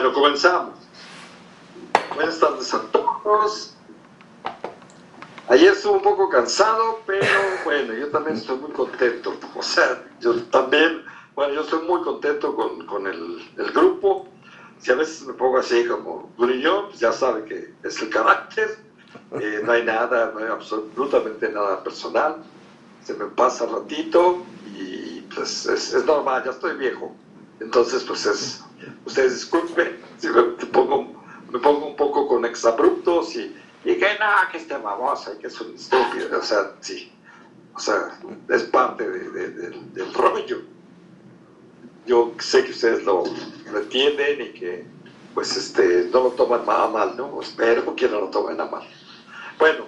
Bueno, comenzamos. Buenas tardes a todos. Ayer estuve un poco cansado, pero bueno, yo también estoy muy contento. O sea, yo también, bueno, yo estoy muy contento con, con el, el, grupo. Si a veces me pongo así como gruñón, pues ya sabe que es el carácter. Eh, no hay nada, no hay absolutamente nada personal. Se me pasa ratito y pues es, es normal, ya estoy viejo. Entonces, pues es, ustedes disculpen si me pongo, me pongo un poco con exabruptos y, y que no, que este baboso y que es un estúpido, o sea, sí, o sea, es parte de, de, de, del rollo. Yo sé que ustedes lo, lo, entienden y que, pues, este, no lo toman a mal, ¿no? Espero que no lo tomen a mal. Bueno,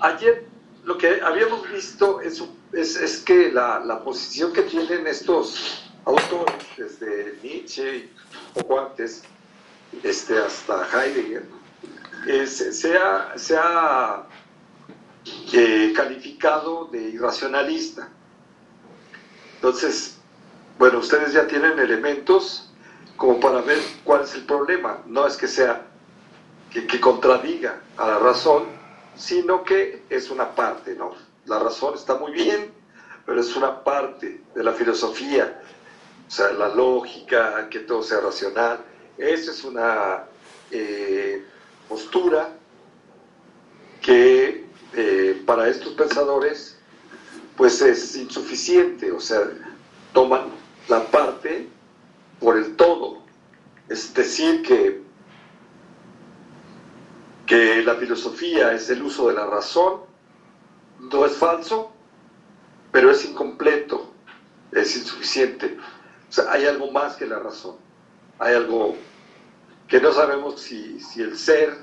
ayer lo que habíamos visto es, es, es que la, la posición que tienen estos autores, desde Nietzsche, poco antes, este, hasta Heidegger, eh, se, se, ha, eh, calificado de irracionalista. Entonces, bueno, ustedes ya tienen elementos como para ver cuál es el problema. No es que sea que, que contradiga a la razón, sino que es una parte, ¿no? La razón está muy bien, pero es una parte de la filosofía, sea, la lógica, que todo sea racional. Esa es una eh, postura que eh, para estos pensadores pues es insuficiente, o sea, toman la parte por el todo. Es decir, que, que la filosofía es el uso de la razón, no es falso, pero es incompleto, es insuficiente. Hay algo más que la razón. Hay algo que no sabemos si, si el ser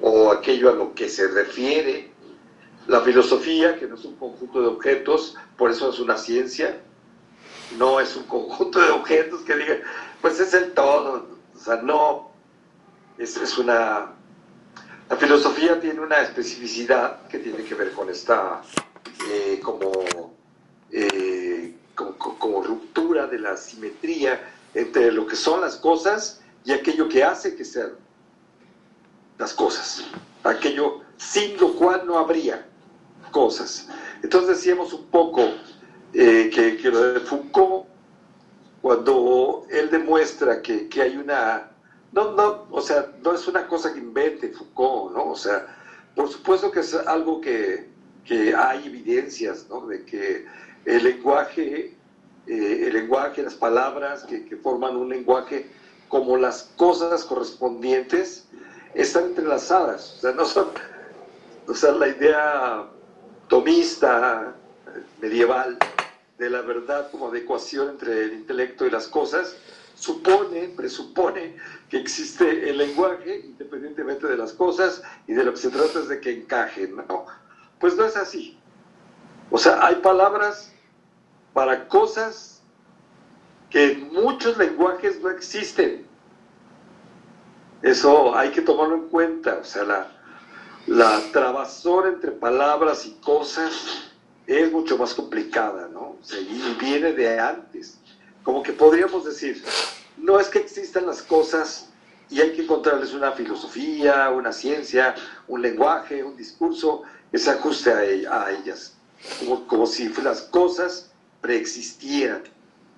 o aquello a lo que se refiere. La filosofía, que no es un conjunto de objetos, por eso es una ciencia, no es un conjunto de objetos que diga, pues es el todo. O sea, no, es, es una... La filosofía tiene una especificidad que tiene que ver con esta, eh, como, eh, como, como ruptura de la simetría entre lo que son las cosas y aquello que hace que sean las cosas, aquello sin lo cual no habría cosas. Entonces decíamos un poco eh, que, que, lo de Foucault, cuando él demuestra que, que, hay una, no, no, o sea, no es una cosa que invente Foucault, ¿no? O sea, por supuesto que es algo que, que hay evidencias, ¿no? De que el lenguaje, eh, el lenguaje, las palabras que, forman un lenguaje, como las cosas correspondientes, están entrelazadas, o sea, no son, o sea, la idea tomista, medieval, de la verdad como adecuación entre el intelecto y las cosas, supone, presupone que existe el lenguaje independientemente de las cosas y de lo que se trata es de que encajen, ¿no? Pues no es así. O sea, hay palabras para cosas que en muchos lenguajes no existen. Eso hay que tomarlo en cuenta. O sea, la, la trabazón entre palabras y cosas es mucho más complicada, ¿no? O sea, y viene de antes. Como que podríamos decir, no es que existan las cosas y hay que encontrarles una filosofía, una ciencia, un lenguaje, un discurso que se ajuste a, a ellas. Como, como si las cosas preexistieran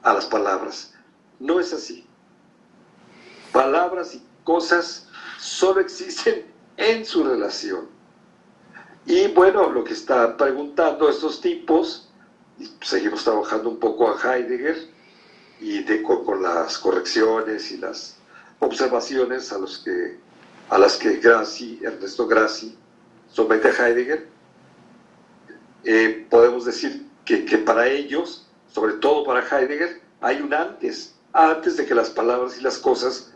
a las palabras. No es así. Palabras y cosas solo existen en su relación. Y bueno, lo que están preguntando estos tipos, seguimos trabajando un poco a Heidegger y de, con, con, las correcciones y las observaciones a, los que, a las que Graci, Ernesto Graci somete a Heidegger, eh, podemos decir que, para ellos, sobre todo para Heidegger, hay un antes, antes de que las palabras y las cosas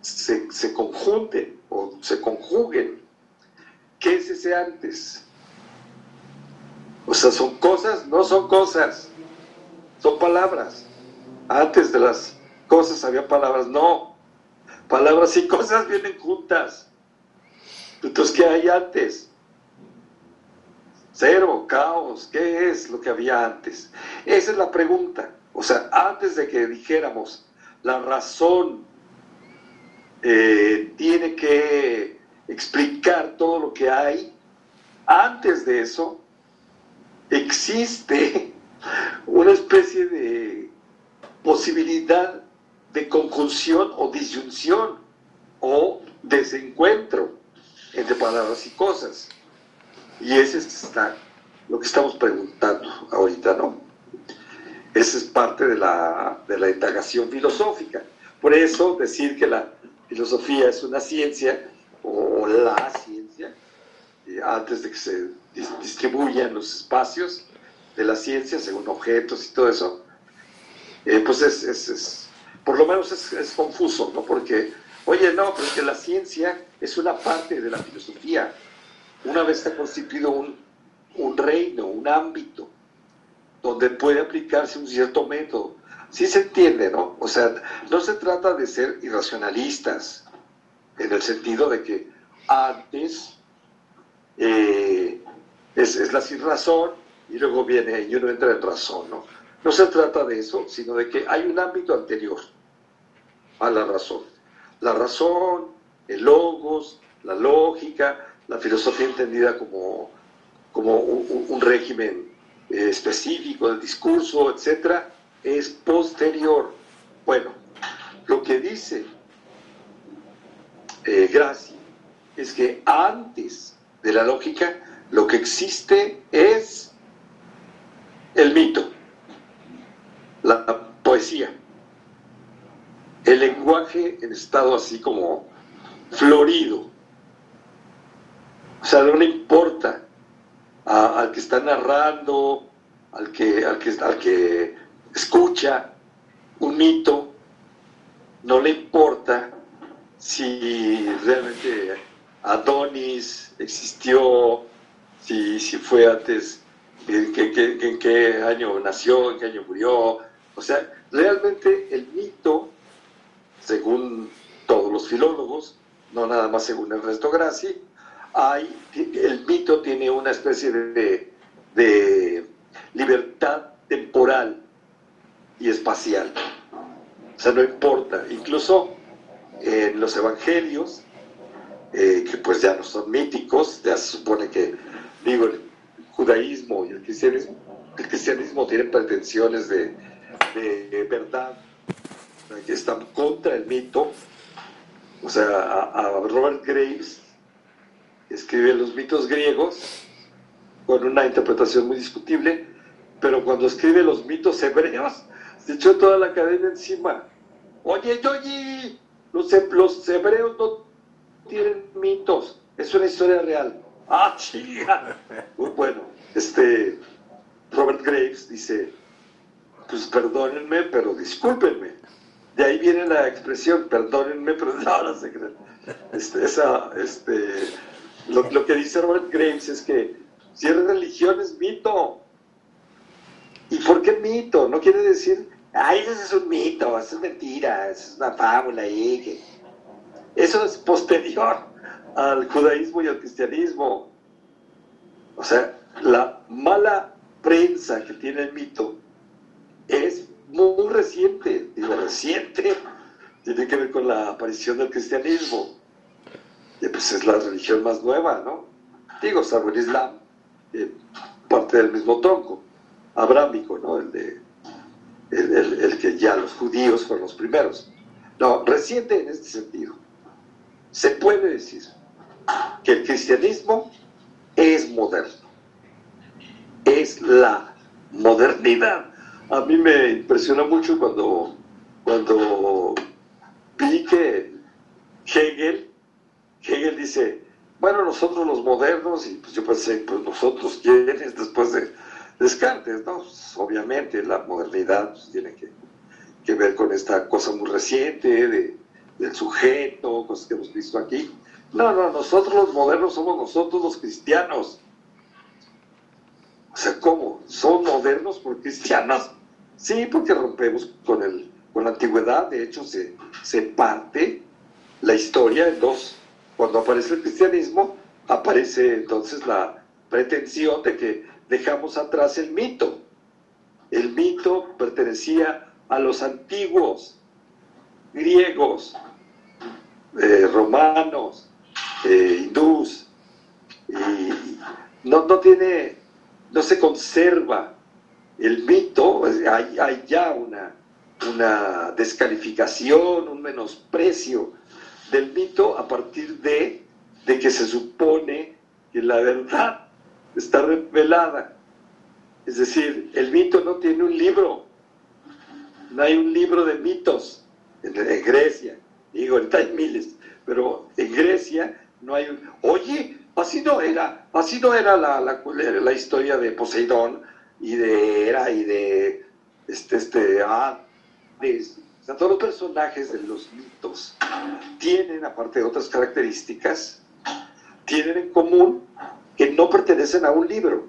se, se conjunten o se conjuguen. ¿Qué es ese antes? O sea, son cosas, no son cosas, son palabras. Antes de las cosas había palabras, no. Palabras y cosas vienen juntas. Entonces, ¿qué hay antes? Cero, caos, ¿qué es lo que había antes? Esa es la pregunta. O sea, antes de que dijéramos la razón eh, tiene que explicar todo lo que hay. Antes de eso, existe una especie de posibilidad de conjunción o disyunción o desencuentro entre palabras y cosas. Y ese es lo que estamos preguntando ahorita, ¿no? Esa es parte de la, de la indagación filosófica. Por eso decir que la filosofía es una ciencia o la ciencia, eh, antes de que se distribuyan los espacios de la ciencia según objetos y todo eso, eh, pues es, es, por lo menos es, confuso, ¿no? Porque, oye, no, pero que la ciencia es una parte de la filosofía. Una vez está constituido un, un reino, un ámbito, donde puede aplicarse un cierto método. Sí se entiende, ¿no? O sea, no se trata de ser irracionalistas, en el sentido de que antes eh, es, es, la sin razón y luego viene y uno entra en razón, ¿no? No se trata de eso, sino de que hay un ámbito anterior a la razón. La razón, el logos, la lógica, la filosofía entendida como, como un régimen eh, específico del discurso, etcétera, es posterior. Bueno, lo que dice eh, es que antes de la lógica lo que existe es el mito, la poesía, el lenguaje en estado así como florido. O sea, no le importa al que está narrando, al que, al, que, al que escucha un mito, no le importa si realmente Adonis existió, si, si fue antes, en qué, en qué año nació, en qué año murió. O sea, realmente el mito, según todos los filólogos, no nada más según el resto Graci, hay, el mito tiene una especie de, de libertad temporal y espacial. O sea, no importa. Incluso en los evangelios, eh, que pues ya no son míticos, ya se supone que, digo, el judaísmo y el cristianismo, el cristianismo tiene pretensiones de, de verdad, que están contra el mito. O sea, a Robert Graves escribe los mitos griegos con una interpretación muy discutible, pero cuando escribe los mitos hebreos, se echó toda la cadena encima. Oye, oye, los, los hebreos no tienen mitos, es una historia real. ¡Ah, chica! Bueno, este Robert Graves dice, pues perdónenme, pero discúlpenme. De ahí viene la expresión, perdónenme, pero no, no sé este, esa, este, lo, que dice Robert Graves es que si es religión es mito. ¿Y por qué mito? No quiere decir, ay, eso es un mito, eso es mentira, eso es una fábula ahí. Eso es posterior al judaísmo y al cristianismo. O sea, la mala prensa que tiene el mito es muy reciente, digo reciente, tiene que ver con la aparición del cristianismo. Y pues es la religión más nueva, ¿no? Digo, salvo el Islam, eh, parte del mismo tronco, abrámico, ¿no? El, de, el, que ya los judíos fueron los primeros. No, reciente en este sentido. Se puede decir que el cristianismo es moderno, es la modernidad. A mí me impresionó mucho cuando, cuando vi que Hegel, Hegel dice, bueno, nosotros los modernos, y pues yo pensé, pues nosotros quiénes después de Descartes, ¿no? Pues, obviamente la modernidad pues, tiene que, que, ver con esta cosa muy reciente de, del sujeto, cosas que hemos visto aquí. No, no, nosotros los modernos somos nosotros los cristianos. O sea, ¿cómo? ¿Son modernos por cristianos? Sí, porque rompemos con, el, con la antigüedad. De hecho, se, se parte la historia en dos cuando aparece el cristianismo, aparece entonces la pretensión de que dejamos atrás el mito. El mito pertenecía a los antiguos griegos, eh, romanos, eh, hindús, no, no tiene, no se conserva el mito, hay, hay ya una, una descalificación, un menosprecio del mito a partir de, de que se supone que la verdad está revelada. Es decir, el mito no tiene un libro, no hay un libro de mitos en, Grecia. Digo, ahorita hay miles, pero en Grecia no hay un... Oye, así no era, así no era la, la, historia de Poseidón y de Hera y de este, este, ah, o sea, todos los personajes de los mitos tienen, aparte de otras características, tienen en común que no pertenecen a un libro.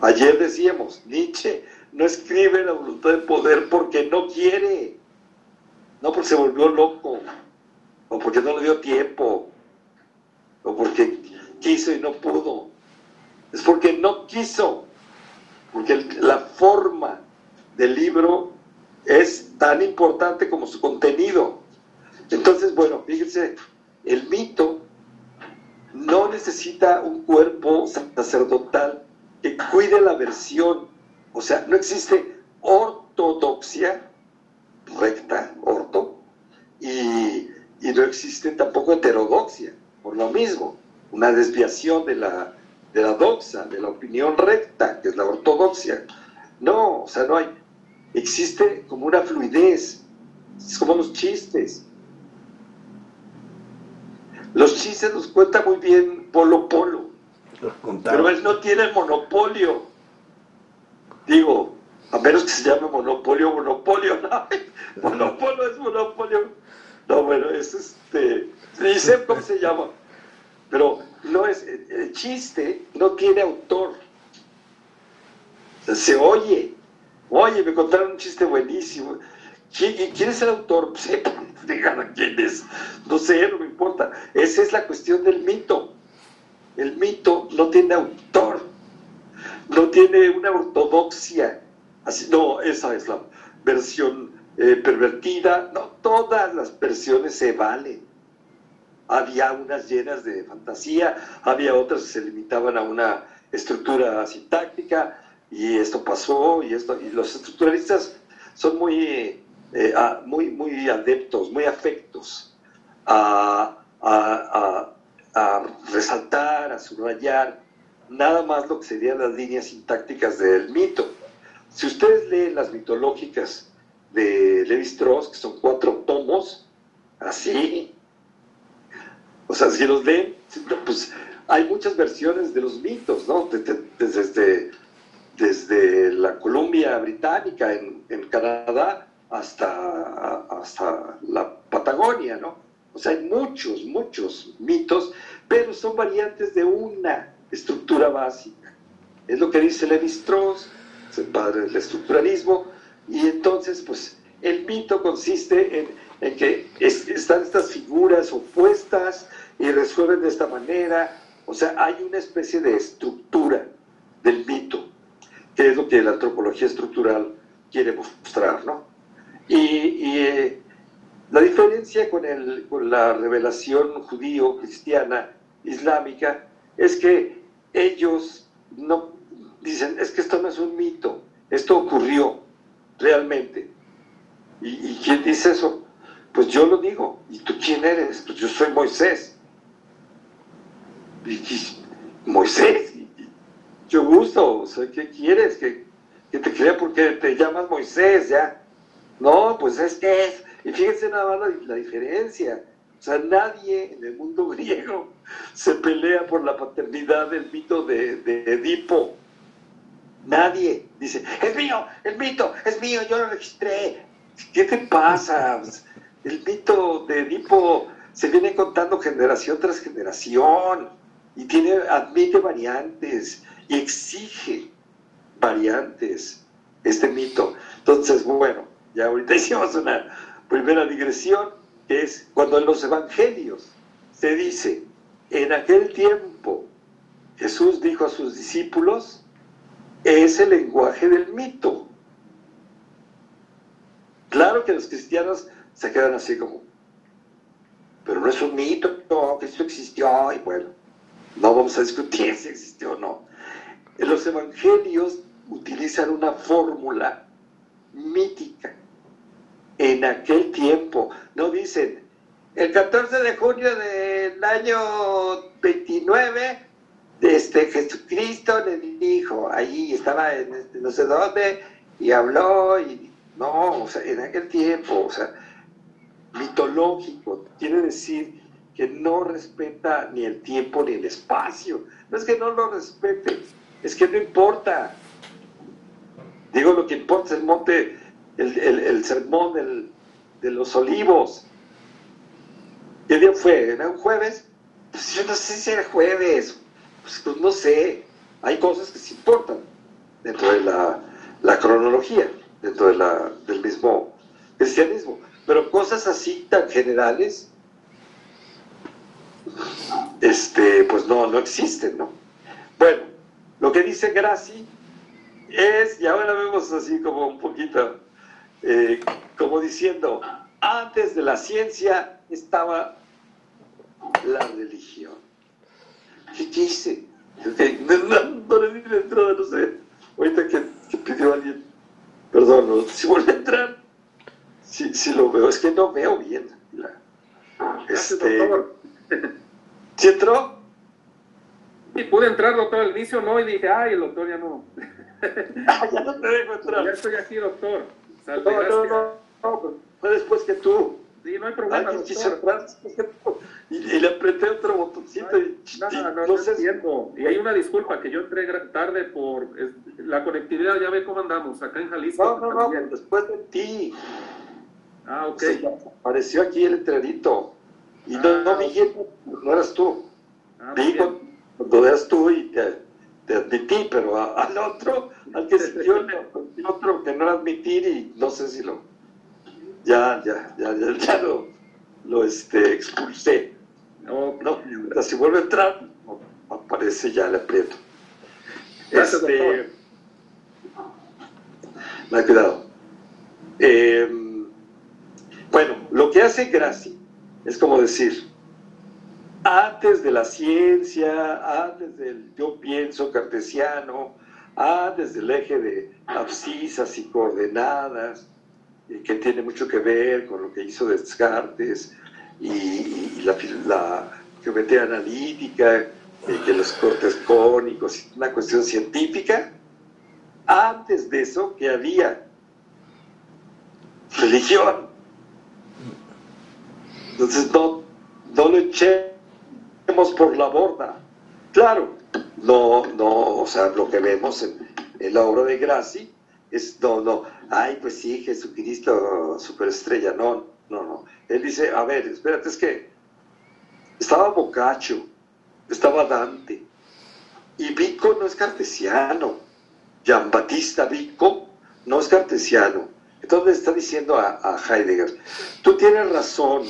Ayer decíamos, Nietzsche no escribe la voluntad de poder porque no quiere, no porque se volvió loco, o porque no le dio tiempo, o porque quiso y no pudo. Es porque no quiso, porque la forma del libro es tan importante como su contenido. Entonces, bueno, fíjense, el mito no necesita un cuerpo sacerdotal que cuide la versión. O sea, no existe ortodoxia recta, orto, y, no existe tampoco heterodoxia, por lo mismo, una desviación de la, de la doxa, de la opinión recta, que es la ortodoxia. No, o sea, no hay, existe como una fluidez, es como los chistes. Los chistes nos cuenta muy bien Polo Polo, pero él no tiene monopolio. Digo, a menos que se llame monopolio, monopolio, no, monopolio es monopolio. No, bueno, es este, dice cómo se llama, pero no es, el chiste no tiene autor. se oye, Oye, me contaron un chiste buenísimo. ¿Quién, es el autor? Díganme quién es. No sé, no me importa. Esa es la cuestión del mito. El mito no tiene autor, no tiene una ortodoxia. No, esa es la versión eh, pervertida. No, todas las versiones se valen. Había unas llenas de fantasía, había otras que se limitaban a una estructura sintáctica, y esto pasó, y esto, y los estructuralistas son muy, eh, muy, muy adeptos, muy afectos a, a, a, resaltar, a subrayar nada más lo que serían las líneas sintácticas del mito. Si ustedes leen las mitológicas de Levi Strauss, que son cuatro tomos, así, o sea, si los leen, pues hay muchas versiones de los mitos, ¿no? Desde, desde la Columbia Británica en, Canadá hasta, hasta la Patagonia, ¿no? O sea, hay muchos, muchos mitos, pero son variantes de una estructura básica. Es lo que dice Levi Strauss, el padre del estructuralismo, y entonces, pues, el mito consiste en, en que están estas figuras opuestas y resuelven de esta manera, o sea, hay una especie de estructura del mito que es lo que la antropología estructural quiere mostrar, ¿no? Y, eh, la diferencia con, la revelación judío-cristiana islámica es que ellos no dicen, es que esto no es un mito, esto ocurrió realmente. ¿Y, quién dice eso? Pues yo lo digo. ¿Y tú quién eres? Pues yo soy Moisés. Moisés, yo gusto, o sea, ¿qué quieres? Que, te crea porque te llamas Moisés, ya. No, pues es que es. Y fíjense nada más la, diferencia. O sea, nadie en el mundo griego se pelea por la paternidad del mito de, de Edipo. Nadie dice, es mío, el mito, es mío, yo lo registré. ¿Qué te pasa? El mito de Edipo se viene contando generación tras generación y tiene, admite variantes y exige variantes este mito. Entonces, bueno, ya ahorita hicimos una primera digresión, que es cuando en los evangelios se dice, en aquel tiempo Jesús dijo a sus discípulos, es el lenguaje del mito. Claro que los cristianos se quedan así como, pero no es un mito, no, que existió, y bueno, no vamos a discutir si existió o no. Los evangelios utilizan una fórmula mítica en aquel tiempo. No dicen, el 14 de junio del año 29, este, Jesucristo le dijo, allí estaba en este, no sé dónde, y habló, y no, o sea, en aquel tiempo, o sea, mitológico, quiere decir que no respeta ni el tiempo ni el espacio. No es que no lo respete, es que no importa. Digo, lo que importa es el monte, el, sermón de los olivos. ¿Qué día fue? ¿Era un jueves? Pues yo no sé si era jueves. Pues, pues no sé. Hay cosas que se importan dentro de la, la cronología, dentro de la, del mismo cristianismo. Pero cosas así tan generales, este, pues no, no existen, ¿no? Bueno, lo que dice Graci es, y ahora vemos así como un poquito, eh, como diciendo, antes de la ciencia estaba la religión. ¿Qué dice? No, le di la entrada, no sé. Ahorita que, pidió alguien, perdón, si vuelve a entrar, si, si lo veo, es que no veo bien. este, ¿Sí entró? Pude entrar, doctor, al inicio no, y dije, ay, el doctor ya no. ah, ya no te dejo entrar. Ya estoy aquí, doctor. no, no, no, no, fue después que tú. Sí, no hay problema. Alguien quiso entrar después que tú. Y, le apreté otro botoncito y no, no, no, no sé entiendo. Y hay una disculpa que yo entré tarde por la conectividad, ya ve cómo andamos, acá en Jalisco. No, no, no, después de ti. Ah, ok. apareció aquí el letrerito. Y no, no, ah. no eras tú. Ah, Vi eras tú y te, admití, pero al otro, al que siguió, el otro que no era admitir y no sé si lo. Ya, ya, ya, ya, ya lo, lo este, expulsé. No, no, si vuelve a entrar, aparece ya el aprieto. Este, no, cuidado. Eh, bueno, lo que hace Graci es como decir, antes de la ciencia, antes del yo pienso cartesiano, antes del eje de abscisas y coordenadas, que tiene mucho que ver con lo que hizo Descartes y, la, geometría analítica, que los cortes cónicos, una cuestión científica, antes de eso que había religión. Entonces no, no lo echemos por la borda. Claro, no, no, o sea, lo que vemos en, la obra de Graci es, no, no, ay, pues sí, Jesucristo, superestrella, no, no, no. Él dice, a ver, espérate, es que estaba Boccaccio, estaba Dante, y Vico no es cartesiano, Jean Battista Vico no es cartesiano. Entonces está diciendo a, a Heidegger, tú tienes razón,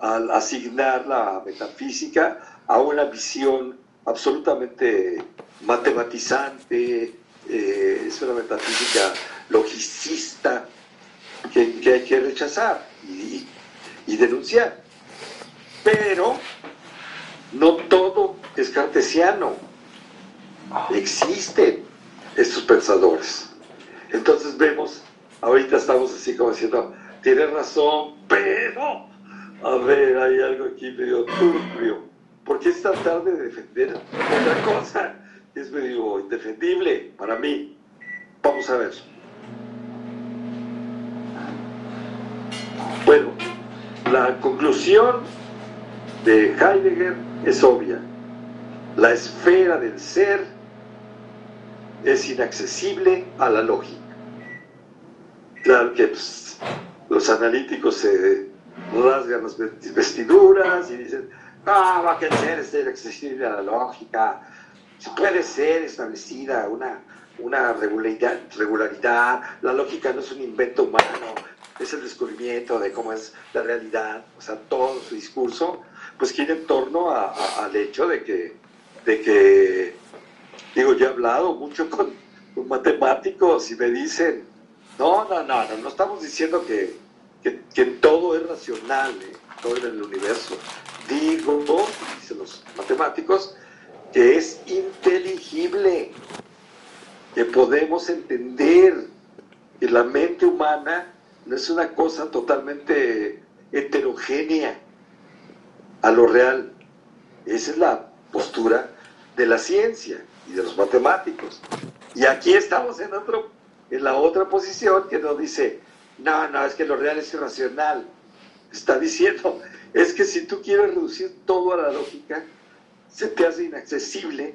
al asignar la metafísica a una visión absolutamente matematizante, eh, es una metafísica logicista que, hay que rechazar y, y denunciar. Pero no todo es cartesiano. Existen estos pensadores. Entonces vemos, ahorita estamos así como diciendo, tiene razón, pero a ver, hay algo aquí medio turbio. ¿Por qué es tratar de defender otra cosa es medio indefendible para mí? Vamos a ver. Bueno, la conclusión de Heidegger es obvia. La esfera del ser es inaccesible a la lógica. Claro que pues, los analíticos se rasgan las vestiduras y dicen, ah, va a ser es accesible a la lógica, se puede ser establecida una, una regularidad, regularidad, la lógica no es un invento humano, es el descubrimiento de cómo es la realidad, o sea, todo su discurso, pues gira en torno al hecho de que, de que, digo, yo he hablado mucho con, con matemáticos y me dicen, no, no, no, no, no estamos diciendo que que, todo es racional, ¿eh? todo en el universo. Digo, dicen los matemáticos, que es inteligible, que podemos entender que la mente humana no es una cosa totalmente heterogénea a lo real. Esa es la postura de la ciencia y de los matemáticos. Y aquí estamos en, otro, en la otra posición que nos dice, no, no, es que lo real es irracional. Está diciendo, es que si tú quieres reducir todo a la lógica, se te hace inaccesible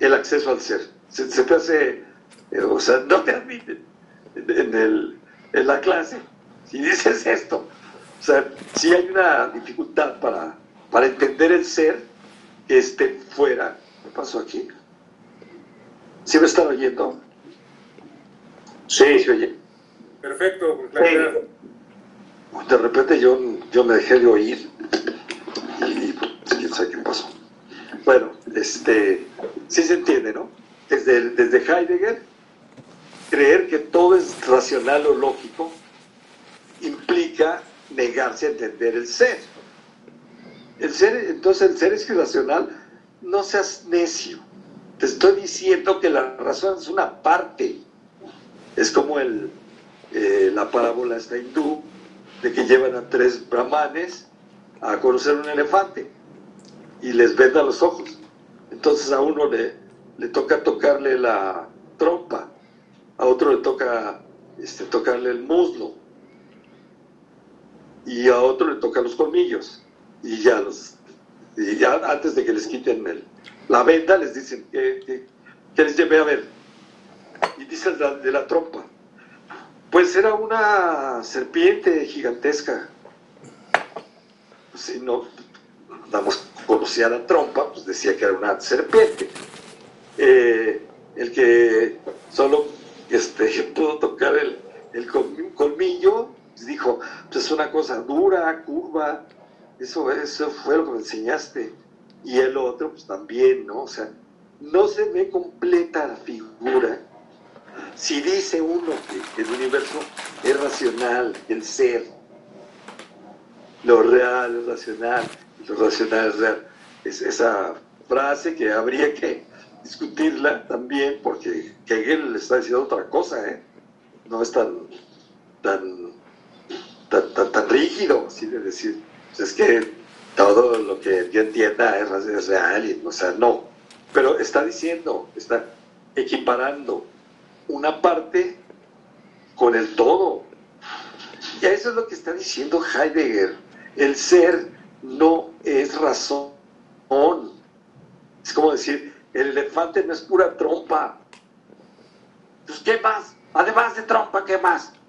el acceso al ser. Se, te hace, eh, o sea, no te admiten en, el, en la clase si dices esto. O sea, si hay una dificultad para, para entender el ser que esté fuera. ¿Qué pasó aquí? ¿Sí me están oyendo? Sí, se oye. Perfecto, De repente yo, yo me dejé de oír y, quién sabe qué pasó. Bueno, este, sí se entiende, ¿no? Desde, desde Heidegger, creer que todo es racional o lógico implica negarse a entender el ser. El ser, entonces el ser es irracional, no seas necio. Te estoy diciendo que la razón es una parte. Es como el, eh, la parábola esta hindú de que llevan a tres brahmanes a conocer un elefante y les venda los ojos. Entonces a uno le, le toca tocarle la trompa, a otro le toca este, tocarle el muslo y a otro le toca los colmillos y ya los y ya antes de que les quiten el, la venda les dicen que, les lleve a ver y dicen de la trompa pues era una serpiente gigantesca si no damos conocía la trompa pues decía que era una serpiente eh, el que solo este, pudo tocar el, colmillo dijo pues es una cosa dura curva eso, eso fue lo que me enseñaste. Y el otro, pues también, ¿no? O sea, no se ve completa la figura si dice uno que el universo es racional, el ser, lo real es racional, lo racional es real. Es esa frase que habría que discutirla también, porque Hegel le está diciendo otra cosa, ¿eh? No es tan, tan, tan, tan rígido, así de decir es que todo lo que yo entienda es, real, y, o sea, no. Pero está diciendo, está equiparando una parte con el todo. Y eso es lo que está diciendo Heidegger. El ser no es razón. Es como decir, el elefante no es pura trompa. Pues, ¿qué más? Además de trompa, ¿qué más?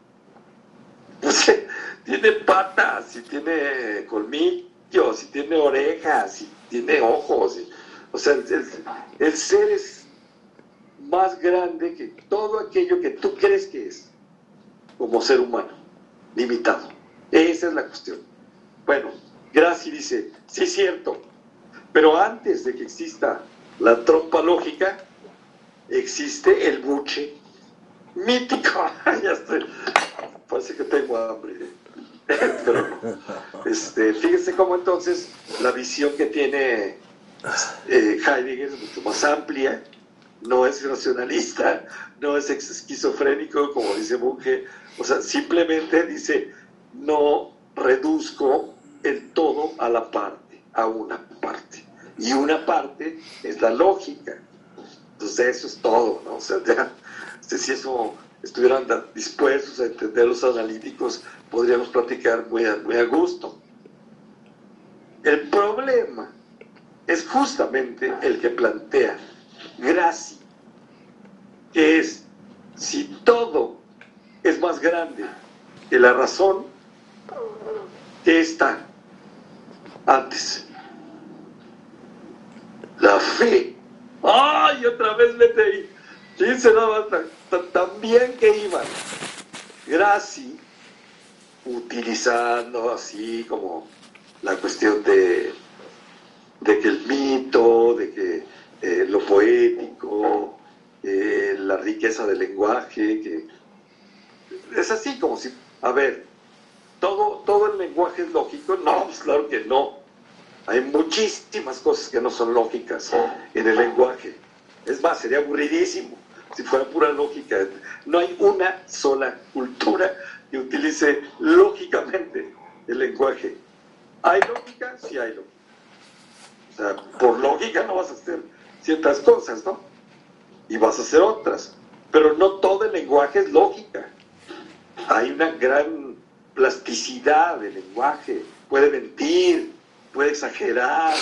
Pues, tiene patas, si tiene colmillos, si tiene orejas, si tiene ojos. o sea, el, ser es más grande que todo aquello que tú crees que es como ser humano, limitado. Esa es la cuestión. Bueno, Graci dice, sí cierto, pero antes de que exista la trompa lógica, existe el buche mítico. ya estoy, parece que tengo hambre. Pero, este, fíjense cómo entonces la visión que tiene eh, Heidegger es mucho más amplia, no es racionalista, no es esquizofrénico, como dice Bunge, o sea, simplemente dice, no reduzco el todo a la parte, a una parte. Y una parte es la lógica. Entonces eso es todo, ¿no? O sea, ya, si eso estuvieran dispuestos a entender los analíticos, podríamos platicar muy muy a gusto. El problema es justamente el que plantea Graci, que es si todo es más grande que la razón, ¿qué está antes? La fe. ¡Ay! Otra vez mete ahí. ¿Quién se daba tan, que iban? Graci, utilizando así como la cuestión de, de que el mito, de que eh, lo poético, eh, la riqueza del lenguaje, que es así como si, a ver, ¿todo, ¿todo el lenguaje es lógico? No, pues claro que no. Hay muchísimas cosas que no son lógicas en el lenguaje. Es más, sería aburridísimo si fuera pura lógica. No hay una sola cultura que utilice lógicamente el lenguaje. ¿Hay lógica? Sí hay lógica. O sea, por lógica no vas a hacer ciertas cosas, ¿no? Y vas a hacer otras. Pero no todo el lenguaje es lógica. Hay una gran plasticidad del lenguaje. Puede mentir, puede exagerar,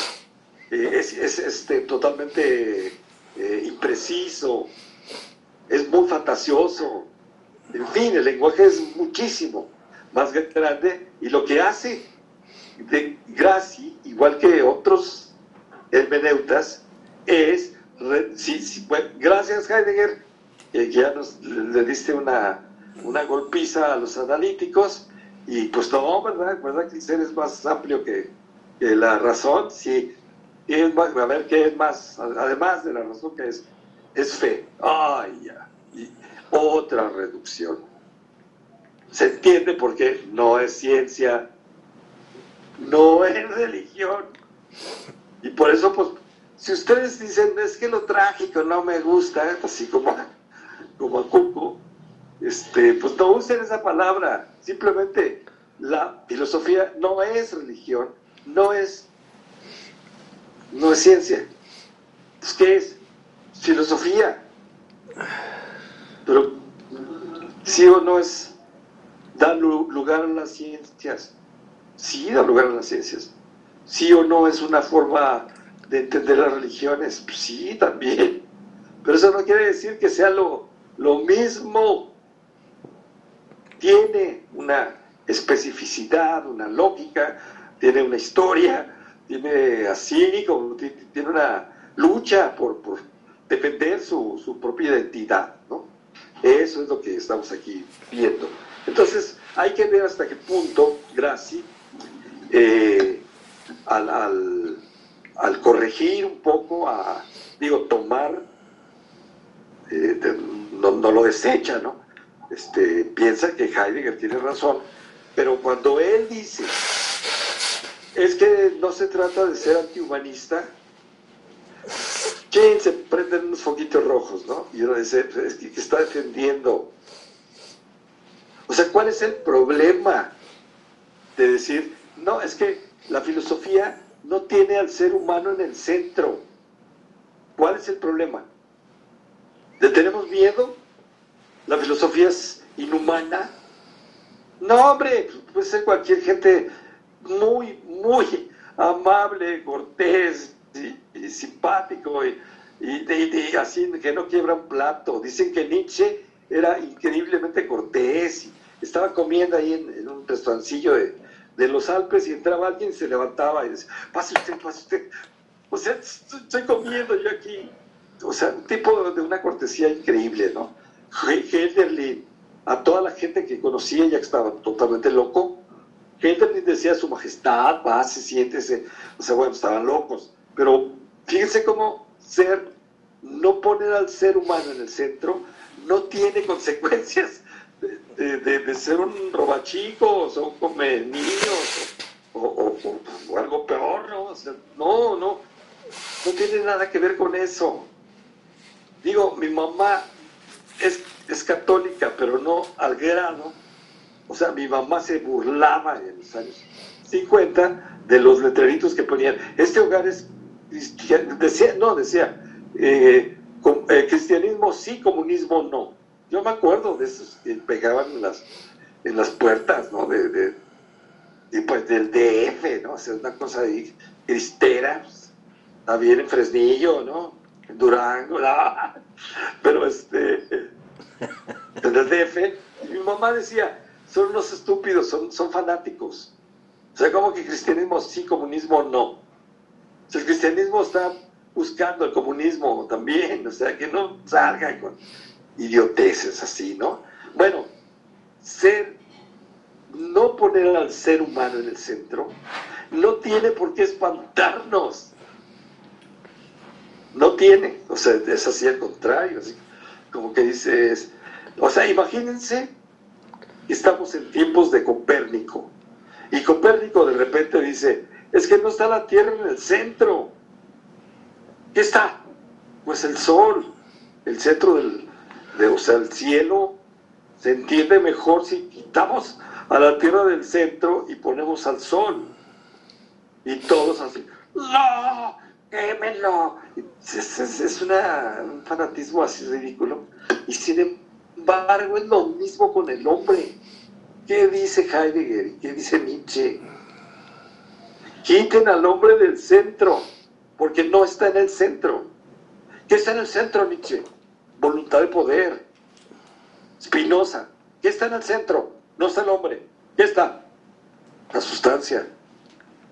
eh, es, este, totalmente eh, impreciso, es muy fantasioso. En fin, el lenguaje es muchísimo más grande y lo que hace de Graci, igual que otros hermeneutas, es, gracias Heidegger, que ya nos, le diste una, una golpiza a los analíticos, y pues no, ¿verdad? ¿Verdad que el ser es más amplio que, la razón? Sí. es más, a ver, ¿qué es más? Además de la razón que es, es fe. Ay, ya. Otra reducción. Se entiende por qué no es ciencia, no es religión. Y por eso, pues, si ustedes dicen, es que lo trágico no me gusta, así como, como a Cuco, este, pues no usen esa palabra. Simplemente la filosofía no es religión, no es, no es ciencia. Entonces, ¿qué es? Filosofía. Pero sí o no es dar lugar a las ciencias. Sí, da lugar a las ciencias. Sí o no es una forma de entender las religiones. sí, también. Pero eso no quiere decir que sea lo, lo mismo. Tiene una especificidad, una lógica, tiene una historia, tiene así, como tiene una lucha por, defender su, propia identidad, ¿no? Eso es lo que estamos aquí viendo. Entonces, hay que ver hasta qué punto Graci, eh, al, corregir un poco, a, digo, tomar, eh, no, no, lo desecha, ¿no? Este, piensa que Heidegger tiene razón, pero cuando él dice, es que no se trata de ser antihumanista, ¿quién se prenden unos foquitos rojos, ¿no? Y uno dice, es que está defendiendo. O sea, ¿cuál es el problema de decir, no, es que la filosofía no tiene al ser humano en el centro? ¿Cuál es el problema? ¿Le tenemos miedo? ¿La filosofía es inhumana? No, hombre, puede ser cualquier gente muy, muy amable, cortés y, simpático y, y, así que no quiebra un plato. Dicen que Nietzsche era increíblemente cortés y estaba comiendo ahí en, un restaurancillo de, de, los Alpes y entraba alguien y se levantaba y decía, pase usted, pase usted. O sea, estoy comiendo yo aquí. O sea, un tipo de una cortesía increíble, ¿no? Hölderlin a toda la gente que conocía ya estaba totalmente loco. Gente decía su majestad, pase, siéntese. O sea, bueno, estaban locos. Pero fíjense cómo ser, no poner al ser humano en el centro, no tiene consecuencias de, ser un robachico, o un come niños, o, algo peor, ¿no? no, no, no tiene nada que ver con eso. Digo, mi mamá es es católica, pero no al grado. O sea, mi mamá se burlaba en los años 50 de los letreritos que ponían. Este hogar es cristiano, decía, no, decía, eh, eh, cristianismo sí, comunismo no. Yo me acuerdo de esos que pegaban en las, en las puertas, ¿no? De, y pues del DF, ¿no? O sea, una cosa ahí cristera, pues, también en Fresnillo, ¿no? En Durango, pero este en el DF, y mi mamá decía, son unos estúpidos, son, son fanáticos. O sea, como que cristianismo sí, comunismo no. O sea, el cristianismo está buscando el comunismo también, o sea, que no salga con idioteces así, ¿no? Bueno, ser, no poner al ser humano en el centro, no tiene por qué espantarnos. No tiene, o sea, es así al contrario, así como que dices, o sea, imagínense estamos en tiempos de Copérnico. Y Copérnico de repente dice, es que no está la Tierra en el centro. ¿Qué está? Pues el Sol, el centro del, o sea, el cielo se entiende mejor si quitamos a la Tierra del centro y ponemos al Sol. Y todos así, ¡no! ¡Quémelo! Es, un fanatismo así ridículo. Y sin embargo es lo mismo con el hombre. ¿Qué dice Heidegger qué dice Nietzsche? Quiten al hombre del centro, porque no está en el centro. ¿Qué está en el centro, Nietzsche? Voluntad de poder. Spinoza. ¿Qué está en el centro? No está el hombre. ¿Qué está? La sustancia.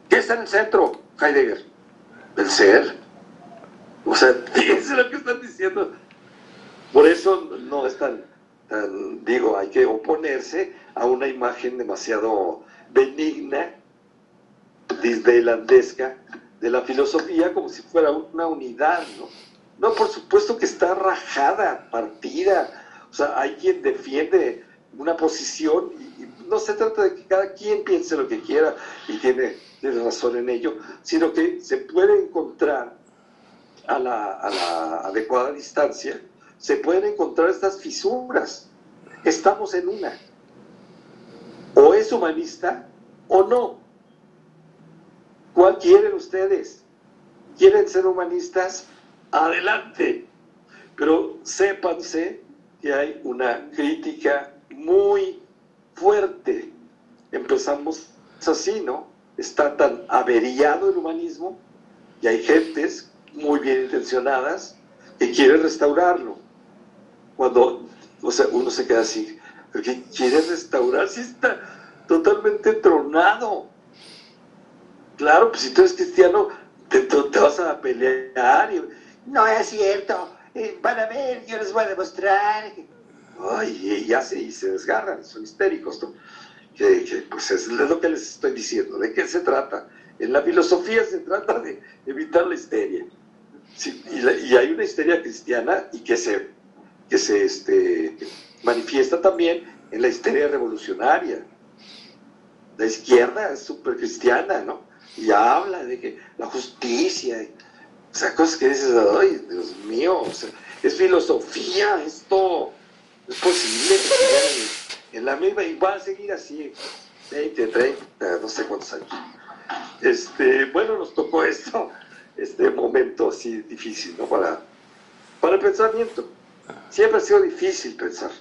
¿Qué está en el centro, Heidegger? El ser. O sea, fíjense lo que están diciendo. Por eso no es tan, digo, hay que oponerse a una imagen demasiado benigna, disneylandesca, de la filosofía como si fuera una unidad, ¿no? No, por supuesto que está rajada, partida. O sea, hay quien defiende una posición y, no se trata de que cada quien piense lo que quiera y tiene, razón en ello, sino que se puede encontrar a la, a la adecuada distancia, se pueden encontrar estas fisuras. Estamos en una. O es humanista o no. ¿Cuál quieren ustedes? ¿Quieren ser humanistas? Adelante. Pero sépanse que hay una crítica muy fuerte. Empezamos así, ¿no? Está tan averiado el humanismo y hay gentes muy bien intencionadas que quieren restaurarlo. Cuando, o sea, uno se queda así, porque quiere restaurar si está totalmente tronado. Claro, pues si tú eres cristiano, te, te vas a pelear. Y, no es cierto, van a ver, yo les voy a demostrar. Ay, y hace y se desgarran, son histéricos. Que, pues es lo que les estoy diciendo. ¿De qué se trata? En la filosofía se trata de evitar la histeria. y, hay una histeria cristiana y que se, que se este, manifiesta también en la histeria revolucionaria. La izquierda es súper cristiana, ¿no? Y habla de que la justicia, o sea, cosas que dices, ay, Dios mío, es filosofía, esto es posible en, la misma, y va a seguir así, 20, 30, no sé cuántos años. Este, bueno, nos tocó esto, este momento así difícil, ¿no? Para, para el pensamiento. Siempre ha sido difícil pensar.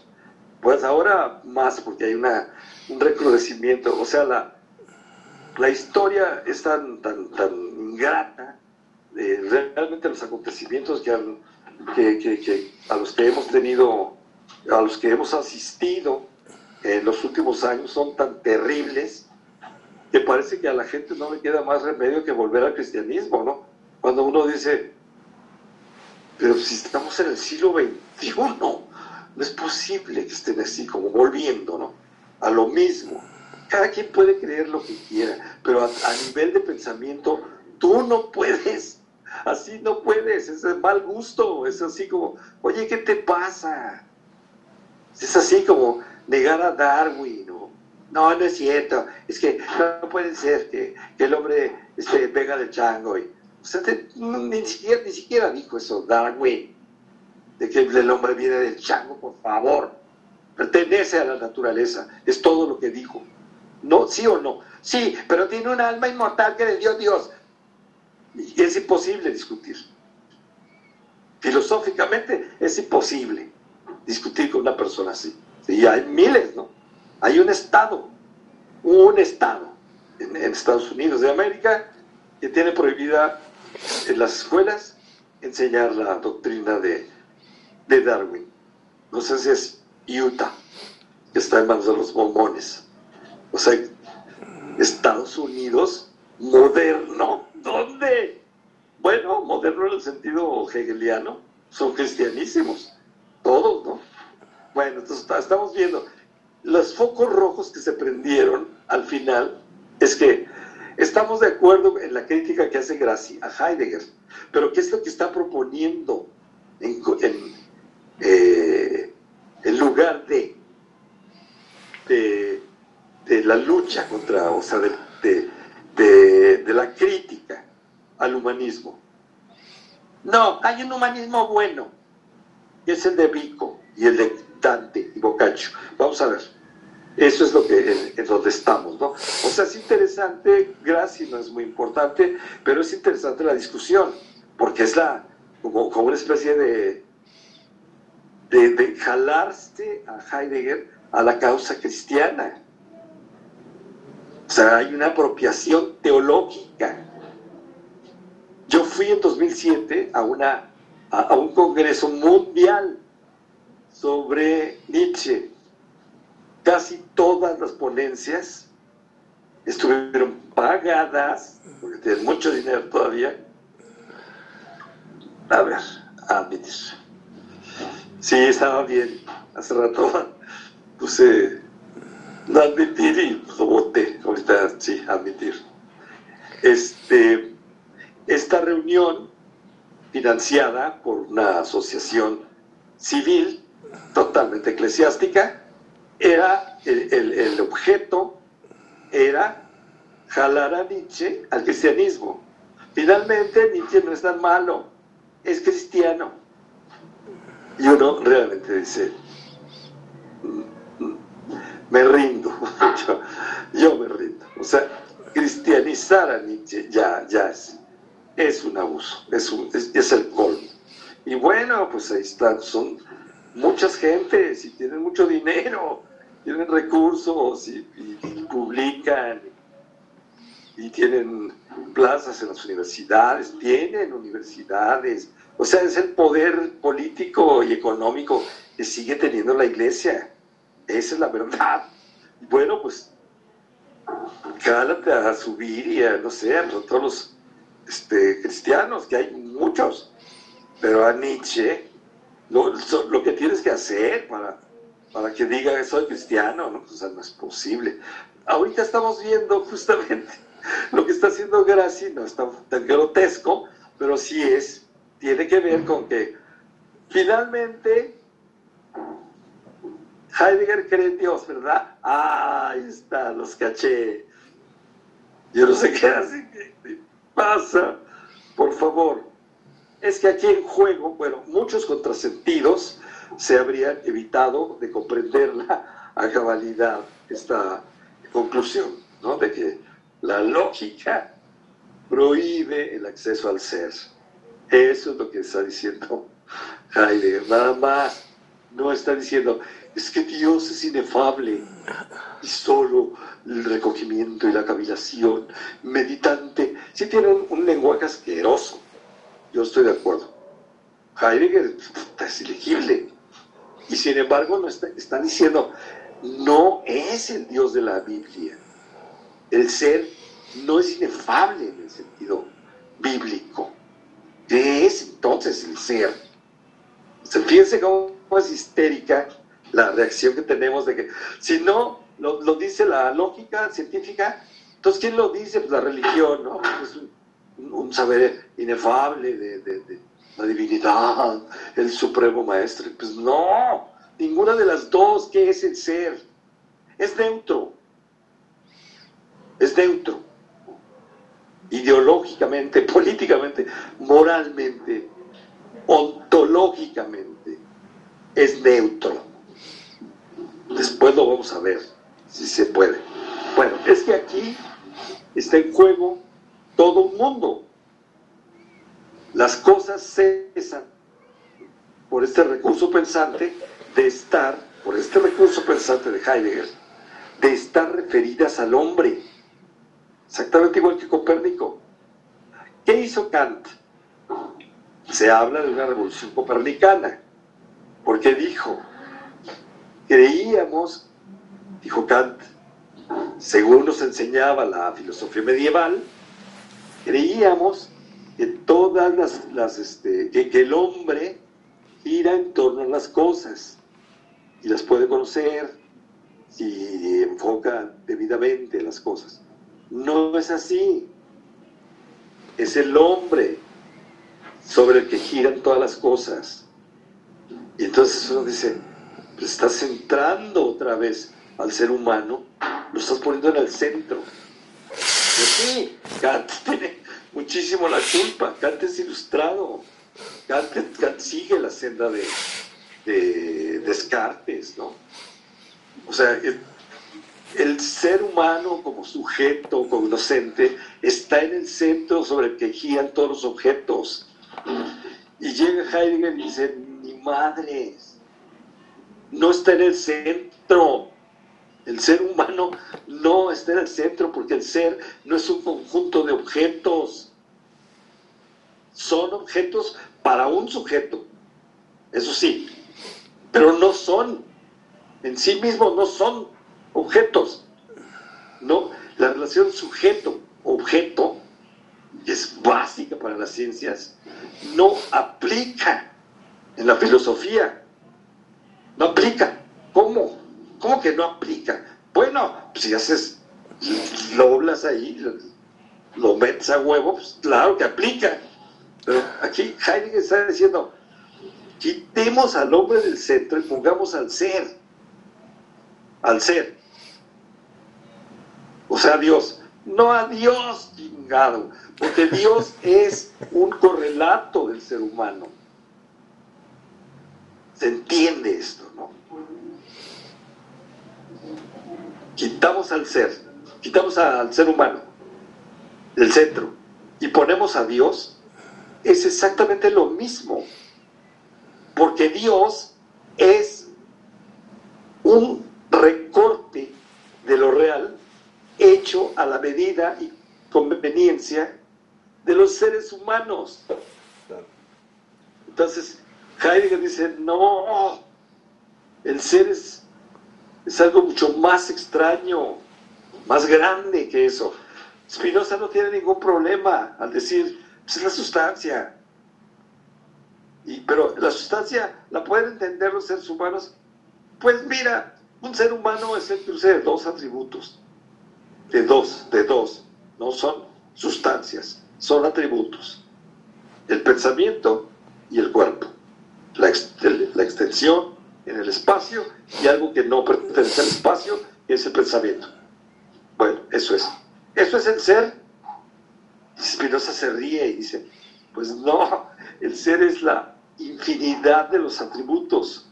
Pues ahora más, porque hay una, un recrudecimiento, o sea, la, la historia es tan, tan, tan ingrata, realmente los acontecimientos que, que, a los que hemos tenido, a los que hemos asistido en los últimos años son tan terribles que parece que a la gente no le queda más remedio que volver al cristianismo, ¿no? Cuando uno dice, pero si estamos en el siglo XXI, no es posible que estén así como volviendo, ¿no? A lo mismo. Cada quien puede creer lo que quiera, pero a, nivel de pensamiento, tú no puedes. Así no puedes, es mal gusto, es así como, oye, ¿qué te pasa? Es así como negar a Darwin, ¿no? No, no es cierto, es que no puede ser que, el hombre este, venga del chango. Y, ni, siquiera, ni siquiera dijo eso Darwin, de que el hombre viene del chango, por favor. Pertenece a la naturaleza, es todo lo que dijo. ¿No? ¿Sí o no? Sí, pero tiene un alma inmortal que le dio Dios. Y es imposible discutir. Filosóficamente es imposible discutir con una persona así. Y hay miles, ¿no? Hay un Estado, un Estado en, Estados Unidos de América que tiene prohibida en las escuelas enseñar la doctrina de, de Darwin. No sé si es Utah, que está en manos de los mormones. O sea, Estados Unidos moderno, ¿dónde? Bueno, moderno en el sentido hegeliano, son cristianísimos, todos, ¿no? Bueno, entonces estamos viendo, los focos rojos que se prendieron al final es que estamos de acuerdo en la crítica que hace Graci a Heidegger, pero ¿qué es lo que está proponiendo en, en, eh, lugar de de, la lucha contra, o sea, de la crítica al humanismo. No, hay un humanismo bueno, y es el de Vico y el de Dante y Boccaccio. Vamos a ver. Eso es lo que en, donde estamos, ¿no? O sea, es interesante, Graci no es muy importante, pero es interesante la discusión, porque es la como, como una especie de, de, de jalarse a Heidegger a la causa cristiana. O sea, hay una apropiación teológica. Yo fui en 2007 a, una, a un congreso mundial sobre Nietzsche casi todas las ponencias estuvieron pagadas, porque tienen mucho dinero todavía. A ver, admitir. Sí, estaba bien. Hace rato puse admitir y lo voté. Ahorita sí, admitir. Este, esta reunión financiada por una asociación civil totalmente eclesiástica era el, objeto era jalar a Nietzsche al cristianismo. Finalmente Nietzsche no es tan malo, es cristiano. Y uno realmente dice, me rindo, yo, me rindo. O sea, cristianizar a Nietzsche ya, ya es, es un abuso, es, un, es el colmo. Y bueno, pues ahí están, son muchas gentes y tienen mucho dinero tienen recursos y, publican y tienen plazas en las universidades, tienen universidades. O sea, es el poder político y económico que sigue teniendo la iglesia. Esa es la verdad. Bueno, pues cálate a subir y a, no sé, a todos los este, cristianos, que hay muchos. Pero a Nietzsche, lo, lo que tienes que hacer para para que diga soy cristiano, ¿no? O sea, no es posible. Ahorita estamos viendo justamente lo que está haciendo Graci, no está tan grotesco, pero sí es, tiene que ver con que finalmente Heidegger cree en Dios, ¿verdad? Ah, ahí está, los caché. Yo no sé qué hace, qué pasa, por favor. Es que aquí en juego, bueno, muchos contrasentidos, se habría evitado de comprenderla a cabalidad esta conclusión, ¿no? De que la lógica prohíbe el acceso al ser. Eso es lo que está diciendo Heidegger, nada más. No está diciendo, es que Dios es inefable y solo el recogimiento y la cavilación meditante. Si tienen un lenguaje asqueroso, yo estoy de acuerdo. Heidegger es ilegible. Y sin embargo, no está, están diciendo, no es el Dios de la Biblia. El ser no es inefable en el sentido bíblico. ¿Qué es entonces el ser? Se fíjense cómo es histérica la reacción que tenemos de que, si no lo, dice la lógica científica, entonces ¿quién lo dice? Pues la religión, ¿no? Es un, saber inefable de la divinidad, el supremo maestro. Pues no, ninguna de las dos, ¿qué es el ser? Es neutro. Es neutro. Ideológicamente, políticamente, moralmente, ontológicamente, es neutro. Después lo vamos a ver, si se puede. Bueno, es que aquí está en juego todo un mundo las cosas cesan por este recurso pensante de estar, por este recurso pensante de Heidegger, de estar referidas al hombre, exactamente igual que Copérnico. ¿Qué hizo Kant? Se habla de una revolución copernicana, porque dijo, creíamos, dijo Kant, según nos enseñaba la filosofía medieval, creíamos que todas las, este, que, el hombre gira en torno a las cosas y las puede conocer y enfoca debidamente las cosas. No es así. Es el hombre sobre el que giran todas las cosas. Y entonces uno dice, estás centrando otra vez al ser humano, lo estás poniendo en el centro. Sí, Kant tiene muchísimo la culpa, Kant es ilustrado, Kant, sigue la senda de, de Descartes, ¿no? O sea, el ser humano como sujeto cognoscente está en el centro sobre el que giran todos los objetos. Y llega Heidegger y dice, ni madres, no está en el centro. El ser humano no está en el centro porque el ser no es un conjunto de objetos. Son objetos para un sujeto, eso sí, pero no son, en sí mismos no son objetos. ¿no? La relación sujeto-objeto es básica para las ciencias, no aplica en la filosofía. No aplica. ¿Cómo? ¿Cómo que no aplica? Bueno, pues si haces, lo doblas ahí, lo metes a huevo, pues claro que aplica. Pero aquí Heidegger está diciendo, quitemos al hombre del centro y pongamos al ser. Al ser. O sea, Dios. No a Dios, chingado. Porque Dios es un correlato del ser humano. Se entiende esto, ¿no? Quitamos al ser, quitamos al ser humano del centro y ponemos a Dios, es exactamente lo mismo. Porque Dios es un recorte de lo real hecho a la medida y conveniencia de los seres humanos. Entonces, Heidegger dice, no, el ser es, es algo mucho más extraño, más grande que eso. Spinoza no tiene ningún problema al decir, pues es la sustancia. Y, pero la sustancia la pueden entender los seres humanos. Pues mira, un ser humano es el cruce de dos atributos de dos, de dos, no son sustancias, son atributos. El pensamiento y el cuerpo. La, extensión en el espacio y algo que no pertenece al espacio es el pensamiento. Bueno, eso es. Eso es el ser. Y Spinoza se ríe y dice, pues no, el ser es la infinidad de los atributos.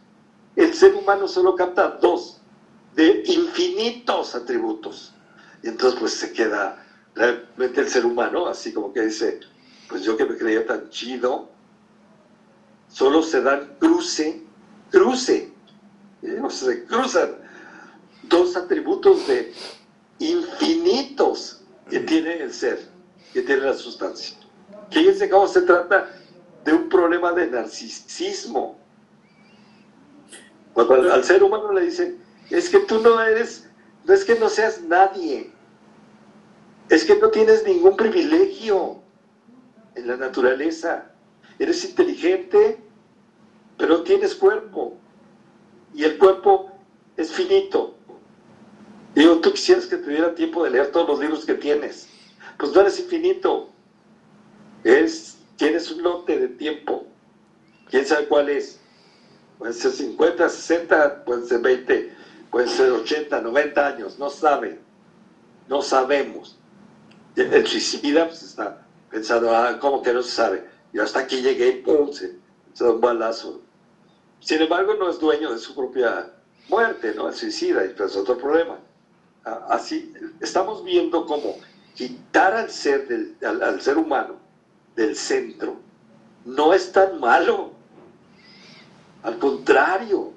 El ser humano solo capta dos de infinitos atributos. Y entonces pues se queda realmente el ser humano, así como que dice, pues yo que me creía tan chido, solo se dan cruce, cruce, ¿eh? se cruzan dos atributos de infinitos que tiene el ser, que tiene la sustancia. Fíjense cómo se trata de un problema de narcisismo. Cuando al, al ser humano le dicen, es que tú no eres, no es que no seas nadie, es que no tienes ningún privilegio en la naturaleza. Eres inteligente, pero tienes cuerpo. Y el cuerpo es finito. Digo, tú quisieras que tuviera tiempo de leer todos los libros que tienes. Pues no eres infinito. Es, tienes un lote de tiempo. ¿Quién sabe cuál es? Puede ser 50, 60, puede ser 20, puede ser 80, 90 años. No sabe. No sabemos el suicida pues está pensando, ah, ¿cómo que no se sabe? Y hasta aquí llegué y pum, se, da un balazo. Sin embargo, no es dueño de su propia muerte, ¿no? El suicida, y pues es otro problema. Así, estamos viendo cómo quitar al ser, del, al, ser humano del centro no es tan malo. Al contrario,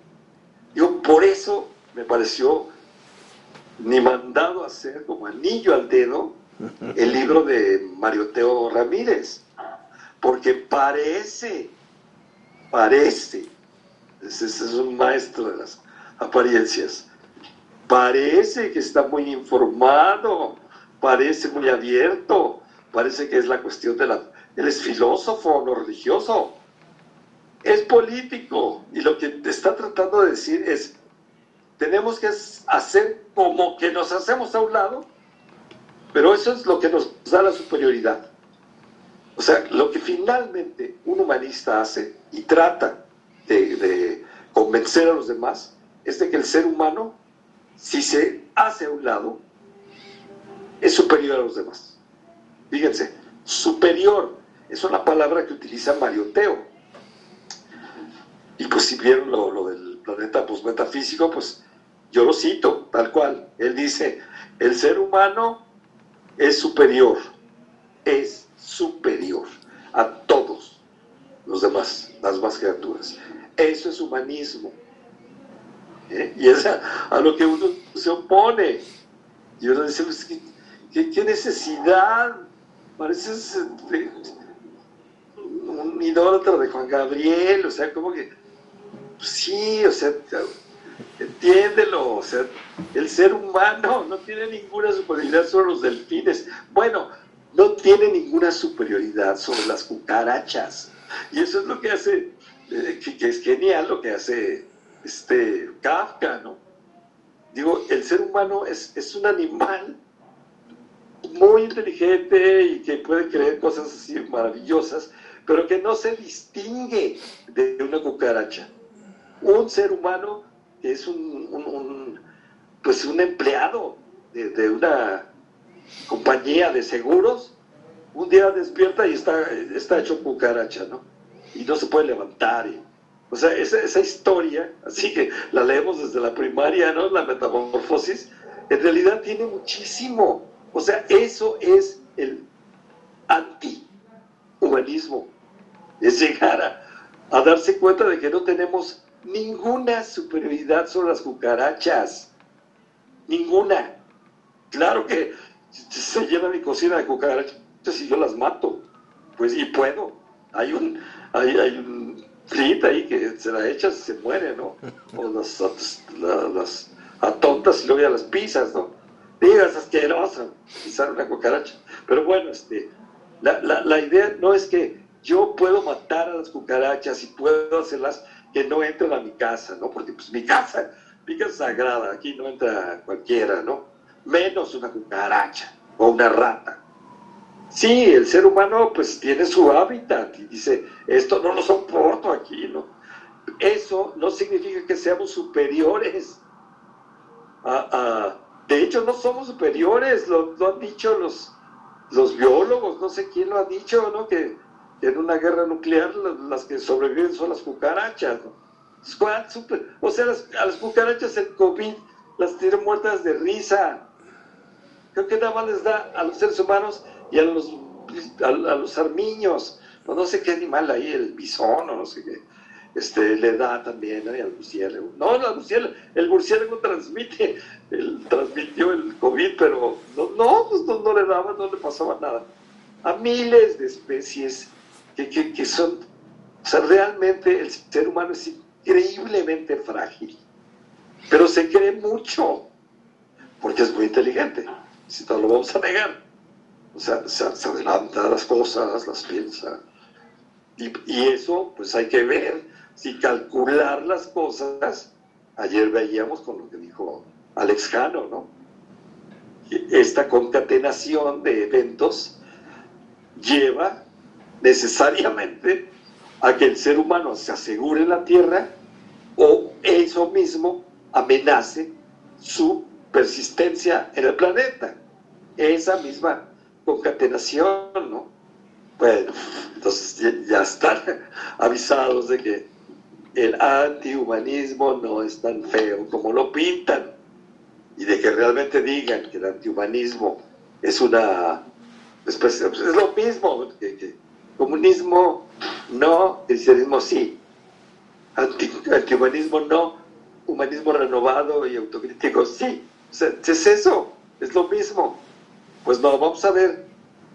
yo por eso me pareció ni mandado a hacer como anillo al dedo el libro de Mario Teo Ramírez, porque parece, parece, ese es un maestro de las apariencias, parece que está muy informado, parece muy abierto, parece que es la cuestión de la... Él es filósofo, no religioso, es político, y lo que te está tratando de decir es, tenemos que hacer como que nos hacemos a un lado pero eso es lo que nos da la superioridad. O sea, lo que finalmente un humanista hace y trata de, convencer a los demás es de que el ser humano si se hace a un lado, es superior a los demás. Fíjense, superior es una palabra que utiliza Mario Teo. Y pues si vieron lo, del planeta pues, metafísico, pues yo lo cito tal cual. Él dice, el ser humano es superior, es superior a todos los demás, las demás criaturas. Eso es humanismo. ¿Eh? Y es a, lo que uno se opone. Y uno dice, pues, ¿qué, necesidad? Pareces un idólatra de Juan Gabriel, o sea, como que, pues sí, o sea, entiéndelo, o sea, el ser humano no tiene ninguna superioridad sobre los delfines. Bueno, no tiene ninguna superioridad sobre las cucarachas. Y eso es lo que hace, que, es genial lo que hace este Kafka, ¿no? Digo, el ser humano es, es un animal muy inteligente y que puede creer cosas así maravillosas, pero que no se distingue de una cucaracha. Un ser humano que es un, pues un empleado de, una compañía de seguros, un día despierta y está, está hecho cucaracha, ¿no? Y no se puede levantar. o sea, esa, esa historia, así que la leemos desde la primaria, ¿no? La metamorfosis, en realidad tiene muchísimo o sea, eso es el anti-humanismo. Es llegar a, darse cuenta de que no tenemos ninguna superioridad sobre las cucarachas. Ninguna. Claro que se llena mi cocina de cucarachas y yo las mato. Pues y puedo. Hay un, hay, hay un frit ahí que se la echas y se muere, ¿no? O las, las, las atontas y luego ya las pisas, ¿no? digas asqueroso, pisar una cucaracha. Pero bueno, este, la, idea no es que yo puedo matar a las cucarachas y puedo hacerlas que no entren a mi casa, ¿no? Porque pues mi casa, mi casa sagrada, aquí no entra cualquiera, ¿no? Menos una cucaracha o una rata. Sí, el ser humano pues tiene su hábitat y dice, esto no lo soporto aquí, ¿no? Eso no significa que seamos superiores de hecho, no somos superiores, lo, han dicho los, los biólogos, no sé quién lo ha dicho, ¿no? Que, en una guerra nuclear las, que sobreviven son las cucarachas, ¿no? O sea, a las cucarachas el COVID las tienen muertas de risa. Creo que nada más les da a los seres humanos y a los, a, los armiños, no sé qué animal ahí, el bisón o no sé qué este, le da también al murciélago. No, la el murciélago transmite, el, transmitió el COVID, pero no, no, pues no, le daba, no le pasaba nada. A miles de especies que, que, son, o sea, realmente el ser humano es increíblemente frágil, pero se cree mucho, porque es muy inteligente, si no lo vamos a negar. O sea, se, se adelanta las cosas, las piensa. Y, eso, pues hay que ver si calcular las cosas, ayer veíamos con lo que dijo Alex Jano, ¿no? Esta concatenación de eventos lleva necesariamente a que el ser humano se asegure la Tierra o eso mismo amenace su persistencia en el planeta. Esa misma concatenación, ¿no? Bueno, entonces ya están avisados de que el antihumanismo no es tan feo como lo pintan y de que realmente digan que el antihumanismo es una especie, es lo mismo comunismo no, cristianismo sí, Anti, antihumanismo no, humanismo renovado y autocrítico sí, es eso, es lo mismo. Pues no, vamos a ver,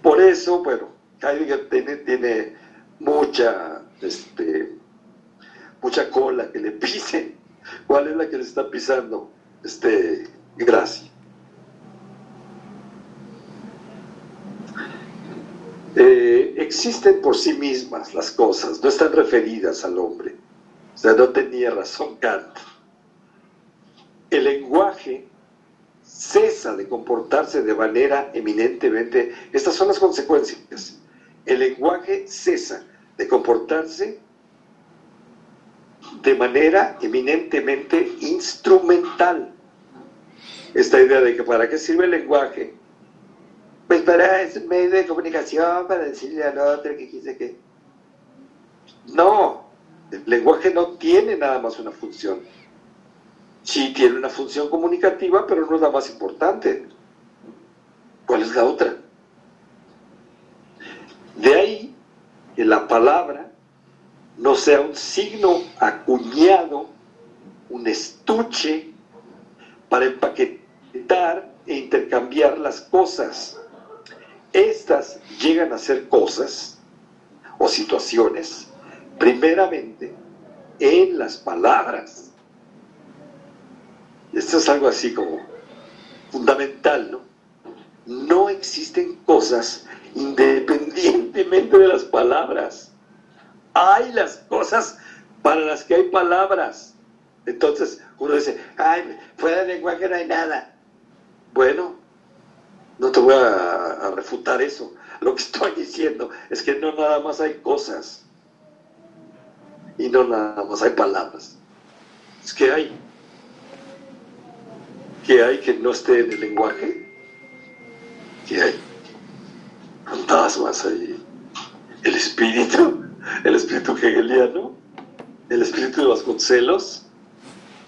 por eso, bueno, Heidegger tiene, mucha este, mucha cola que le pisen. ¿Cuál es la que le está pisando? Este, gracia. Eh, existen por sí mismas las cosas, no están referidas al hombre. O sea, no tenía razón Kant. El lenguaje cesa de comportarse de manera eminentemente, estas son las consecuencias. El lenguaje cesa de comportarse de manera eminentemente instrumental. esta idea de que para qué sirve el lenguaje. Pues para, es un medio de comunicación, para decirle al otro que quise que... No, el lenguaje no tiene nada más una función. Sí tiene una función comunicativa, pero no es la más importante. ¿Cuál es la otra? De ahí que la palabra no sea un signo acuñado, un estuche para empaquetar e intercambiar las cosas. Estas llegan a ser cosas o situaciones, primeramente, en las palabras. Esto es algo así como fundamental, ¿no? No existen cosas independientemente de las palabras. Hay las cosas para las que hay palabras. Entonces uno dice, ay, fuera del lenguaje no hay nada. Bueno, no te voy a, refutar eso. Lo que estoy diciendo es que no nada más hay cosas y no nada más hay palabras. Es que hay. Que hay que no esté en el lenguaje? que hay? fantasmas ahí, el espíritu, el espíritu hegeliano, el espíritu de Vasconcelos,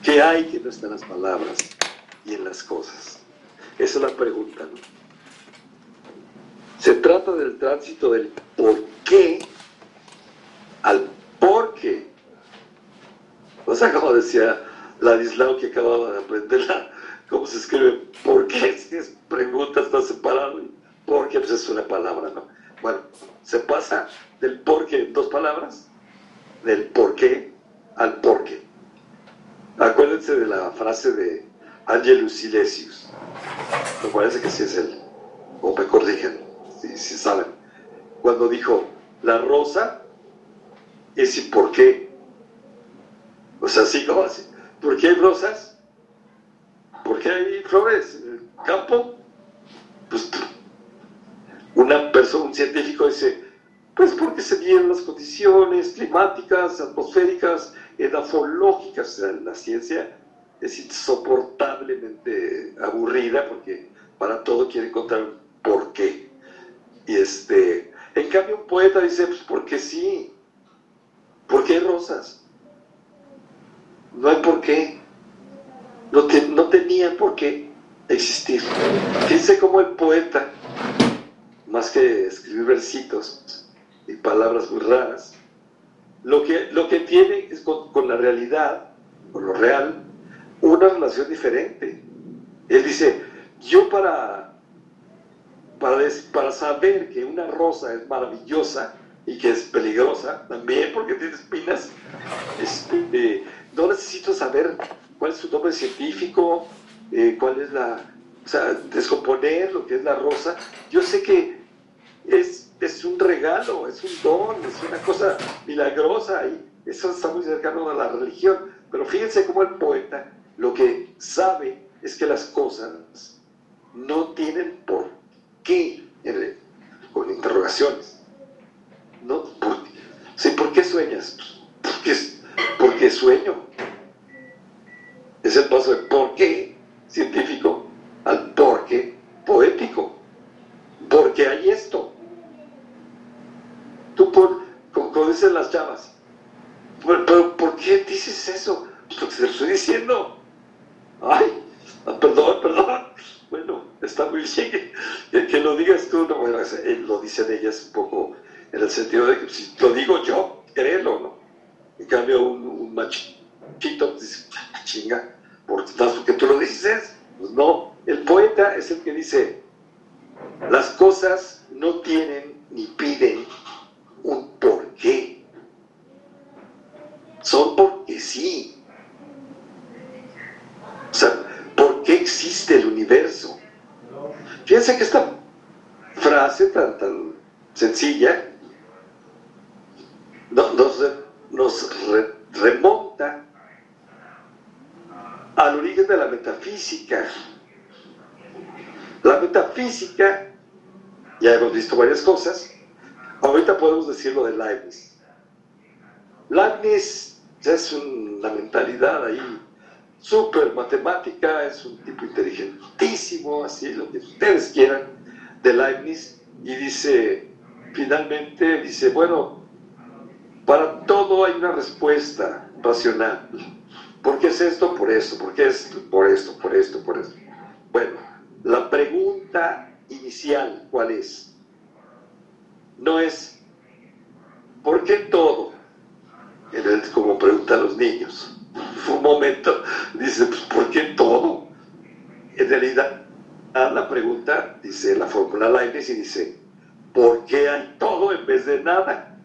¿qué hay que no está en las palabras y en las cosas? Esa es la pregunta, ¿no? Se trata del tránsito del por qué al por qué. O sea, como decía Ladislao que acababa de aprender cómo se escribe por qué, si es pregunta, está separado porque pues es una palabra, ¿no? Bueno, se pasa del porque en dos palabras, del por qué al por qué. Acuérdense de la frase de Angelus Silesius. Me parece que sí es él, o me corrigen, si, si saben. Cuando dijo, la rosa es y por qué. O sea, así como así. ¿Por qué hay rosas? ¿Por qué hay flores en el campo? Pues una persona, un científico dice, pues porque se dieron las condiciones climáticas, atmosféricas, edafológicas. La ciencia es insoportablemente aburrida porque para todo quiere encontrar un por qué. Y este, en cambio un poeta dice, pues porque sí, ¿por qué rosas? No hay por qué. No, no tenía por qué existir. Fíjense cómo el poeta más que escribir versitos y palabras muy raras, lo que, lo que tiene es con, la realidad, con lo real, una relación diferente. Él dice, yo para, para, para saber que una rosa es maravillosa y que es peligrosa, también porque tiene espinas, este, no necesito saber cuál es su nombre científico, eh, cuál es la, o sea, descomponer lo que es la rosa. Yo sé que es, es un regalo, es un don, es una cosa milagrosa y eso está muy cercano a la religión. Pero fíjense cómo el poeta lo que sabe es que las cosas no tienen por qué, con interrogaciones. ¿No? ¿Por, sí, ¿por qué sueñas? Porque, porque sueño. Es el paso de por qué científico al por qué poético. Porque hay esto. Tú por, como, dicen las chavas, pero, ¿por qué dices eso? Porque te lo estoy diciendo. Ay, ah, perdón, perdón. Bueno, está muy bien que, lo digas tú, no, bueno, lo dicen ellas un poco en el sentido de que si lo digo yo, créelo, ¿no? En cambio, un, machito dice, ah, chinga, porque tú lo dices. Pues no, el poeta es el que dice, las cosas no tienen ni piden un por qué. Son porque sí. O sea, ¿por qué existe el universo? Fíjense que esta frase tan, tan sencilla nos, nos remonta al origen de la metafísica. La metafísica, ya hemos visto varias cosas, Ahorita podemos decir lo de Leibniz. Leibniz es una mentalidad ahí súper matemática, es un tipo inteligente. larguísimo, así, lo que ustedes quieran, de Leibniz, y dice, finalmente, dice, bueno, para todo hay una respuesta racional. ¿Por qué es esto? Por esto. ¿Por qué es por esto? Por esto, por esto. Bueno, la pregunta inicial, ¿cuál es? No es, ¿por qué todo? Como preguntan los niños. Un momento, dice, pues, ¿por qué todo? En realidad, la pregunta, dice la fórmula Leibniz y dice, ¿por qué hay todo en vez de nada?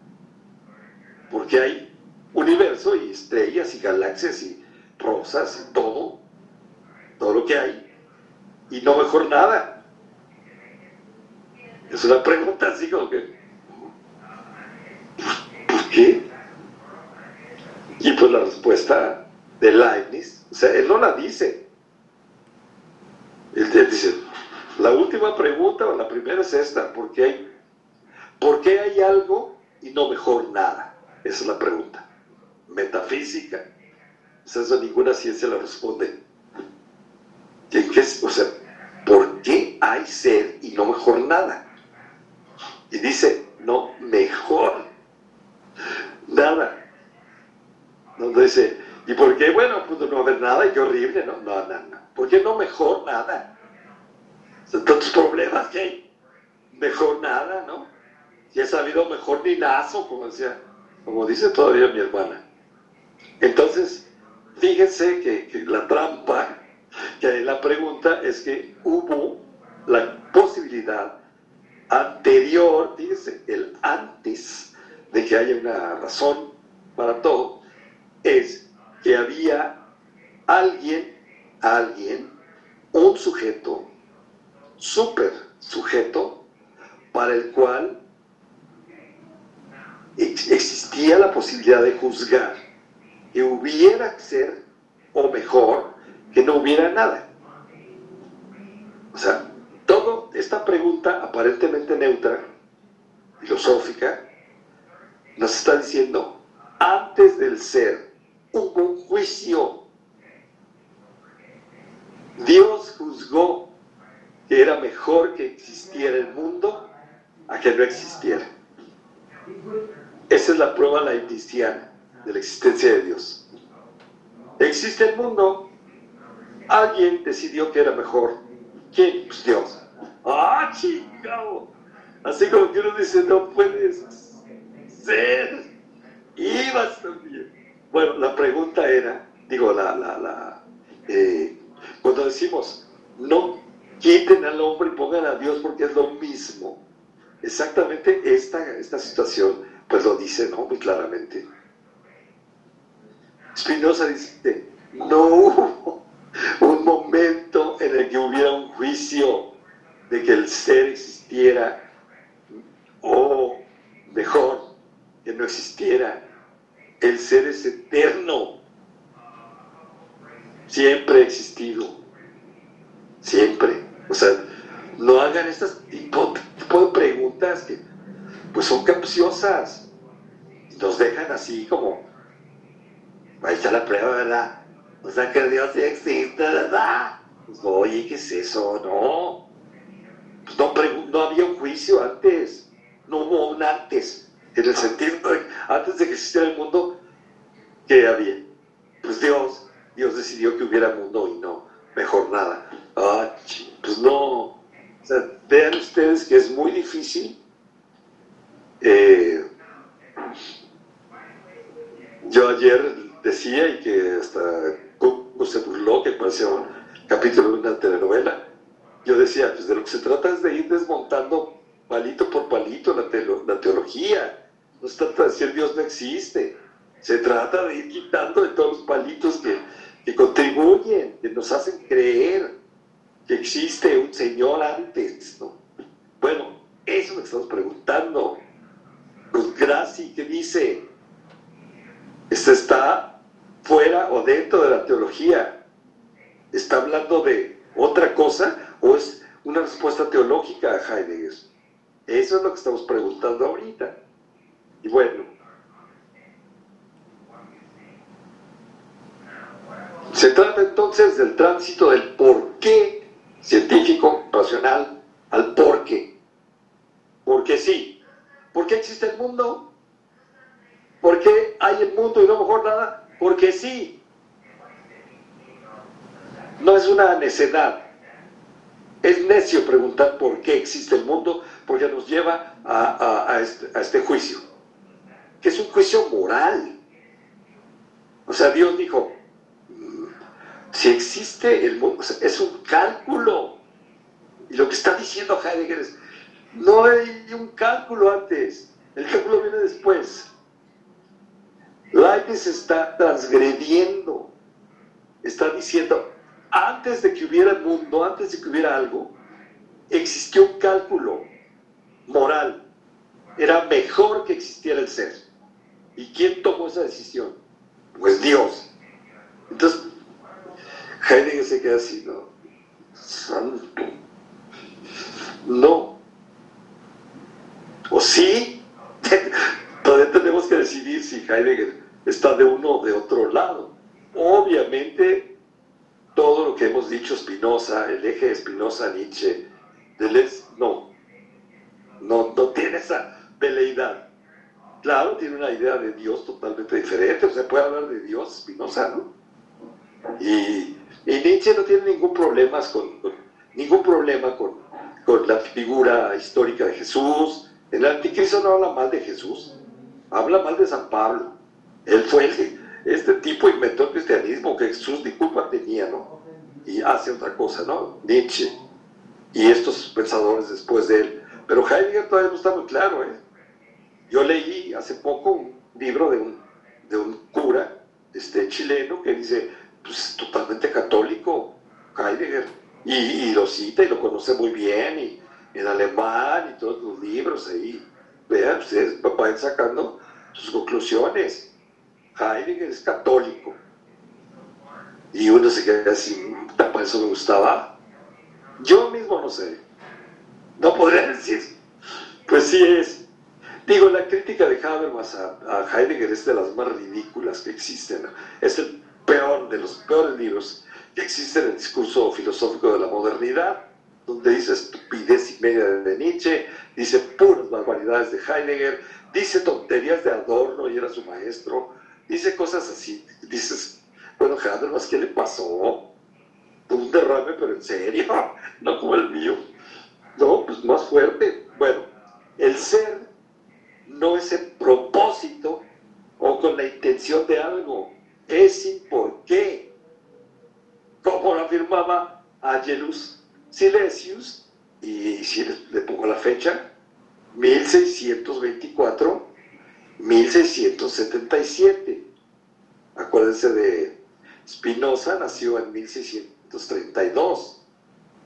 Porque hay universo y estrellas y galaxias y rosas todo, todo lo que hay, y no mejor nada. Es una pregunta así como que, ¿por qué? Y pues la respuesta de Leibniz, o sea, él no la dice. Él dice, la última pregunta o la primera es esta, ¿por qué ¿por qué hay algo y no mejor nada? Esa es la pregunta. Metafísica. Sea, eso ninguna ciencia la responde. ¿Qué, o sea, ¿por qué hay ser y no mejor nada? Y dice, no, mejor nada. No dice, ¿y por qué? Bueno, pues no haber nada y qué horrible, ¿no? No, no, no. ¿Por qué no mejor nada? O sea, tantos problemas que hay. Mejor nada, ¿no? Si ha sabido mejor ni lazo, como decía, como dice todavía mi hermana. Entonces, fíjense que, la trampa que la pregunta es que hubo la posibilidad anterior, fíjense, el antes de que haya una razón para todo, es que había alguien, alguien, un sujeto, super sujeto, para el cual existía la posibilidad de juzgar que hubiera que ser, o mejor, que no hubiera nada. O sea, toda esta pregunta aparentemente neutra, filosófica, nos está diciendo, antes del ser hubo un juicio. Dios juzgó que era mejor que existiera el mundo a que no existiera. Esa es la prueba laicitiana de la existencia de Dios. Existe el mundo, alguien decidió que era mejor. ¿Quién? Pues Dios. ¡Ah, chingado! Así como que uno dice, no puedes ser. Ibas también. Bueno, la pregunta era, digo, la, la, la, eh, cuando decimos, no quiten al hombre y pongan a Dios porque es lo mismo. Exactamente esta, esta situación, pues lo dice, ¿no? Muy claramente. Spinoza dice, no hubo un momento en el que hubiera un juicio de que el ser existiera o mejor, que no existiera. El ser es eterno. Siempre ha existido. Siempre. O sea, no hagan estas tipo, preguntas que pues son capciosas. Nos dejan así como Ahí está la prueba, ¿verdad? O sea que Dios sí existe, ¿verdad? Pues, oye, ¿qué es eso? No. Pues no, no había un juicio antes. No hubo un antes. En el sentido, antes de que existiera el mundo, ¿qué había? Pues Dios, Dios decidió que hubiera mundo y no, mejor nada. Ah, pues no. O sea, vean ustedes que es muy difícil. Eh, yo ayer decía y que hasta Coco se burló, que parecía un capítulo de una telenovela. Yo decía, pues de lo que se trata es de ir desmontando palito por palito la, la teología. No se trata de decir Dios no existe. Se trata de ir quitando de todos los palitos que, que contribuyen, que nos hacen creer que existe un Señor antes. ¿no? Bueno, eso que estamos preguntando. Pues Graci, ¿qué dice? Este está fuera o dentro de la teología? ¿Está hablando de otra cosa o es una respuesta teológica a Heidegger? Eso es lo que estamos preguntando ahorita. Y bueno, se trata entonces del tránsito del por qué científico, racional, al por qué. Porque sí. ¿Por qué existe el mundo? ¿Por qué hay el mundo y no mejor nada? Porque sí. No es una necedad. Es necio preguntar por qué existe el mundo, porque nos lleva a, este, a este juicio, que es un juicio moral. O sea, Dios dijo, mm, si existe el mundo, es un cálculo. Y lo que está diciendo Heidegger es, no hay un cálculo antes, el cálculo viene después. Leibniz está transgrediendo, está diciendo, antes de que hubiera mundo, antes de que hubiera algo, existió un cálculo moral. Era mejor que existiera el ser. ¿Y quién tomó esa decisión? Pues Dios. Entonces, Heidegger se queda así, ¿no? Santo. No. ¿O sí? Todavía tenemos que decidir si Heidegger está de uno o de otro lado. Obviamente, todo lo que hemos dicho Spinoza, el eje de Spinoza, Nietzsche, Deleuze, no. No, no tiene esa veleidad. Claro, tiene una idea de Dios totalmente diferente. O sea, puede hablar de Dios Spinoza, ¿no? Y, Nietzsche no tiene ningún problema con, ningún problema con, con la figura histórica de Jesús. El anticristo no habla mal de Jesús, habla mal de San Pablo. Él fue este tipo inventó el cristianismo que Jesús ni culpa tenía, ¿no? Y hace otra cosa, ¿no? Nietzsche y estos pensadores después de él. Pero Heidegger todavía no está muy claro, ¿eh? Yo leí hace poco un libro de un, de un cura este, chileno que dice, pues totalmente católico, Heidegger, y, y, lo cita y lo conoce muy bien, y en alemán y todos los libros ahí. Vean, ustedes vayan sacando sus conclusiones. Heidegger es católico. Y uno se queda así, por eso me gustaba. Yo mismo no sé. No podría decir. Pues sí es. Digo, la crítica de Habermas a, Heidegger es de las más ridículas que existen. Es el peor de los peores libros que existen en el discurso filosófico de la modernidad, donde dice estupidez y media de Nietzsche, dice puras barbaridades de Heidegger, dice tonterías de Adorno y era su maestro, dice cosas así. Dices, bueno, Habermas, ¿qué le pasó? un derrame, pero en serio, no como el mío. No, pues más fuerte. Bueno, el ser no es el propósito o con la intención de algo, es sin por qué. Como lo afirmaba Angelus Silesius, y si le pongo la fecha, 1624, 1677. Acuérdense de Spinoza, nació en 1632.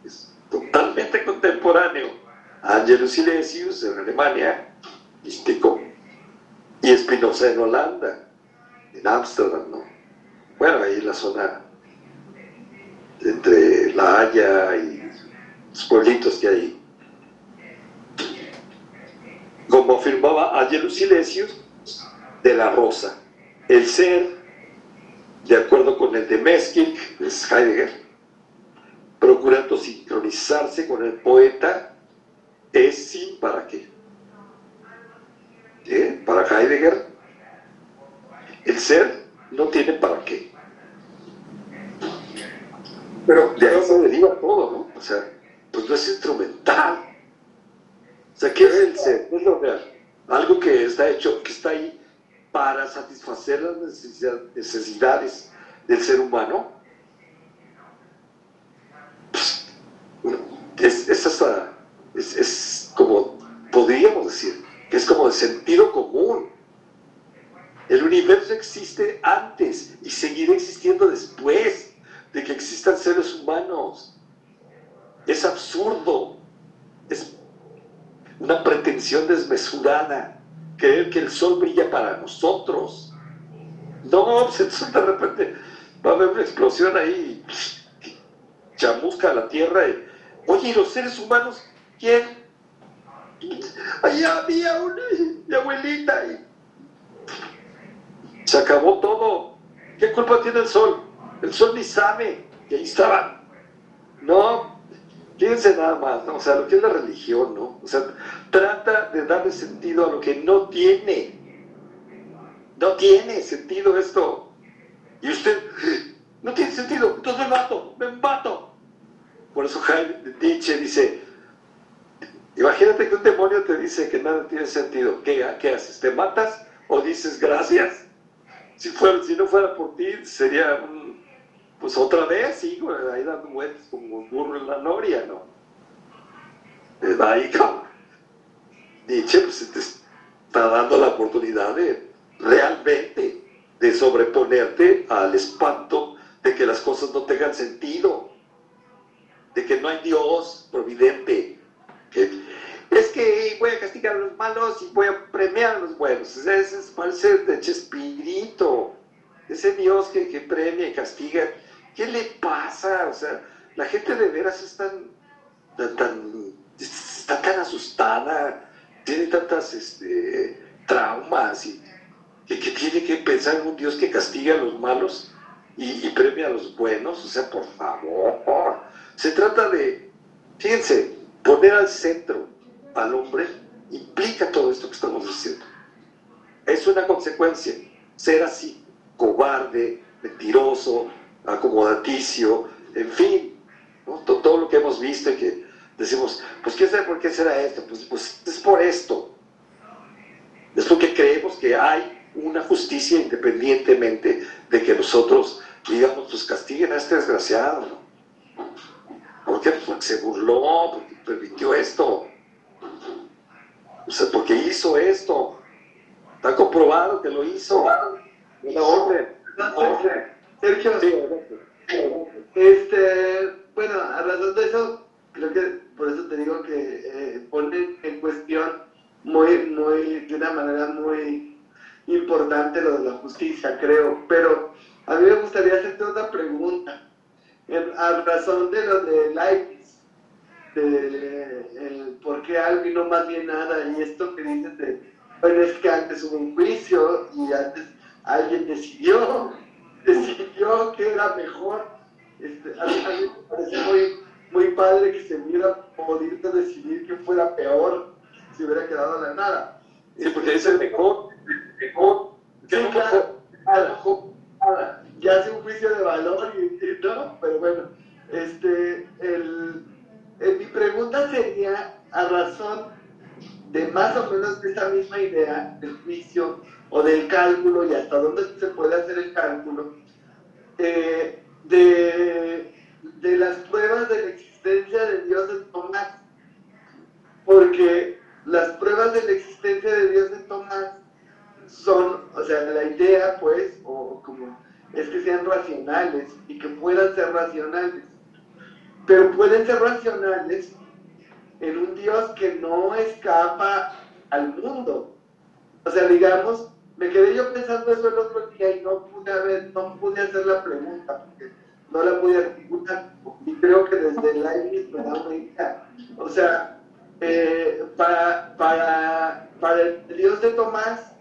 Es totalmente contemporáneo. Angelus Silesius en Alemania, místico, y Spinoza en Holanda, en Ámsterdam, ¿no? Bueno, ahí en la zona entre La Haya y los pueblitos que hay como afirmaba Angelus Silesius, de la rosa. El ser, de acuerdo con el de Meskik, es Heidegger, procurando sincronizarse con el poeta, es sin para qué. ¿Eh? Para Heidegger, el ser no tiene para qué. Pero de ahí se deriva todo, ¿no? O sea, pues no es instrumental. O sea, ¿qué es el ser? ¿Qué es lo real? Algo que está hecho, que está ahí para satisfacer las necesidades del ser humano. Pues, es, es, como, podríamos decir, que es como de sentido común. El universo existe antes y seguirá existiendo después de que existan seres humanos. Es absurdo, es una pretensión desmesurada, creer que el sol brilla para nosotros. No, pues entonces de repente va a haber una explosión ahí, chamusca la tierra. Y, Oye, ¿y los seres humanos? ¿Quién? Allá había una mi abuelita y se acabó todo. ¿Qué culpa tiene el sol? El sol ni sabe que ahí estaban. No, Fíjense nada más, ¿no? O sea, lo que es la religión, ¿no? O sea, trata de darle sentido a lo que no tiene. No tiene sentido esto. Y usted, no tiene sentido, entonces me mato, me mato. Por eso Nietzsche dice, imagínate que un demonio te dice que nada tiene sentido. ¿Qué, qué haces? ¿Te matas o dices gracias? Si, fuera, si no fuera por ti, sería pues otra vez, sí, ahí dando vueltas como un burro en la noria, ¿no? Ahí, Nietzsche pues, te está dando la oportunidad de realmente de sobreponerte al espanto de que las cosas no tengan sentido, de que no hay Dios providente. Es que voy a castigar a los malos y voy a premiar a los buenos. Ese es parece de Chespirito, ese Dios que, que premia y castiga. ¿Qué le pasa? O sea, la gente de veras es tan, está tan asustada, tiene tantas este, traumas y que, tiene que pensar en un Dios que castiga a los malos y, premia a los buenos. O sea, por favor. Se trata de, fíjense, poner al centro al hombre implica todo esto que estamos diciendo. Es una consecuencia. Ser así, cobarde, mentiroso, acomodaticio, en fin, todo, lo que hemos visto y que decimos, pues ¿qué sabe por qué será esto? Pues, pues es por esto. Es porque creemos que hay una justicia independientemente de que nosotros digamos, pues castiguen a este desgraciado. ¿no? ¿Por qué? Pues porque se burló, porque permitió esto. O sea, porque hizo esto. Está comprobado que lo hizo. Una orden. Sergio, este, bueno, a razón de eso, creo que por eso te digo que eh, pone en cuestión muy, muy, de una manera muy importante lo de la justicia, creo. Pero a mí me gustaría hacerte otra pregunta. a razón de lo de Leibniz, de el, por qué y no más bien nada, y esto que dices de, bueno, es que antes hubo un juicio y antes alguien decidió, decidió que era mejor. Este, a, mí, me parece muy, muy padre que se hubiera podido decidir que fuera peor si hubiera quedado la nada. Sí, porque dice mejor mejor, sí, claro, ya hace un juicio de valor y, no, pero bueno, este, el, mi pregunta sería a razón de más o menos esa misma idea del juicio o del cálculo y hasta dónde se puede hacer el cálculo, eh, de, de las pruebas de la existencia de Dios en Tomás, porque las pruebas de la existencia de Dios en Tomás son, o sea, la idea, pues, o como es que sean racionales y que puedan ser racionales. Pero pueden ser racionales en un Dios que no escapa al mundo. O sea, digamos, me quedé yo pensando eso el otro día y no pude, no pude hacer la pregunta porque no la pude articular y creo que desde el aire me da una idea. O sea, eh, para, para, para el Dios de Tomás,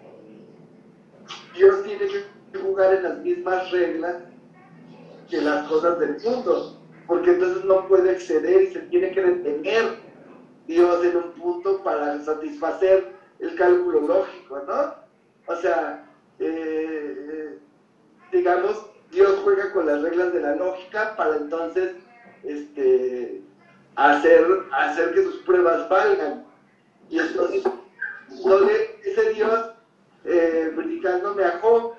Dios tiene que jugar en las mismas reglas que las cosas del mundo, porque entonces no puede exceder y se tiene que detener Dios en un punto para satisfacer el cálculo lógico, ¿no? O sea, eh, digamos, Dios juega con las reglas de la lógica para entonces este, hacer, hacer que sus pruebas valgan. Y entonces, ese Dios eh, criticándome a Job,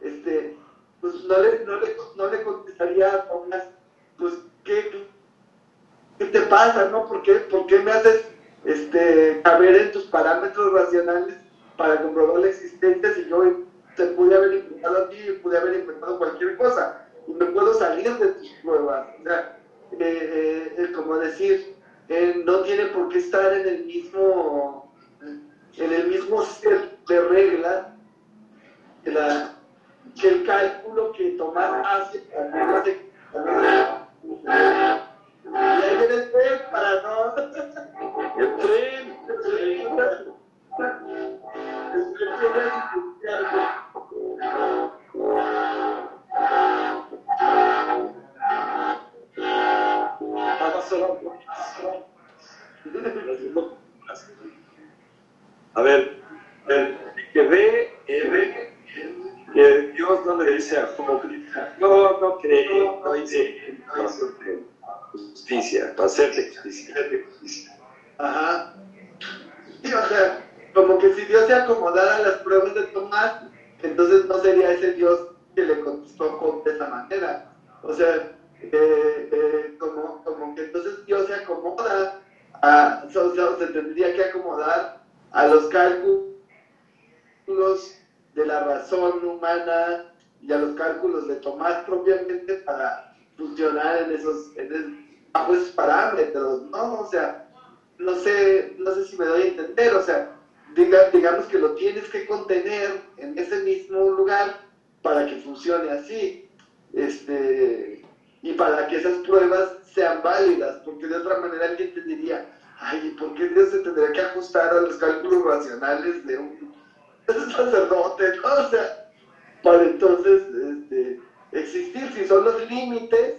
este, pues no le, no le, no le contestaría a Tomás, pues, ¿qué, ¿qué, te pasa, no? ¿Por qué, ¿Por qué me haces este, caber en tus parámetros racionales para comprobar la existencia si yo te pude haber inventado a ti y pude haber inventado cualquier cosa? Y me puedo salir de tus pruebas. O sea, eh, eh, como decir, eh, no tiene por qué estar en el mismo en el mismo ser de regla que, el cálculo que Tomás hace y ahí viene el tren para no el tren el tren A ver, que ve, ve que Dios no le dice a Job, no, no creo, no hice, no hice justicia, para hacerte justicia. Ajá. Sí, o sea, como que si Dios se acomodara a las pruebas de Tomás, entonces no sería ese Dios que le contestó de esa manera. O sea, eh, eh, como, como que entonces Dios se acomoda, a, o sea, se tendría que acomodar a los cálculos de la razón humana y a los cálculos de Tomás propiamente para funcionar en esos, bajo esos parámetros, ¿no? O sea, no sé, no sé si me doy a entender, o sea, diga, digamos que lo tienes que contener en ese mismo lugar para que funcione así, este, y para que esas pruebas sean válidas, porque de otra manera alguien te diría, ay, ¿por qué Dios se tendría que ajustar a los cálculos racionales de un sacerdote? O sea, para entonces este, existir, si son los límites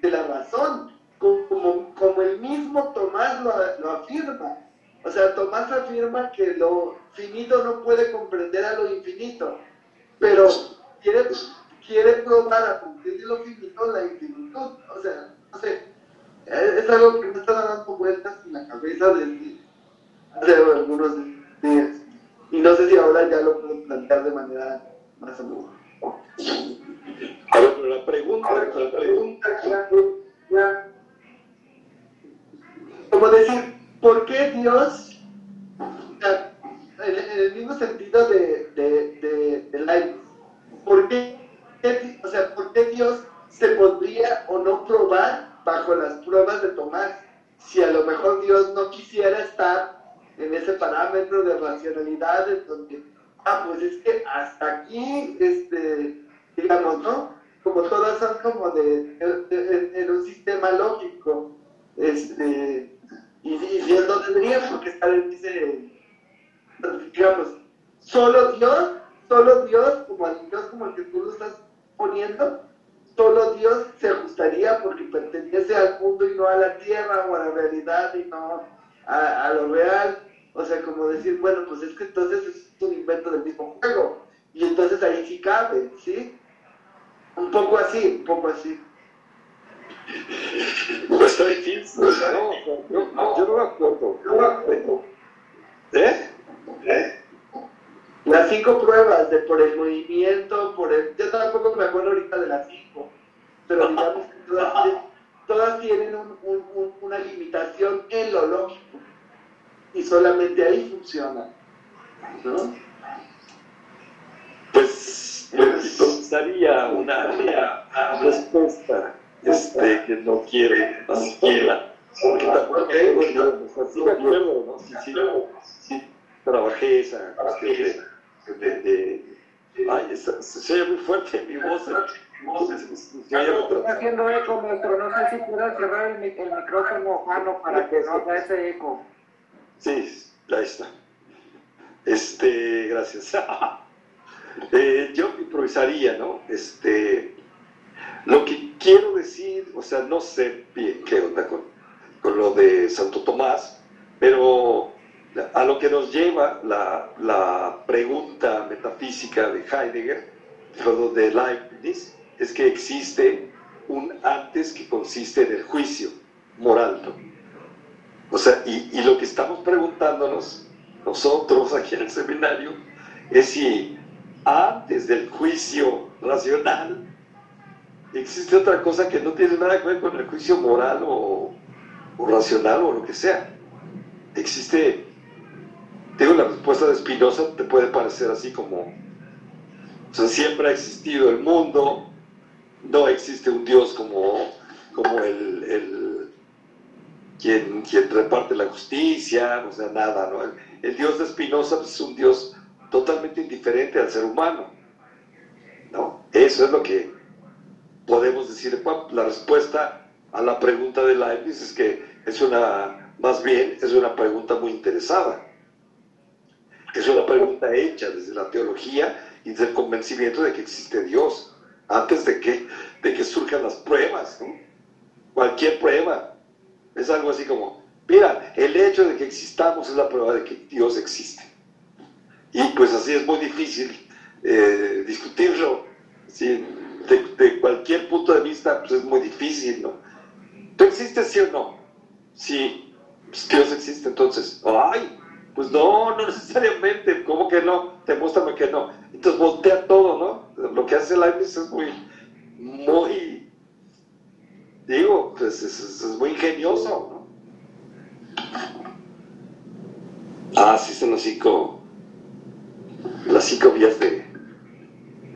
de la razón, como, como el mismo Tomás lo, lo afirma. O sea, Tomás afirma que lo finito no puede comprender a lo infinito, pero quiere, quiere probar a cumplir de lo finito la infinitud. O sea, no sé, es algo que me está dando vueltas en la cabeza desde hace algunos días. Y no sé si ahora ya lo puedo plantear de manera más aguda. A ver, pero la pregunta, la pregunta ya, como decir, ¿por qué Dios, en, el mismo sentido de, de, de, de ¿por qué, o sea, ¿por Dios se podría o no probar bajo las pruebas de Tomás si a lo mejor Dios no quisiera estar en ese parámetro de racionalidad donde, ah, pues es que hasta aquí, este, digamos, ¿no? Como todas son como de, en un sistema lógico, este, y, y, no tendríamos que estar en ese, digamos, solo Dios, solo Dios, como el Dios como el que tú lo estás poniendo, solo Dios se ajustaría porque pertenece al mundo y no a la tierra o a la realidad y no a, lo real. O sea, como decir, bueno, pues es que entonces es un invento del mismo juego. Y entonces ahí sí cabe, ¿sí? Un poco así, un poco así. Pues está difícil. No, yo, yo no me acuerdo. No me acuerdo. ¿Eh? ¿Eh? Las cinco pruebas de por el movimiento, por el... Yo tampoco me acuerdo ahorita de las cinco, pero digamos que todas, tienen una limitación en lo lógico y solamente ahí funciona. ¿no? Pues necesitaría una, una respuesta este, que no quiere, pues, sí me acuerdo, ¿no? Sí, sí, sí, trabajé esa cuestión de, de, ay, se oye muy fuerte mi voz. Está haciendo eco, maestro. No sé si pueda cerrar el, el micrófono, Juano, para que no haga ese eco. Sí, ahí está. Este, gracias. eh, yo improvisaría, ¿no? Este, lo que quiero decir, o sea, no sé bien qué onda con, con lo de Santo Tomás, pero a lo que nos lleva la, pregunta metafísica de Heidegger, de Leibniz, es que existe un antes que consiste en el juicio moral. O sea, y, y, lo que estamos preguntándonos nosotros aquí en el seminario es si antes del juicio racional existe otra cosa que no tiene nada que ver con el juicio moral o, o racional o lo que sea. Existe Digo, la respuesta de Spinoza te puede parecer así como, o siempre ha existido el mundo, no existe un Dios como, como el, el quien, quien, reparte la justicia, o sea, nada, ¿no? El, Dios de Spinoza es un Dios totalmente indiferente al ser humano, ¿no? Eso es lo que podemos decir. La respuesta a la pregunta de Leibniz es que es una, más bien, es una pregunta muy interesada es una pregunta hecha desde la teología y desde el convencimiento de que existe Dios, antes de que, de que surjan las pruebas. Cualquier prueba Es algo así como, mira, el hecho de que existamos es la prueba de que Dios existe. Y pues así es muy difícil eh, discutirlo. ¿sí? De, de, cualquier punto de vista, pues es muy difícil, ¿no? ¿Tú existes sí o no? Sí, pues Dios existe, entonces, ¡ay! Pues no, no necesariamente, ¿cómo que no? Demuéstrame que no. Entonces voltea todo, ¿no? Lo que hace Leibniz es muy, muy, digo, pues es, muy ingenioso, ¿no? Ah, sí, son los cinco, las cinco vías de,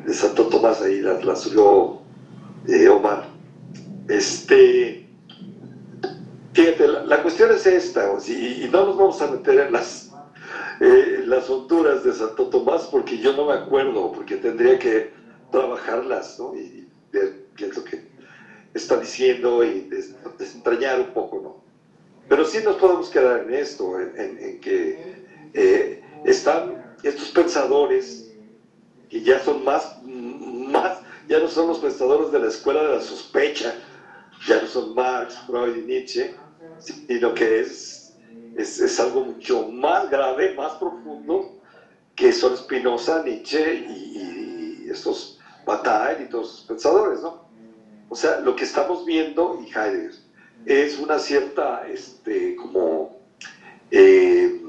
de Santo Tomás ahí, las, las subió eh, Omar. Este, fíjate, la, la, cuestión es esta, y, no nos vamos a meter en las, eh, las honduras de Santo Tomás porque yo no me acuerdo, porque tendría que trabajarlas, ¿no? Y ver qué es lo que está diciendo y des, desentrañar un poco, ¿no? Pero sí nos podemos quedar en esto, en que eh, están estos pensadores que ya son más, más, ya no son los pensadores de la escuela de la sospecha, ya no son Marx, Freud y Nietzsche, sino que es, es, es algo mucho más grave, más profundo, que son Spinoza, Nietzsche y, estos Bataille y todos esos pensadores, ¿no? O sea, lo que estamos viendo, y Heidegger, es una cierta, este, como, eh,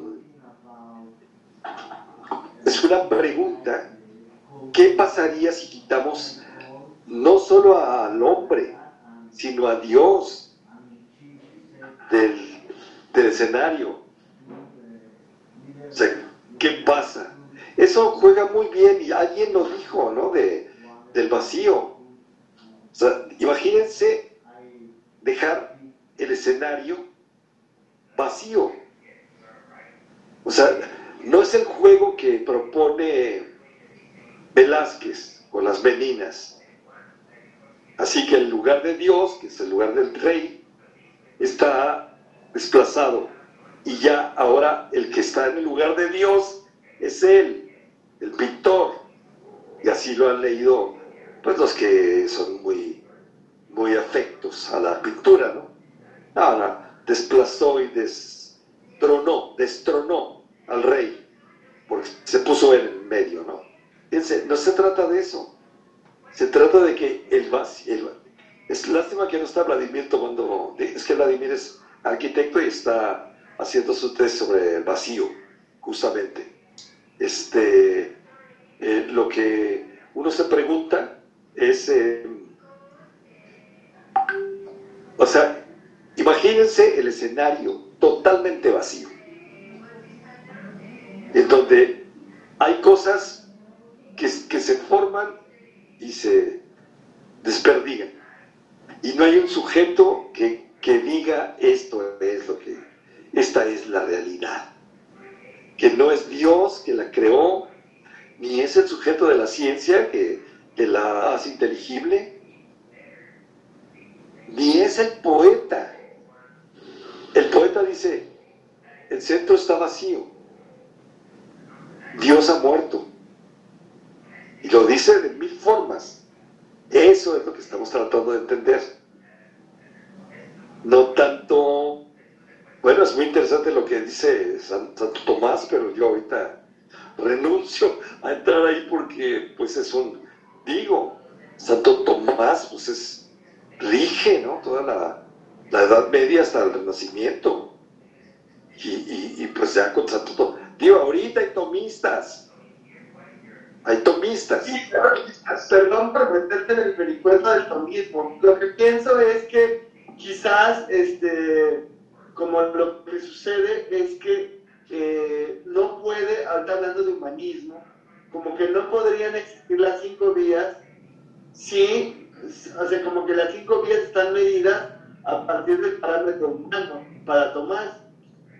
es una pregunta, ¿qué pasaría si quitamos no solo al hombre, sino a Dios del, escenario? O sea, ¿qué pasa? Eso juega muy bien y alguien lo dijo, ¿no? De, del vacío. O sea, imagínense dejar el escenario vacío. O sea, no es el juego que propone Velázquez con las meninas. Así que el lugar de Dios, que es el lugar del rey, está desplazado. Y ya ahora el que está en el lugar de Dios es él, el pintor. Y así lo han leído pues los que son muy, muy afectos a la pintura, ¿no? Ahora, desplazó y destronó, destronó al rey, porque se puso él en medio, ¿no? Fíjense, no se trata de eso, se trata de que el vacío, es lástima que no está Vladimir tomando, es que Vladimir es arquitecto y está haciendo su test sobre el vacío, justamente. Este, eh, lo que uno se pregunta es, eh, o sea, imagínense el escenario totalmente vacío, en donde hay cosas que, se forman y se desperdigan, y no hay un sujeto que, que diga esto es lo que, esta es la realidad, que no es Dios que la creó, ni es el sujeto de la ciencia que que la hace inteligible, ni es el poeta. El poeta dice, el centro está vacío, Dios ha muerto. Y lo dice de mil formas. Eso es lo que estamos tratando de entender. No tanto, bueno, es muy interesante lo que dice Santo Tomás, pero yo ahorita renuncio a entrar ahí porque pues es un digo, Santo Tomás, pues es, rige, ¿no? Toda la, la Edad Media hasta el Renacimiento. Y, y, pues ya con Santo Tomás, digo, ahorita hay tomistas. Hay tomistas. Sí, perdón por meterte en el vericueto del tomismo. Lo que pienso es que quizás, este, como lo que sucede es que eh, no puede, ahorita hablando de humanismo, como que no podrían existir las cinco vías si, o sea, como que las cinco vías están medidas a partir del parámetro humano para Tomás.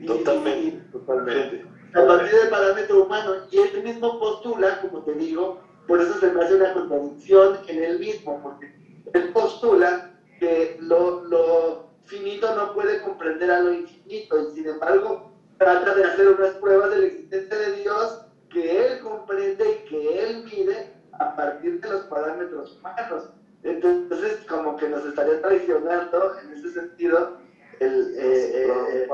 Totalmente, y, totalmente. A partir del parámetro humano. Y él mismo postula, como te digo, por eso se me hace una contradicción en él mismo, porque él postula que lo, lo finito no puede comprender a lo infinito, y sin embargo trata de hacer unas pruebas de la existencia de Dios que él comprende y que él mide a partir de los parámetros humanos. Entonces, como que nos estaría traicionando en ese sentido el, eh, eh,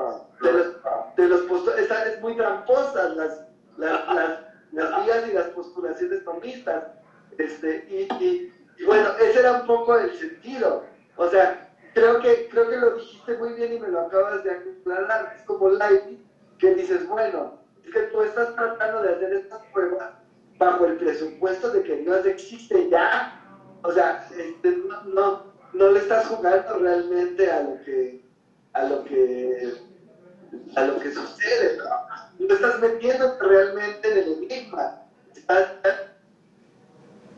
de los, de los postu- esta- es muy tramposas las, las, las, las vías y las postulaciones tomistas. Este, y, y, y bueno, ese era un poco el sentido. O sea, creo que, creo que lo dijiste muy bien y me lo acabas de aclarar. Es como Leibniz, que dices, bueno, es que tú estás tratando de hacer estas pruebas bajo el presupuesto de que Dios existe ya. O sea, este, no, no, no le estás jugando realmente a lo que a lo que a lo que sucede, ¿no? No estás metiéndote realmente en el enigma. Estás-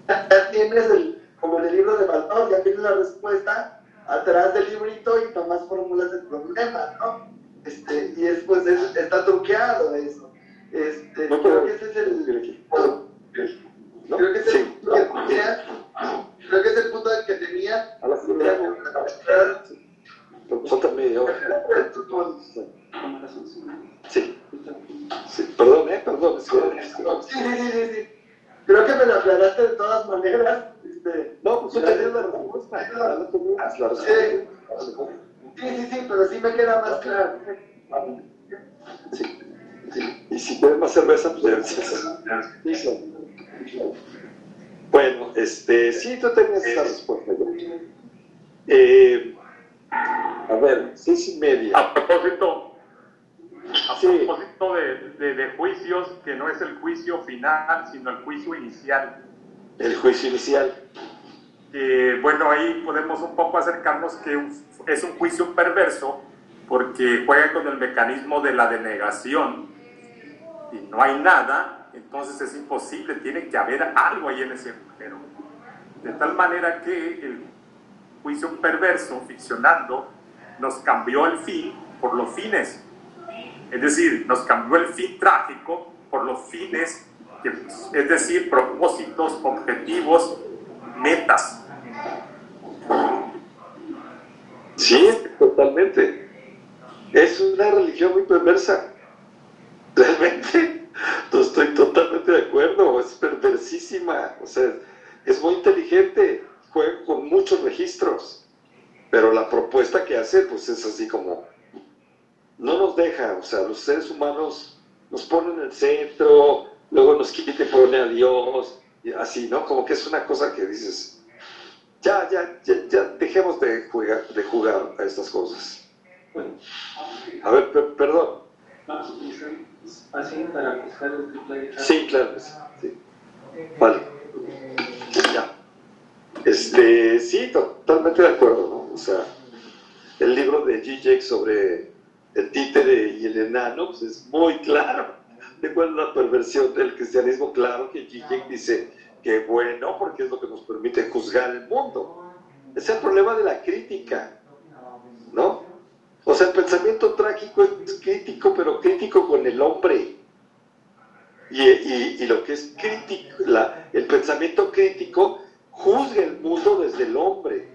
ya, tienes el, como en el libro de Baldor, ya tienes la respuesta atrás del librito y nomás formulas el problema, ¿no? Este, y es, pues, es- está truqueado eso. Este, No, creo que ese es el. ¿No? creo que ese es el punto que tenía, creo que es el punto que tenía. A la media hora. Sí. Sí, Perdón, ¿eh? Perdón. Sí, sí, sí, sí, sí. Creo que me lo aclaraste de todas maneras. Este, No, pues tú tenías la respuesta. Ya sí, sí, sí, pero sí me queda más claro. Sí. sí. Y si quieres más cerveza, pues Sí. Bueno, este, sí, tú tenías esa respuesta. ya. Eh, a ver, seis y media. A propósito, a Sí. propósito de, de- de juicios, que no es el juicio final, sino el juicio inicial. El juicio inicial. Bueno, ahí podemos un poco acercarnos que es un juicio perverso porque juega con el mecanismo de la denegación y no hay nada, entonces es imposible, tiene que haber algo ahí en ese agujero. De tal manera que el juicio perverso, ficcionando, nos cambió el fin por los fines. Es decir, nos cambió el fin trágico por los fines, es decir, propósitos, objetivos, metas. Sí, totalmente. Es una religión muy perversa. Realmente, no estoy totalmente de acuerdo. Es perversísima. O sea, es muy inteligente. Juega con muchos registros. Pero la propuesta que hace, pues es así como. No nos deja. O sea, los seres humanos nos ponen en el centro, luego nos quita y pone a Dios. Y así, ¿no? Como que es una cosa que dices ya, ya, ya, ya dejemos de jugar, de jugar a estas cosas. A ver, per- perdón. Así para buscar el triple Sí, claro, sí, sí. Vale. Ya. Este, sí, totalmente de acuerdo, ¿no? O sea, el libro de Zizek sobre el títere y el enano, pues es muy claro. De cuál es la perversión del cristianismo, claro que Zizek dice que bueno, porque es lo que nos permite juzgar el mundo. Es el problema de la crítica, ¿no? O sea, el pensamiento trágico es crítico, pero crítico con el hombre. Y, y- y lo que es crítico, la- el pensamiento crítico juzga el mundo desde el hombre.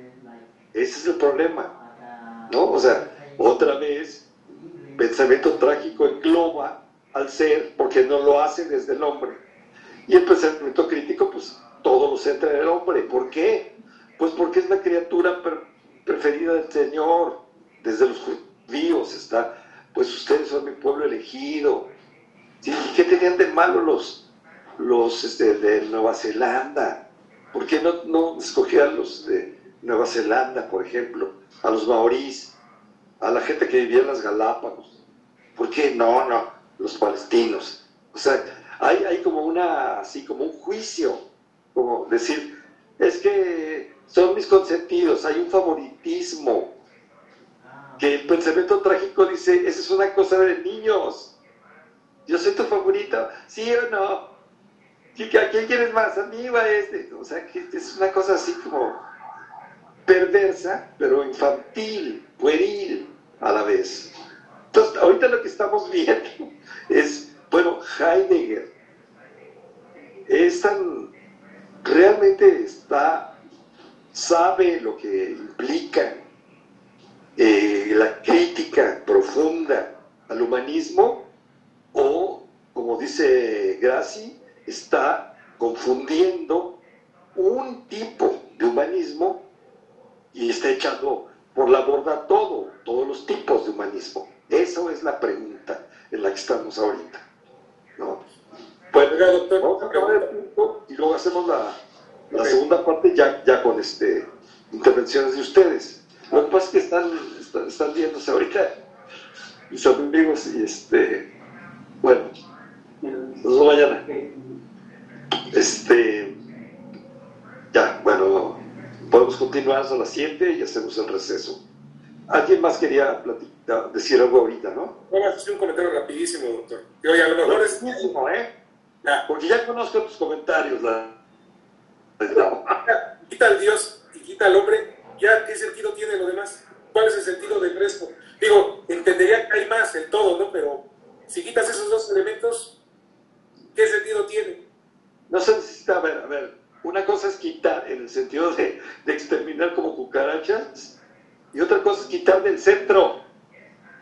Ese es el problema, ¿no? O sea, otra vez, pensamiento trágico engloba al ser porque no lo hace desde el hombre. Y el pensamiento crítico, pues todo lo centra en el hombre. ¿Por qué? Pues porque es la criatura preferida del Señor. Desde los judíos está, pues ustedes son mi pueblo elegido. ¿Sí? ¿Qué tenían de malo los, los este, de Nueva Zelanda? ¿Por qué no, no escogían los de Nueva Zelanda, por ejemplo? A los maorís, a la gente que vivía en las Galápagos. ¿Por qué no, no? Los palestinos. O sea, hay, hay como una, así como un juicio, como decir, es que son mis consentidos, hay un favoritismo, que el pensamiento trágico dice, esa es una cosa de niños, yo soy tu favorito, sí o no, ¿Y ¿a quién quieres más? ¿A mí o a este? O sea, que es una cosa así como perversa, pero infantil, pueril a la vez. Entonces, ahorita lo que estamos viendo es, bueno, Heidegger es tan, realmente está, sabe lo que implica eh, la crítica profunda al humanismo o, como dice Graci, está confundiendo un tipo de humanismo y está echando por la borda todo, todos los tipos de humanismo. Eso es la pregunta en la que estamos ahorita. ¿no? Bueno, Oiga, doctor, vamos a acabar el punto y luego hacemos la, la segunda parte ya, ya con este, intervenciones de ustedes. Lo que pasa es que están, están, están viéndose ahorita mis amigos y este, bueno, nos vemos mañana. Este, ya, bueno, podemos continuar a las 7 y hacemos el receso. ¿Alguien más quería platicar, decir algo ahorita, no? Vamos a hacer un comentario rapidísimo, doctor. Y oye, a lo mejor es... Rapidísimo, ¿eh? Ya, Porque ya conozco tus comentarios. La... quita al Dios y quita al hombre, ¿ya qué sentido tiene lo demás? ¿Cuál es el sentido del resto? Digo, entendería que hay más, el todo, ¿no? Pero si quitas esos dos elementos, ¿qué sentido tiene? No se necesita, a ver, a ver, una cosa es quitar en el sentido de, de exterminar como cucarachas y otra cosa es quitar del centro.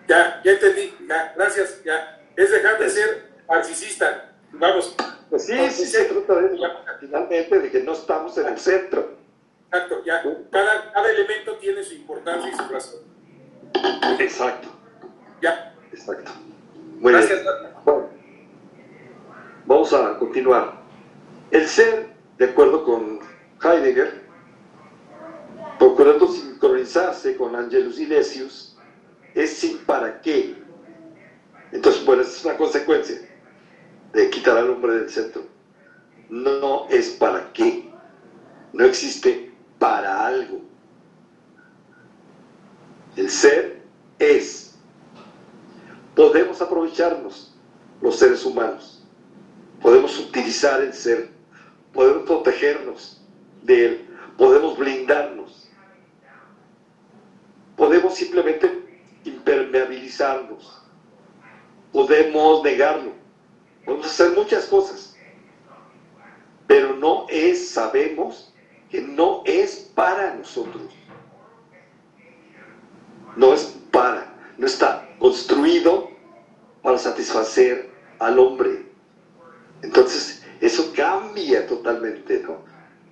Ya, ya entendí, ya, gracias, ya. Es dejar de ser narcisista. Vamos, Pues sí, sí se trata de eso, finalmente, de que no estamos en el centro. exacto, ya. Cada, cada elemento tiene su importancia y su razón. Exacto, Ya, exacto. Muy bien. gracias. doctor. Bueno, vamos a continuar. El ser, de acuerdo con Heidegger, procurando sincronizarse con Angelus Silesius, es sin para qué. Entonces, bueno, esta es una consecuencia de quitar al hombre del centro. No es para qué. No existe para algo. El ser es. Podemos aprovecharnos los seres humanos. Podemos utilizar el ser. Podemos protegernos de él. Podemos blindarnos. Podemos simplemente impermeabilizarnos. Podemos negarlo. Podemos hacer muchas cosas. Pero no es, sabemos que no es para nosotros. No es para, no está construido para satisfacer al hombre. Entonces, eso cambia totalmente, ¿no?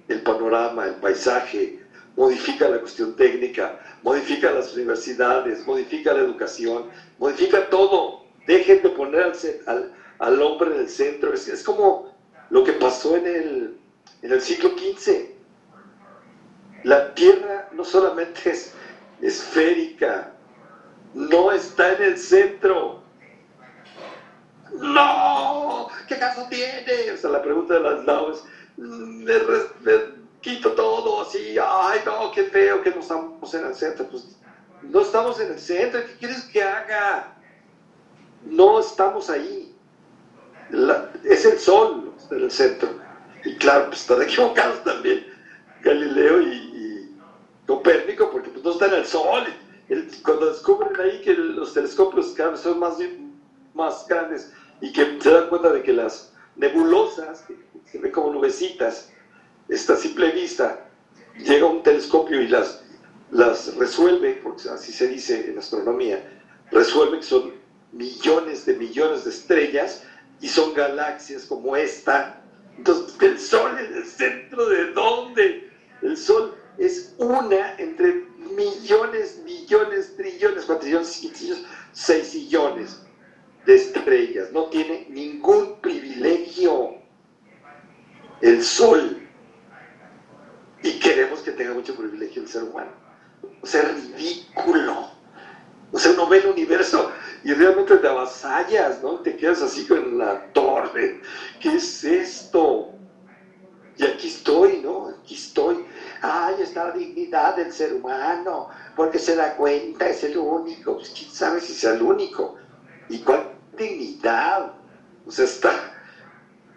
El panorama, el paisaje, modifica la cuestión técnica, modifica las universidades, modifica la educación, modifica todo. Dejen de poner al, hombre en el centro. Es, es como lo que pasó en el, en el siglo XV. La Tierra no solamente es esférica, no está en el centro. No, ¿qué caso tiene? O sea, la pregunta de las me quito todo así, ay no, qué feo que no estamos en el centro. Pues no estamos en el centro, ¿qué quieres que haga? No estamos ahí. La- es el sol en el centro. Y claro, pues están equivocados también Galileo y, Copérnico, porque pues no está en el sol. Cuando descubren ahí que los telescopios cada son más, más grandes y que se dan cuenta de que las nebulosas, que se ven como nubecitas, esta a simple vista, llega un telescopio y las, las resuelve, porque así se dice en astronomía, resuelve que son millones de millones de estrellas y son galaxias como esta. Entonces, ¿el Sol es el centro de dónde? El Sol es una entre millones, millones, trillones, cuatrillones, quintillones, seissillones de estrellas. No tiene ningún privilegio el Sol. Y queremos que tenga mucho privilegio el ser humano. O sea, ridículo. O sea, uno ve el universo y realmente te avasallas, ¿no? Te quedas así con la torre. ¿Qué es esto? Y aquí estoy, ¿no? Aquí estoy. Ay, está la dignidad del ser humano, porque se da cuenta, es el único. Pues quién sabe si sea el único. ¿Y cuál dignidad? O sea, está.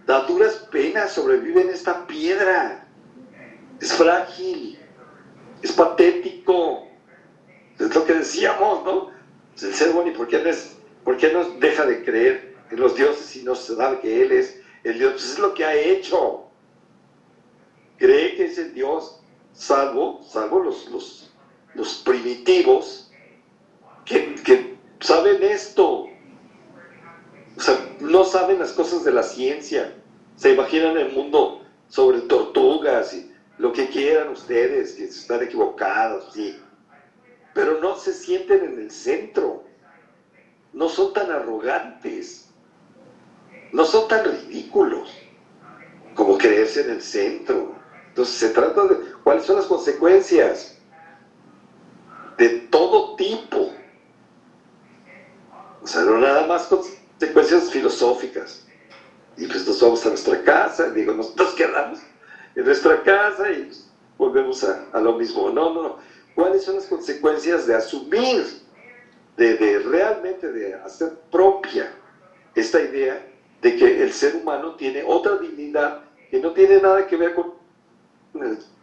A duras penas sobrevive en esta piedra. Es frágil. Es patético. Es lo que decíamos, ¿no? El ser humano, ¿y por qué, no es, por qué no deja de creer en los dioses y no se sabe que Él es el Dios? Pues es lo que ha hecho. Cree que es el Dios, salvo, salvo los, los, los primitivos que, que saben esto. O sea, no saben las cosas de la ciencia. Se imaginan el mundo sobre tortugas y lo que quieran ustedes, que están equivocados, sí pero no se sienten en el centro, no son tan arrogantes, no son tan ridículos como creerse en el centro. Entonces se trata de cuáles son las consecuencias de todo tipo. O sea, no nada más consecuencias filosóficas. Y pues nos vamos a nuestra casa, digo, nos, quedamos en nuestra casa y volvemos a, lo mismo. No, no, no. ¿Cuáles son las consecuencias de asumir, de, de realmente de hacer propia esta idea de que el ser humano tiene otra dignidad que no tiene nada que ver con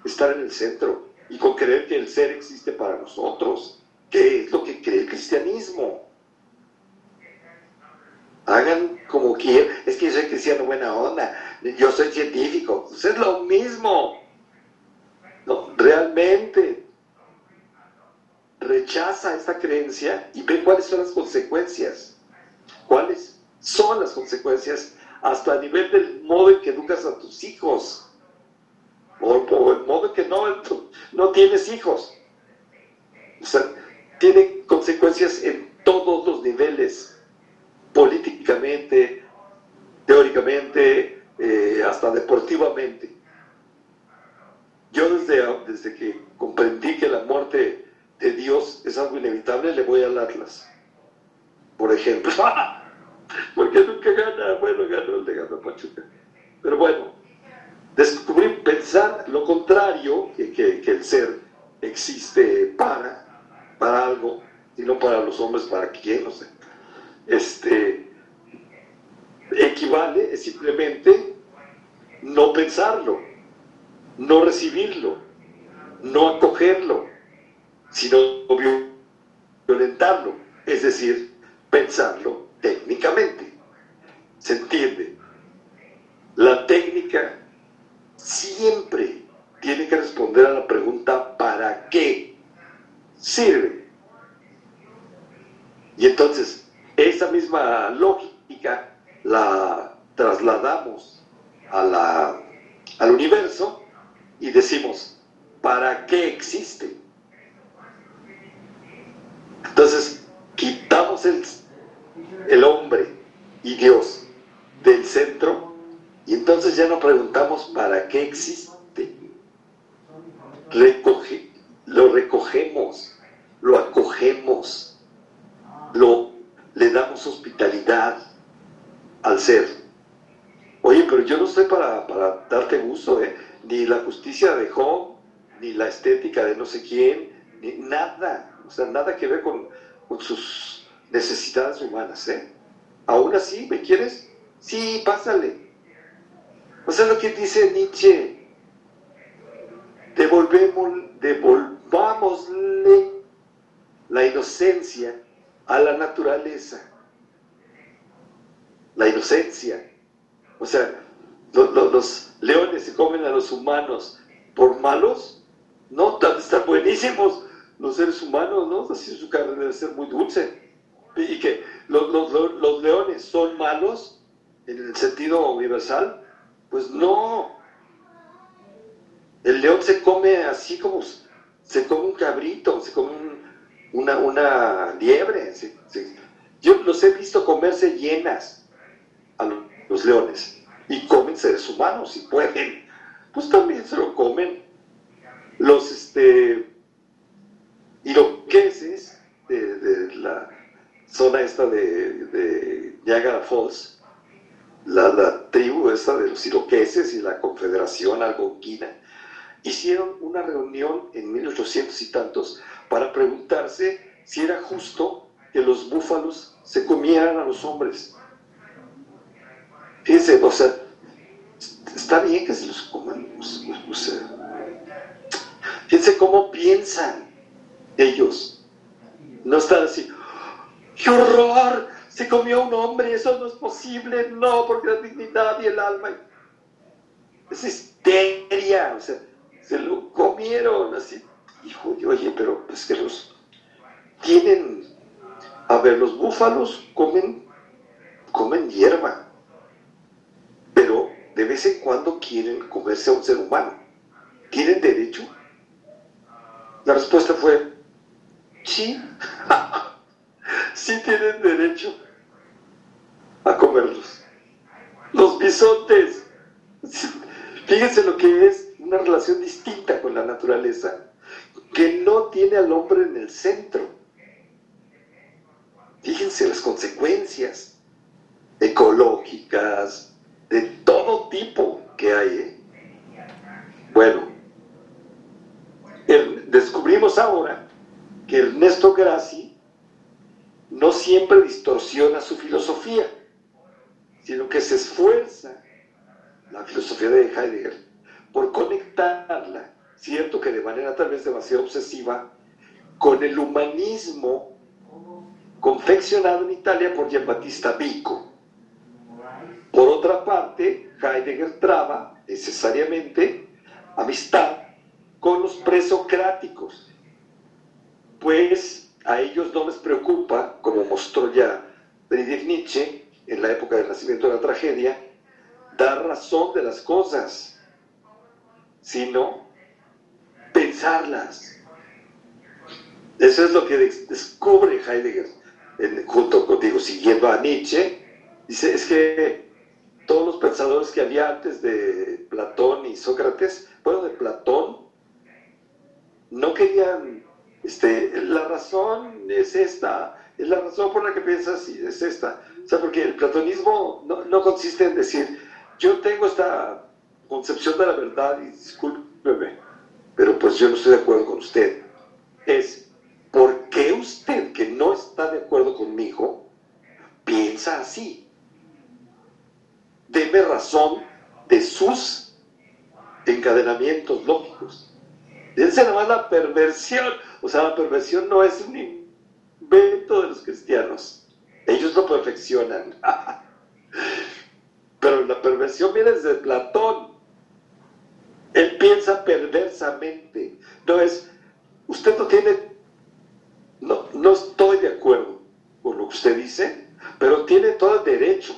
estar en el centro y con creer que el ser existe para nosotros, que es lo que cree el cristianismo. Hagan como quieran, es que yo soy cristiano buena onda, yo soy científico, pues es lo mismo. No, realmente rechaza esta creencia y ve cuáles son las consecuencias. ¿Cuáles son las consecuencias hasta a nivel del modo en que educas a tus hijos? O, el modo en que no, no tienes hijos. O sea, tiene consecuencias en todos los niveles, políticamente, teóricamente, eh, hasta deportivamente. Yo desde, desde que comprendí que la muerte de Dios es algo inevitable, le voy al Atlas. Por ejemplo. Porque nunca gana, bueno, ganó el de ganó Pachuca. Pero bueno, descubrí pensar lo contrario, que, que, que, el ser existe para, para algo, y no para los hombres, para quién, no sé. Este, equivale simplemente no pensarlo, no recibirlo, no acogerlo, sino violentarlo, es decir, pensarlo técnicamente. ¿Se entiende? La técnica siempre tiene que responder a la pregunta ¿para qué sirve? Y entonces, esa misma lógica la trasladamos a la, al universo y decimos, ¿para qué existe? Entonces, quitamos el, el hombre y Dios del centro y entonces ya no preguntamos para qué existe. Recoge, lo recogemos, lo acogemos, lo, le damos hospitalidad al ser. Oye, pero yo no estoy para, para darte gusto, ¿eh? ni la justicia de Job, ni la estética de no sé quién, ni nada, o sea, nada que ver con, sus necesidades humanas, ¿eh? Aún así, ¿me quieres? Sí, pásale. O sea, lo que dice Nietzsche, devolvemos, devolvámosle la inocencia a la naturaleza. La inocencia. O sea, los, leones se comen a los humanos por malos, no, están buenísimos los seres humanos, ¿no? Así su carne debe ser muy dulce. Y que los, los, los leones son malos en el sentido universal, pues no. El león se come así como se come un cabrito, se come un, una, una, liebre. Yo los he visto comerse llenas los leones y comen seres humanos si pueden. Pues también se lo comen los este, iroqueses de, la zona esta de, de Niagara Falls la, la, tribu esta de los iroqueses y la confederación algonquina, hicieron una reunión en 1800 y tantos para preguntarse si era justo que los búfalos se comieran a los hombres. Fíjense, o sea, está bien que se los coman, o sea, fíjense cómo piensan ellos. No están así, ¡qué horror! se comió un hombre, eso no es posible, no, porque la dignidad y el alma es histeria, o sea, se lo comieron así. Hijo, oye, pero es que los tienen, a ver, los búfalos comen, comen hierba, pero de vez en cuando quieren comerse a un ser humano. ¿Tienen derecho? La respuesta fue, sí, sí tienen derecho a comerlos. Los bisontes, fíjense lo que es una relación distinta con la naturaleza, que no tiene al hombre en el centro. Fíjense las consecuencias ecológicas, de todo tipo que hay. ¿eh? Bueno, descubrimos ahora que Ernesto Grassi no siempre distorsiona su filosofía, sino que se esfuerza, la filosofía de Heidegger, por conectarla, cierto que de manera tal vez demasiado obsesiva, con el humanismo confeccionado en Italia por Giambattista Vico. Por otra parte, Heidegger traba necesariamente amistad con los presocráticos, pues a ellos no les preocupa, como mostró ya Friedrich Nietzsche en la época del nacimiento de la tragedia, dar razón de las cosas, sino pensarlas. Eso es lo que descubre Heidegger junto contigo, siguiendo a Nietzsche. Dice, es que todos los pensadores que había antes de Platón y Sócrates, bueno, de Platón, no querían, este, la razón es esta, es la razón por la que piensas es esta. O sea, porque el platonismo no, no consiste en decir, yo tengo esta concepción de la verdad y discúlpeme, pero pues yo no estoy de acuerdo con usted. Es, ¿por qué usted que no está de acuerdo conmigo piensa así? Deme razón de sus encadenamientos lógicos. Fíjense nada más la perversión. O sea, la perversión no es un invento de los cristianos. Ellos lo perfeccionan. Pero la perversión viene desde Platón. Él piensa perversamente. No es, usted no tiene, no, no estoy de acuerdo con lo que usted dice, pero tiene todo el derecho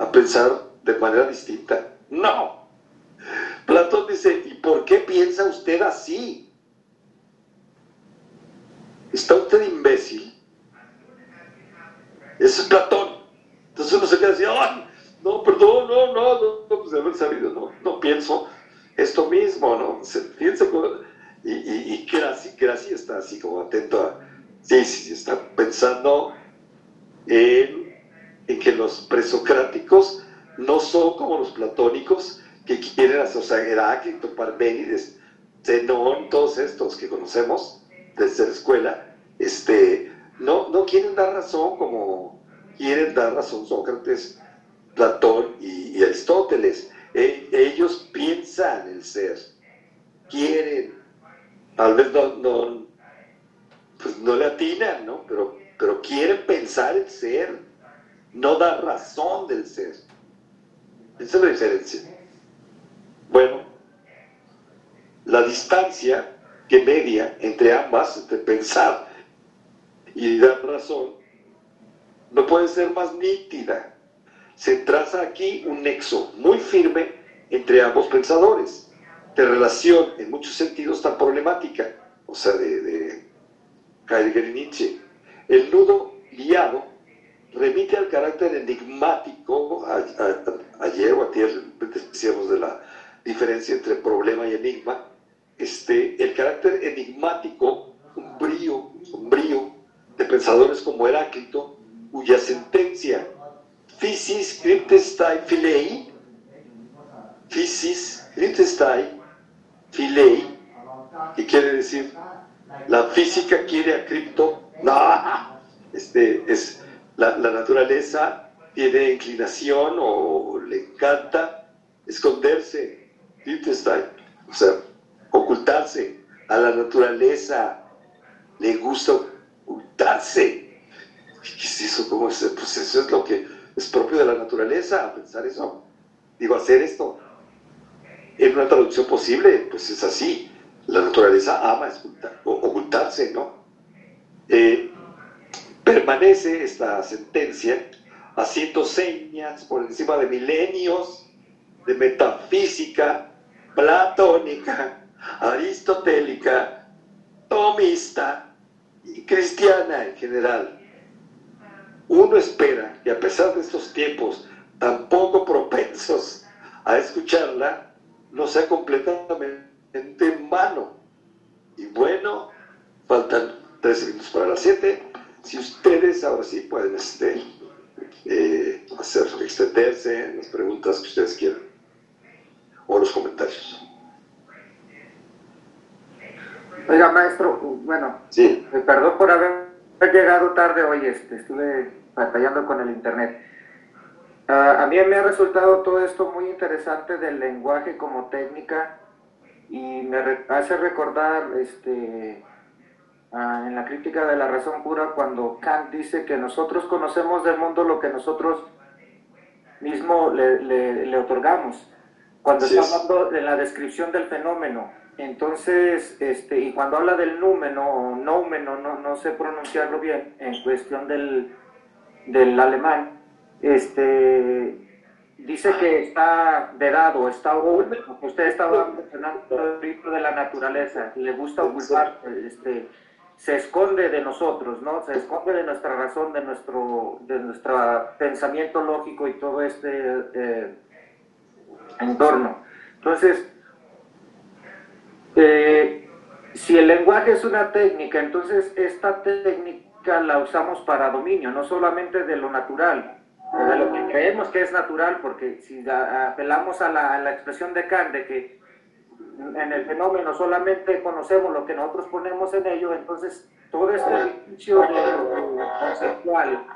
a pensar de manera distinta. No. Platón dice, ¿y por qué piensa usted así? ¿Está usted imbécil? Ese es Platón. Entonces uno se queda así, ¡ay! No, perdón, no, no, no, no, pues de haber sabido, no, no pienso esto mismo, ¿no? Fíjense, y, y, y Gracie, está así como atento a, sí, sí, está pensando en, en que los presocráticos no son como los platónicos que quieren asociar Heráclito, Parménides, Zenón, todos estos que conocemos desde la escuela, este, no, no quieren dar razón como quieren dar razón Sócrates, Platón y, Aristóteles. E, ellos piensan el ser, quieren, tal vez no, no, pues no le atinan, ¿no? Pero, pero quieren pensar el ser, no dar razón del ser. Esa es la diferencia. Bueno, la distancia que media entre ambas, entre pensar y dar razón, no puede ser más nítida. Se traza aquí un nexo muy firme entre ambos pensadores, de relación en muchos sentidos tan problemática, o sea, de, de y Nietzsche. El nudo liado remite al carácter enigmático, ayer o ayer decíamos de la diferencia entre problema y enigma, este, el carácter enigmático, umbrío, sombrío, de pensadores como Heráclito, cuya sentencia Physis cryptestai filei, Physis cryptestai filei, que quiere decir, la física quiere a cripto, no, este, es, la, naturaleza tiene inclinación o le encanta esconderse, cryptestai, o sea, ocultarse a la naturaleza, le gusta ocultarse. ¿Qué es eso? ¿Cómo es? Pues eso es lo que es propio de la naturaleza, pensar eso. Digo, hacer esto. En una traducción posible, pues es así. La naturaleza ama ocultarse, ¿no? Eh, permanece esta sentencia haciendo señas por encima de milenios de metafísica platónica, aristotélica, tomista, y cristiana en general, uno espera que a pesar de estos tiempos tan poco propensos a escucharla, no sea completamente en vano. Y bueno, faltan tres minutos para las siete. Si ustedes ahora sí pueden este, eh, hacer extenderse en las preguntas que ustedes quieran o los comentarios. Oiga, maestro, bueno, Sí, eh, perdón por haber llegado tarde hoy, este, estuve batallando con el internet. Ah, a mí me ha resultado todo esto muy interesante del lenguaje como técnica y me hace recordar este, ah, en la crítica de la razón pura cuando Kant dice que nosotros conocemos del mundo lo que nosotros mismo le, le- le otorgamos. Cuando Así está es. hablando de la descripción del fenómeno, entonces, este, y cuando habla del númeno o noumeno, no, no sé pronunciarlo bien, en cuestión del, del alemán, este, dice que está vedado, está oculto, usted estaba mencionando el de la naturaleza, le gusta ocultar, este, se esconde de nosotros, ¿no? Se esconde de nuestra razón, de nuestro, de nuestro pensamiento lógico y todo este eh, entorno. Entonces, eh, si el lenguaje es una técnica, entonces esta técnica la usamos para dominio, no solamente de lo natural, o de lo que creemos que es natural, porque si apelamos a la, a la expresión de Kant de que en el fenómeno solamente conocemos lo que nosotros ponemos en ello, entonces todo este edificio conceptual,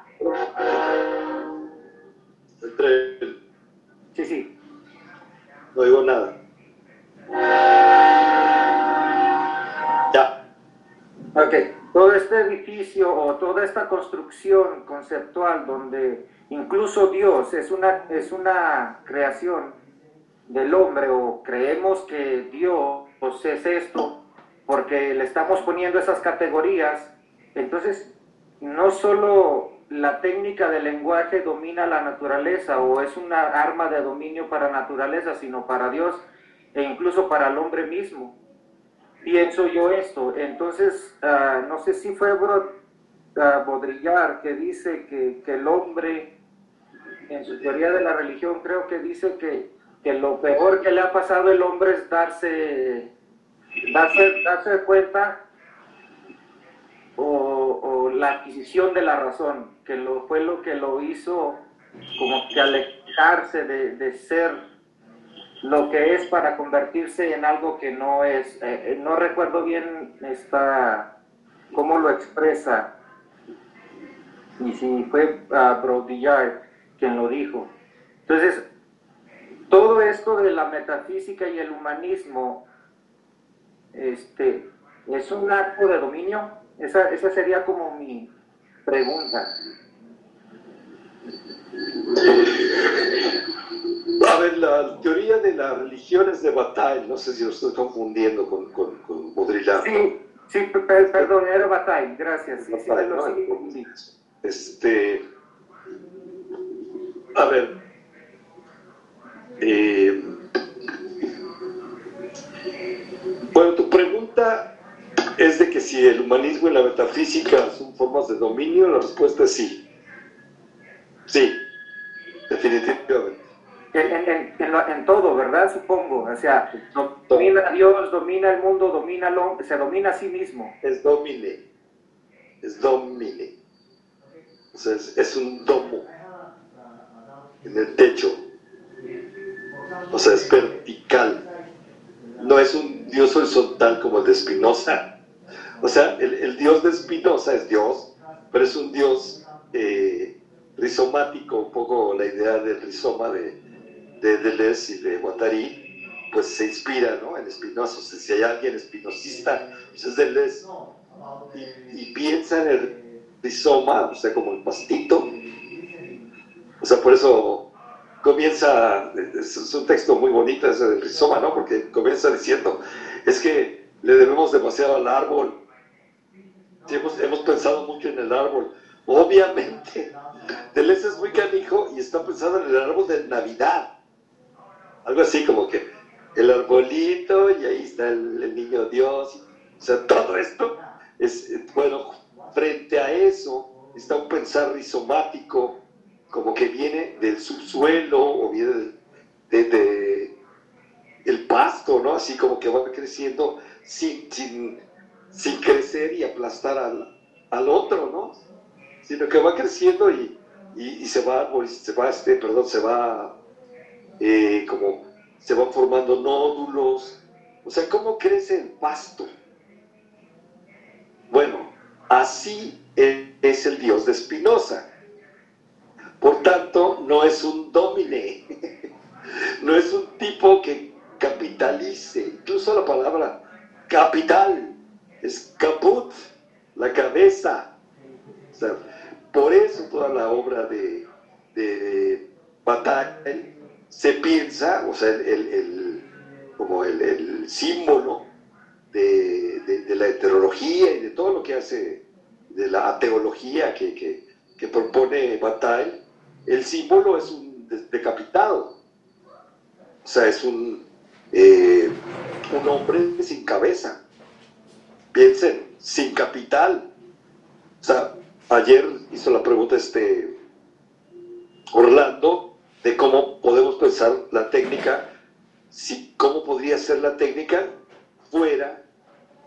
entre, sí, sí, no digo nada. Ya, Ok, todo este edificio o toda esta construcción conceptual donde incluso Dios es una, es una creación del hombre o creemos que Dios es esto porque le estamos poniendo esas categorías, entonces no solo la técnica del lenguaje domina la naturaleza o es una arma de dominio para naturaleza, sino para Dios e incluso para el hombre mismo pienso yo esto. Entonces, ah, no sé si fue ah, Baudrillard que dice que, que el hombre, en su teoría de la religión, creo que dice que, que lo peor que le ha pasado al hombre es darse, darse, darse cuenta o, o la adquisición de la razón, que lo, fue lo que lo hizo como que alejarse de, de ser lo que es para convertirse en algo que no es. Eh, eh, no recuerdo bien esta, cómo lo expresa, y si fue uh, Baudrillard quien lo dijo. Entonces, todo esto de la metafísica y el humanismo, este, ¿es un acto de dominio? Esa, esa sería como mi pregunta. a ver, la teoría de las religiones de Bataille, no sé si lo estoy confundiendo con, con, con. Sí, sí, pe- pe- perdón, era Bataille, gracias. Sí, sí, Bataille, lo- ¿no? sí, sí. Este, a ver, eh, bueno, tu pregunta es de que si el humanismo y la metafísica son formas de dominio, la respuesta es sí. Sí, definitivamente. En, en- en- en lo- en todo, ¿verdad? Supongo. O sea, do- domina a Dios, domina el mundo, domina hombre, se domina a sí mismo. Es domine, es domine. O sea, es, es un domo en el techo. O sea, es vertical. No es un dios horizontal como el de Spinoza. O sea, el, dios de Spinoza es Dios, pero es un dios eh, rizomático, un poco la idea del rizoma de, de Deleuze y de Guattari, pues se inspira ¿no? en Spinoza. O sea, si hay alguien espinosista, pues es Deleuze y, y piensa en el rizoma, o sea, como el pastito. O sea, por eso comienza, es, un texto muy bonito ese del rizoma, ¿no? Porque comienza diciendo, es que le debemos demasiado al árbol. Hemos, hemos pensado mucho en el árbol. Obviamente, Deleuze es muy canijo y está pensando en el árbol de Navidad. Algo así como que el arbolito y ahí está el, el niño Dios. O sea, todo esto es, bueno, frente a eso está un pensar rizomático, como que viene del subsuelo o viene de, de- el pasto, ¿no? Así como que va creciendo sin, sin, sin crecer y aplastar al, al otro, ¿no? Sino que va creciendo y, y, se va, se va, este, perdón, se va eh, como se van formando nódulos. O sea, ¿cómo crece el pasto? Bueno, así es el Dios de Spinoza. Por tanto, no es un domine, no es un tipo que capitalice, incluso la palabra capital es caput, la cabeza. O sea, por eso toda la obra de, de Bataille se piensa, o sea, el, el- el- como el, el símbolo de, de- de la heterología y de todo lo que hace, de la teología que, que- que propone Bataille, el símbolo es un de- decapitado. O sea, es un, eh, un hombre sin cabeza. Piensen, sin capital. O sea, ayer hizo la pregunta este Orlando de cómo podemos pensar la técnica, si, cómo podría ser la técnica fuera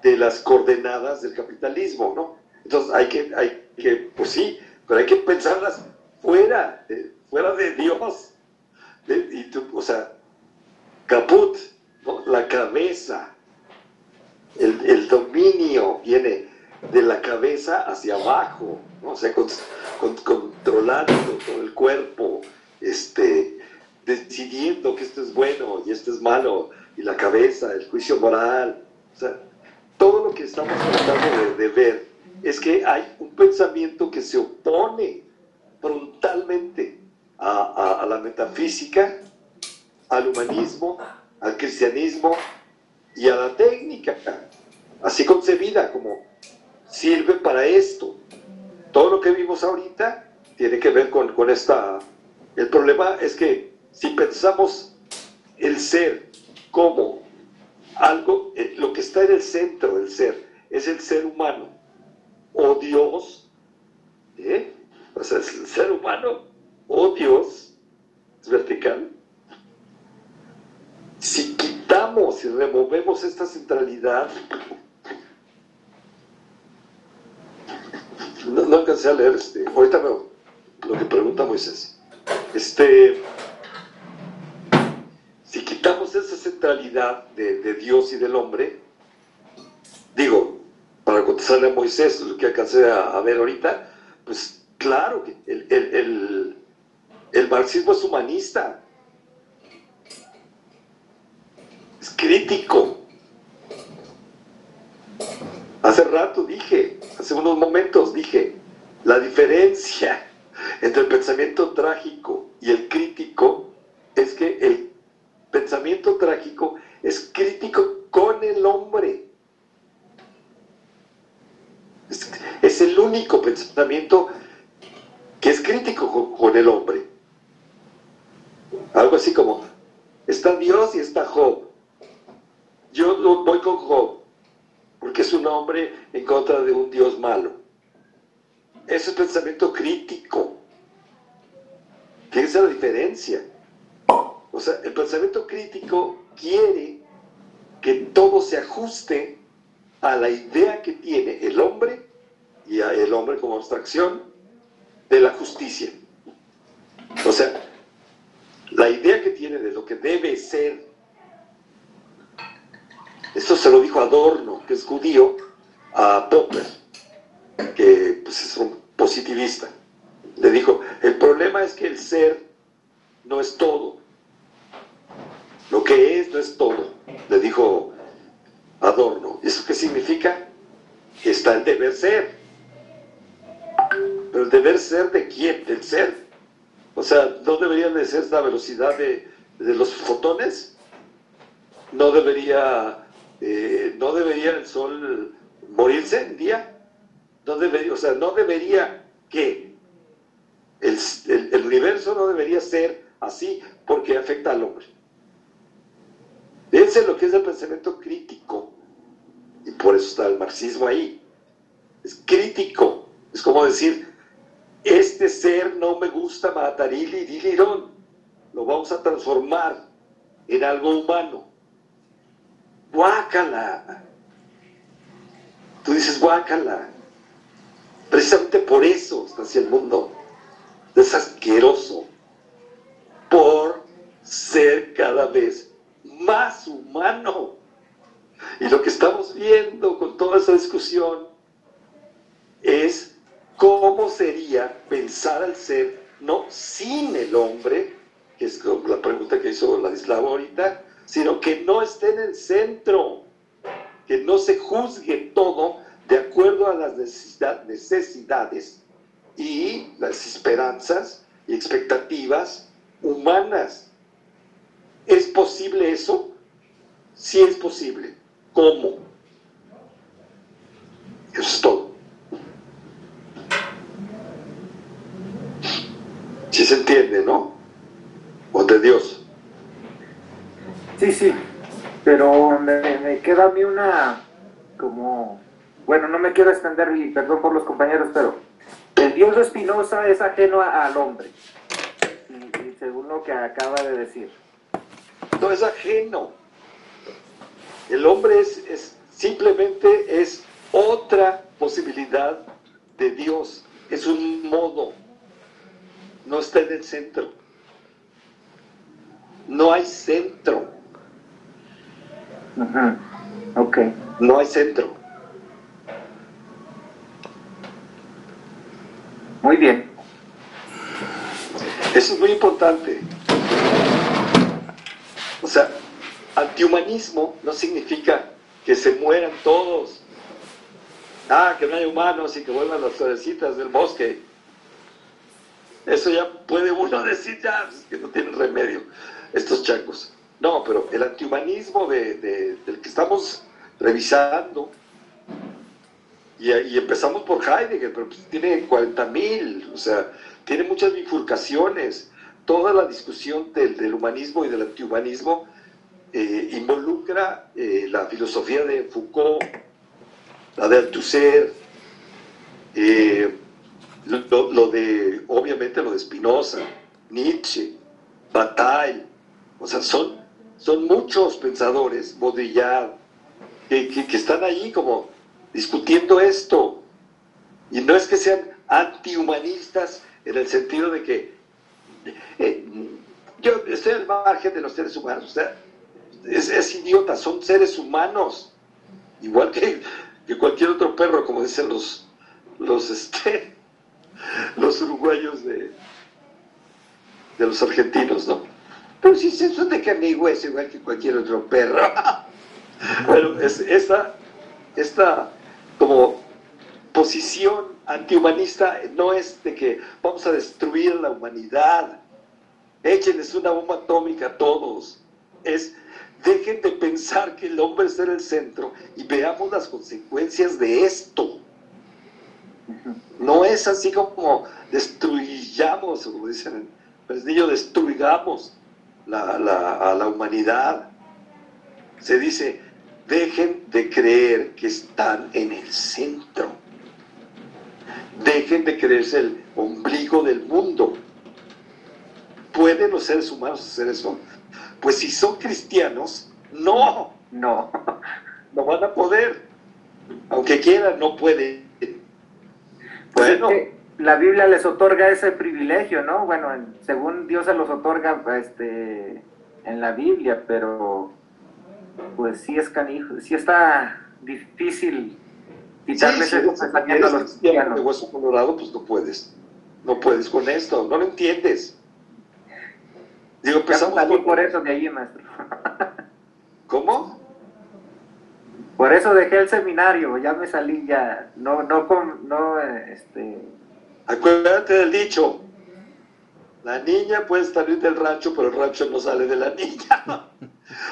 de las coordenadas del capitalismo, ¿no? Entonces hay que, hay que pues sí, pero hay que pensarlas fuera, fuera de Dios. De- y tú, o sea, caput, ¿no? la cabeza, el, el dominio viene de la cabeza hacia abajo, ¿no? o sea, con- con- controlando todo el cuerpo, este, decidiendo que esto es bueno y esto es malo, y la cabeza, el juicio moral, o sea, todo lo que estamos tratando de, de ver es que hay un pensamiento que se opone frontalmente a, la metafísica, al humanismo, al cristianismo y a la técnica, así concebida como sirve para esto. Todo lo que vimos ahorita tiene que ver con, con esta... El problema es que si pensamos el ser como algo, eh, lo que está en el centro del ser es el ser humano o Dios, ¿eh? O sea, es el ser humano o Dios, es vertical. Si quitamos y removemos esta centralidad, no, alcancé a leer, este, ahorita veo lo que pregunta Moisés. Este, si quitamos esa centralidad de, Dios y del hombre, digo, para contestarle a Moisés lo que alcancé a ver ahorita, pues claro el- el- el marxismo es humanista, es crítico. Hace rato dije, hace unos momentos dije, la diferencia entre el pensamiento trágico y el crítico es que el pensamiento trágico es crítico con el hombre. Es, es el único pensamiento que es crítico con, el hombre. Algo así como, está Dios y está Job. Yo voy con Job, porque es un hombre en contra de un Dios malo. Eso es pensamiento crítico. Fíjense la diferencia. O sea, el pensamiento crítico quiere que todo se ajuste a la idea que tiene el hombre y a el hombre como abstracción de la justicia. O sea, la idea que tiene de lo que debe ser, esto se lo dijo Adorno, que es judío, a Popper, que pues, es un positivista. Le dijo, el problema es que el ser no es todo. Lo que es no es todo, le dijo Adorno. ¿Eso qué significa? Está el deber ser. Deber ser de quién? Del ser. O sea, ¿no debería de ser la velocidad de, de los fotones? ¿No debería, eh, ¿No debería el sol morirse en día? No debería, o sea, no debería que el, el- el universo no debería ser así porque afecta al hombre. Fíjense lo que es el pensamiento crítico. Y por eso está el marxismo ahí. es crítico. Es como decir, este ser no me gusta matarili dilirón. Lo vamos a transformar en algo humano. Guácala. Tú dices guácala. Precisamente por eso está hacia el mundo. Es asqueroso. Por ser cada vez más humano. Y lo que estamos viendo con toda esa discusión es cómo sería pensar al ser no sin el hombre, que es la pregunta que hizo Ladislao ahorita, sino que no esté en el centro, que no se juzgue todo de acuerdo a las necesidades y las esperanzas y expectativas humanas. ¿Es posible eso? Sí es posible. ¿Cómo? Eso es todo. Si se entiende, ¿no? O de Dios. Sí, sí, pero me, queda a mí una, como, bueno, no me quiero extender y perdón por los compañeros, pero el Dios de Espinosa es ajeno al hombre, y, según lo que acaba de decir. No es ajeno. El hombre es, es simplemente es otra posibilidad de Dios, es un modo, no está en el centro. No hay centro. Ok. No hay centro. Muy bien. Eso es muy importante. O sea, antihumanismo no significa que se mueran todos. Ah, que no hay humanos y que vuelvan las florecitas del bosque. Eso ya puede uno decir, ya, que no tienen remedio estos chacos. No, pero el antihumanismo de, del que estamos revisando, y, empezamos por Heidegger, pero pues tiene 40.000, o sea, tiene muchas bifurcaciones. Toda la discusión del, humanismo y del antihumanismo eh, involucra eh, la filosofía de Foucault, la de Althusser, eh, lo, de, obviamente, lo de Spinoza, Nietzsche, Bataille, o sea, son son muchos pensadores, Baudrillard, que, que, están ahí como discutiendo esto. Y no es que sean antihumanistas en el sentido de que eh, yo estoy al margen de los seres humanos, o sea, es, idiota, son seres humanos, igual que, que, cualquier otro perro, como dicen los, los, este, los uruguayos de, de los argentinos, ¿no? Pero si son de carne y hueso, igual que cualquier otro perro. bueno, es, esta, esta como posición antihumanista no es de que vamos a destruir la humanidad, échenles una bomba atómica a todos. Es dejen de pensar que el hombre es el centro y veamos las consecuencias de esto. No es así como destruyamos, como dicen en niño destruyamos a la humanidad. Se dice, dejen de creer que están en el centro. Dejen de creerse el ombligo del mundo. ¿Pueden los seres humanos hacer eso? Pues si son cristianos, no. No. No van a poder. Aunque quieran, no pueden. Pues bueno la Biblia les otorga ese privilegio, ¿no? Bueno, según Dios se los otorga este, en la Biblia, pero pues sí es canijo, sí está difícil quitarles sí, ese a los cristianos. de hueso colorado, pues no puedes. No puedes con esto, no lo entiendes. Digo, empezamos por... por eso de ahí, maestro. ¿Cómo? Por eso dejé el seminario, ya me salí ya, no, no, no, este, Acuérdate del dicho, la niña puede salir del rancho, pero el rancho no sale de la niña.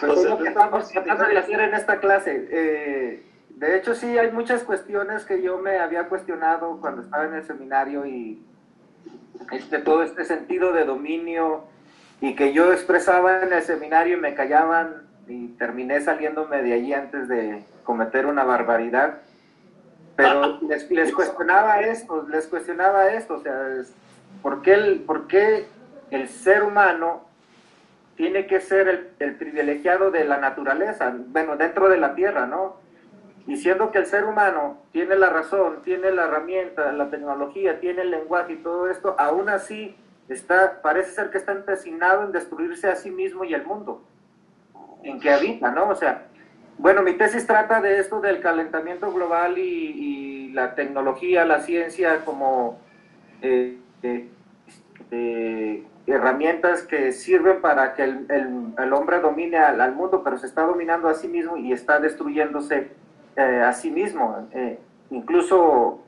Pues o que estamos tratando de hacer en esta clase. Eh, de hecho, sí, hay muchas cuestiones que yo me había cuestionado cuando estaba en el seminario y este, todo este sentido de dominio y que yo expresaba en el seminario y me callaban y terminé saliéndome de allí antes de cometer una barbaridad. pero les, les cuestionaba esto, les cuestionaba esto, o sea, es- ¿por qué el, por qué el ser humano tiene que ser el, el privilegiado de la naturaleza, bueno, dentro de la tierra, ¿no? Diciendo que el ser humano tiene la razón, tiene la herramienta, la tecnología, tiene el lenguaje y todo esto, aún así está, parece ser que está empecinado en destruirse a sí mismo y el mundo en que habita, ¿no? O sea, bueno, mi tesis trata de esto del calentamiento global y, la tecnología, la ciencia como eh, eh, eh, herramientas que sirven para que el, hombre domine al, al mundo, pero se está dominando a sí mismo y está destruyéndose eh, a sí mismo. Incluso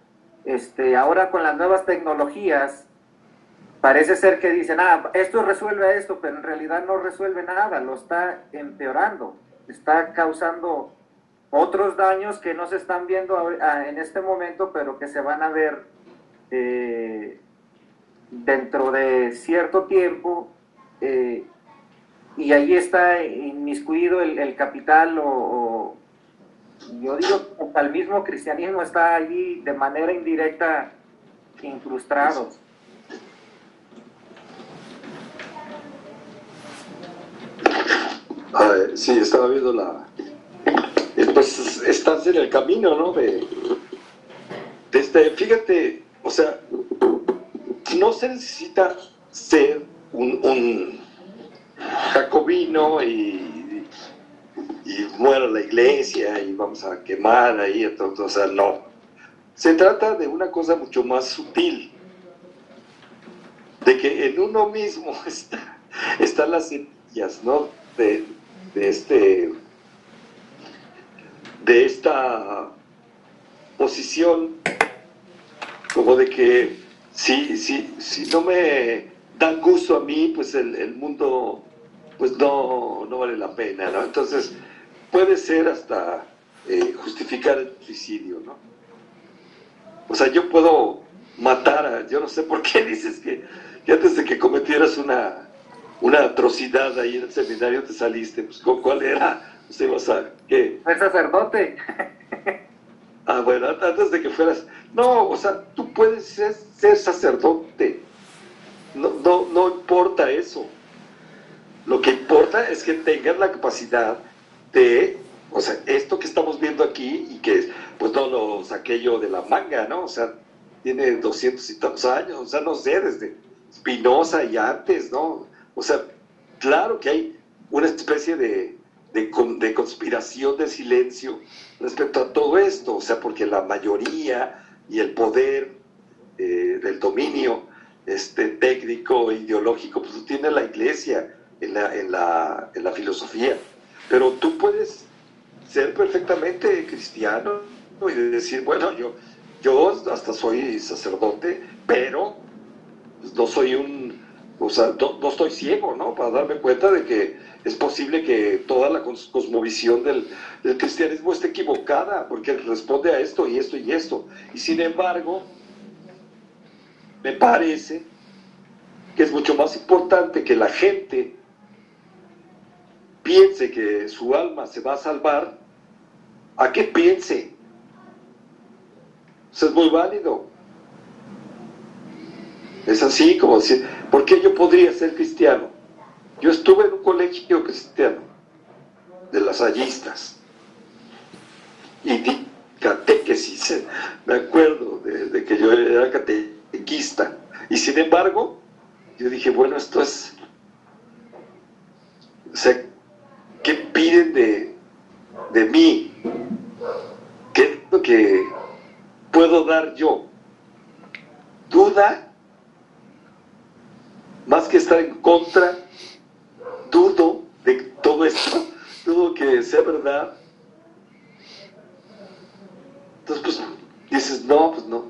este, ahora con las nuevas tecnologías, parece ser que dicen, ah, esto resuelve esto, pero en realidad no resuelve nada, lo está empeorando, está causando otros daños que no se están viendo ah, en este momento, pero que se van a ver eh, dentro de cierto tiempo. eh, y ahí está inmiscuido el, el capital o, o- yo digo hasta el mismo cristianismo está allí de manera indirecta Ah, sí, estaba viendo la... eh, Pues estás en el camino, ¿no? De, de este, fíjate, o sea, no se necesita ser un, un jacobino y, y muera la iglesia y vamos a quemar ahí, entonces, o sea, no. Se trata de una cosa mucho más sutil, de que en uno mismo está, están las semillas, ¿no? De, de este de esta posición como de que si, si, si no me dan gusto a mí, pues el, el mundo pues no, no vale la pena, ¿no? Entonces puede ser hasta eh, justificar el suicidio, ¿no? O sea, yo puedo matar a, yo no sé por qué dices que, que antes de que cometieras una, una atrocidad ahí en el seminario te saliste, pues ¿cu- ¿cuál era? Usted ibas a, ¿qué? El sacerdote. Ah, bueno, antes de que fueras. No, o sea, tú puedes ser, ser sacerdote. No, no, no importa eso. Lo que importa es que tengas la capacidad de, o sea, esto que estamos viendo aquí y que, pues no lo saqué yo de la manga, ¿no? O sea, tiene doscientos y tantos años, o sea, no sé, desde Spinoza y antes, ¿no? O sea, claro que hay una especie de, de, con- de conspiración de silencio respecto a todo esto, o sea, porque la mayoría y el poder eh, del dominio este, técnico, ideológico, pues lo tiene la iglesia en la, en, la, en la filosofía. Pero tú puedes ser perfectamente cristiano y decir, bueno, yo, yo hasta soy sacerdote, pero no soy un, o sea, no, estoy ciego, ¿no? Para darme cuenta de que es posible que toda la cos- cosmovisión del, cristianismo esté equivocada, porque responde a esto y esto y esto. Y sin embargo, me parece que es mucho más importante que la gente piense que su alma se va a salvar, a que piense. Es muy válido. Es así como decir, ¿por qué yo podría ser cristiano? Yo estuve en un colegio cristiano de las hallistas y di catequesis, me acuerdo de, de que yo era catequista y sin embargo yo dije, bueno, esto es, o sea, ¿qué piden de, de mí? ¿Qué es lo que puedo dar yo? ¿Duda? Más que estar en contra, dudo de todo esto, dudo que sea verdad. Entonces, pues, dices, no, pues no,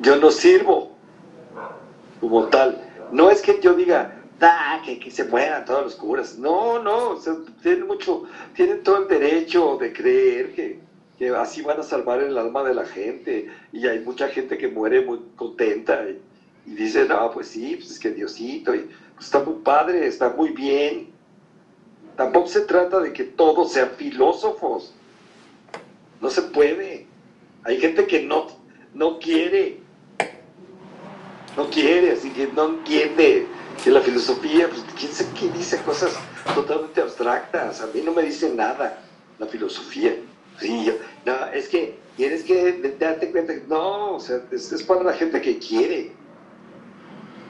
yo no sirvo como tal. No es que yo diga, "Ah, que, que se mueran todos los curas. No, no, tienen mucho, tienen todo el derecho de creer que, que así van a salvar el alma de la gente. Y hay mucha gente que muere muy contenta y dice, no, pues sí, pues es que Diosito, pues está muy padre, está muy bien. Tampoco se trata de que todos sean filósofos. No se puede. Hay gente que no, no quiere, no quiere, así que no entiende que la filosofía, pues quién sabe qué dice cosas totalmente abstractas, a mí no me dice nada la filosofía. Sí, no, es que tienes que darte cuenta que no, o sea, es para la gente que quiere,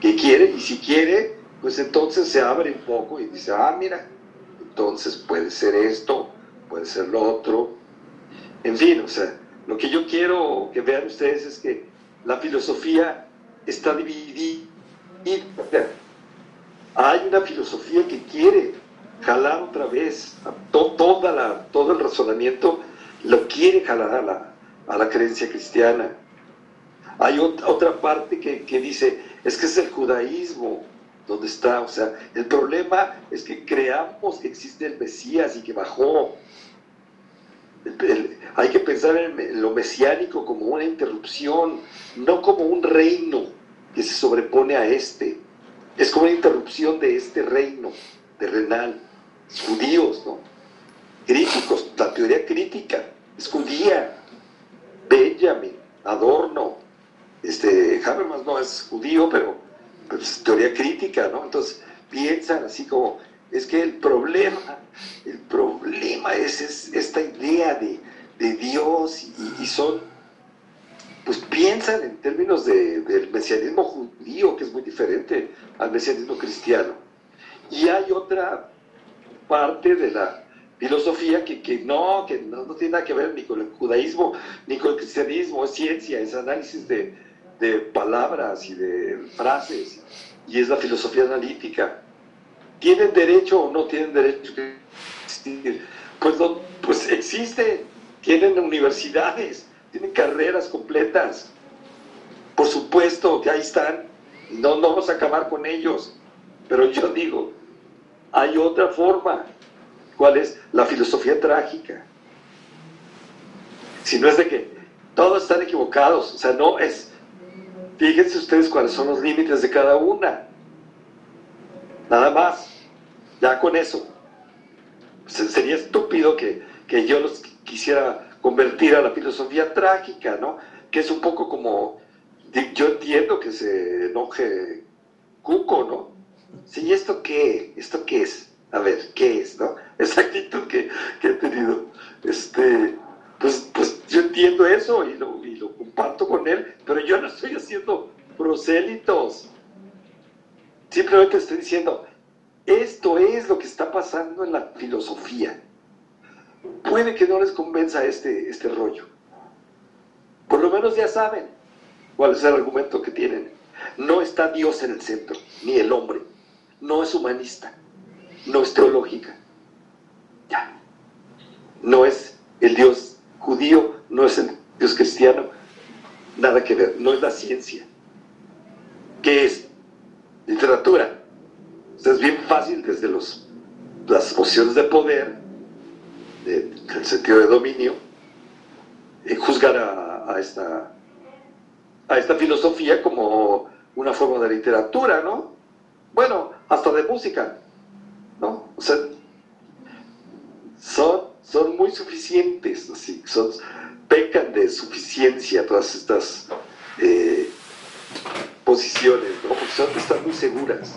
que quiere, y si quiere, pues entonces se abre un poco y dice, ah, mira, entonces puede ser esto, puede ser lo otro, en fin, o sea, lo que yo quiero que vean ustedes es que la filosofía está dividida. Hay una filosofía que quiere jalar otra vez a to- toda la, todo el razonamiento, lo quiere jalar a la, a la creencia cristiana. Hay ot- otra parte que, que dice, es que es el judaísmo donde está, o sea, el problema es que creamos que existe el Mesías y que bajó. Hay que pensar en lo mesiánico como una interrupción, no como un reino que se sobrepone a este. Es como una interrupción de este reino terrenal. Judíos, ¿no? Críticos, la teoría crítica es judía. Benjamin, Adorno, este, Habermas no es judío, pero, pero es teoría crítica, ¿no? Entonces piensan así como, es que el problema, el problema es, es esta idea de, de Dios y, y son, pues piensan en términos de- del mesianismo judío, que es muy diferente al mesianismo cristiano. Y hay otra parte de la filosofía que, que no, que no, no tiene nada que ver ni con el judaísmo, ni con el cristianismo, es ciencia, es análisis de, de palabras y de frases, y es la filosofía analítica. ¿Tienen derecho o no tienen derecho a existir? Pues, no, pues existen, tienen universidades, tienen carreras completas. Por supuesto que ahí están, no, no vamos a acabar con ellos, pero yo digo, hay otra forma. ¿Cuál es? La filosofía trágica. Si no es de que todos están equivocados, o sea, no es. Fíjense ustedes cuáles son los límites de cada una. Nada más. Ya con eso. Se- Sería estúpido que, que yo los quisiera convertir a la filosofía trágica, ¿no? Que es un poco como. Yo entiendo que se enoje Cuco, ¿no? Sí, ¿esto qué? ¿Esto qué es? A ver, ¿qué es, no? Esa actitud que, que he tenido. Este, pues, pues yo entiendo eso y lo, y lo comparto con él, pero yo no estoy haciendo prosélitos. Simplemente estoy diciendo, esto es lo que está pasando en la filosofía. Puede que no les convenza este, este rollo. Por lo menos ya saben cuál es el argumento que tienen. No está Dios en el centro, ni el hombre. No es humanista, no es teológica. Ya. No es el Dios judío, no es el Dios cristiano. Nada que ver, no es la ciencia. ¿Qué es? Literatura. O sea, es bien fácil desde los, las posiciones de poder, de- del sentido de dominio, eh, juzgar a, a esta, a esta filosofía como una forma de literatura, ¿no? Bueno, hasta de música, ¿no? O sea, son, son muy suficientes, así, son, pecan de suficiencia todas estas eh, posiciones, ¿no? Porque son, están muy seguras.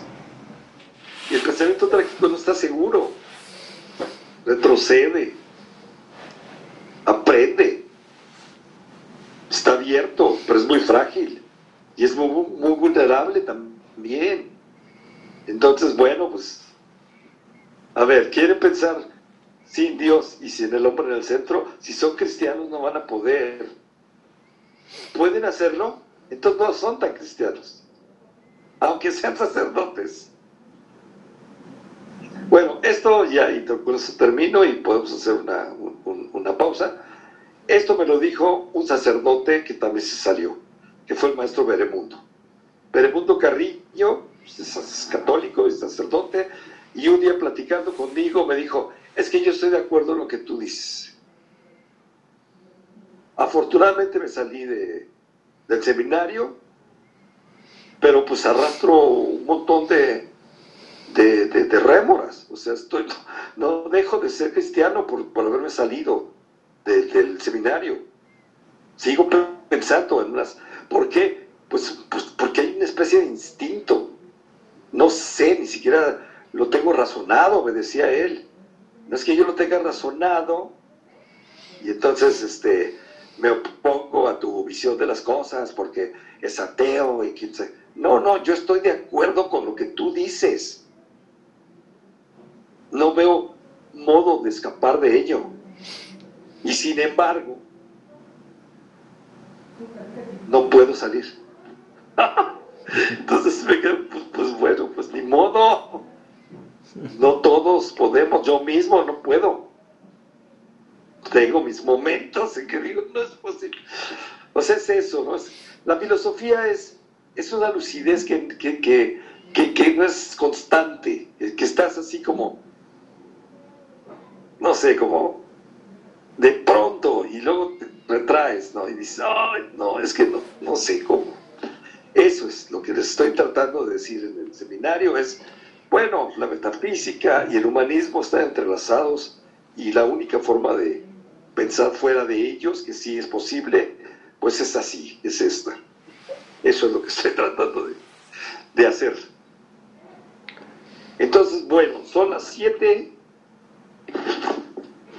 Y el pensamiento trágico no está seguro, retrocede, aprende, está abierto, pero es muy frágil y es muy, muy vulnerable también. Entonces, bueno, pues, a ver, ¿quieren pensar sin Dios y sin el hombre en el centro? Si son cristianos no van a poder. ¿Pueden hacerlo? Entonces no son tan cristianos, aunque sean sacerdotes. Bueno, esto ya, y con eso termino y podemos hacer una, un- un- una pausa. Esto me lo dijo un sacerdote que también se salió, que fue el maestro Beremundo. Beremundo Carrillo, pues, es es católico, es sacerdote, y un día platicando conmigo me dijo, es que yo estoy de acuerdo en lo que tú dices. Afortunadamente me salí de, del seminario, pero pues arrastro un montón de, de, rémoras. O sea, estoy, no, dejo de ser cristiano por, por haberme salido de- del seminario. Sigo pensando en unas... ¿Por qué? Pues, pues porque hay una especie de instinto. No sé, ni siquiera lo tengo razonado, me decía él. No es que yo lo tenga razonado y entonces este, me opongo a tu visión de las cosas porque es ateo y quién sabe. No, no, yo estoy de acuerdo con lo que tú dices. No veo modo de escapar de ello. Y sin embargo, no puedo salir. Entonces me quedo, pues, pues, bueno, pues ni modo. No todos podemos, yo mismo no puedo. Tengo mis momentos en que digo, no es posible. O sea, es eso, ¿no? la filosofía es, es una lucidez que, que, que, que, no es constante, que estás así como, no sé, como de pronto y luego te retraes, ¿no? Y dices, ay, no, es que no, no sé cómo. Eso es lo que les estoy tratando de decir en el seminario, es, bueno, la metafísica y el humanismo están entrelazados y la única forma de pensar fuera de ellos, que sí es posible, pues es así, es esta. Eso es lo que estoy tratando de, de hacer. Entonces, bueno, son las 7,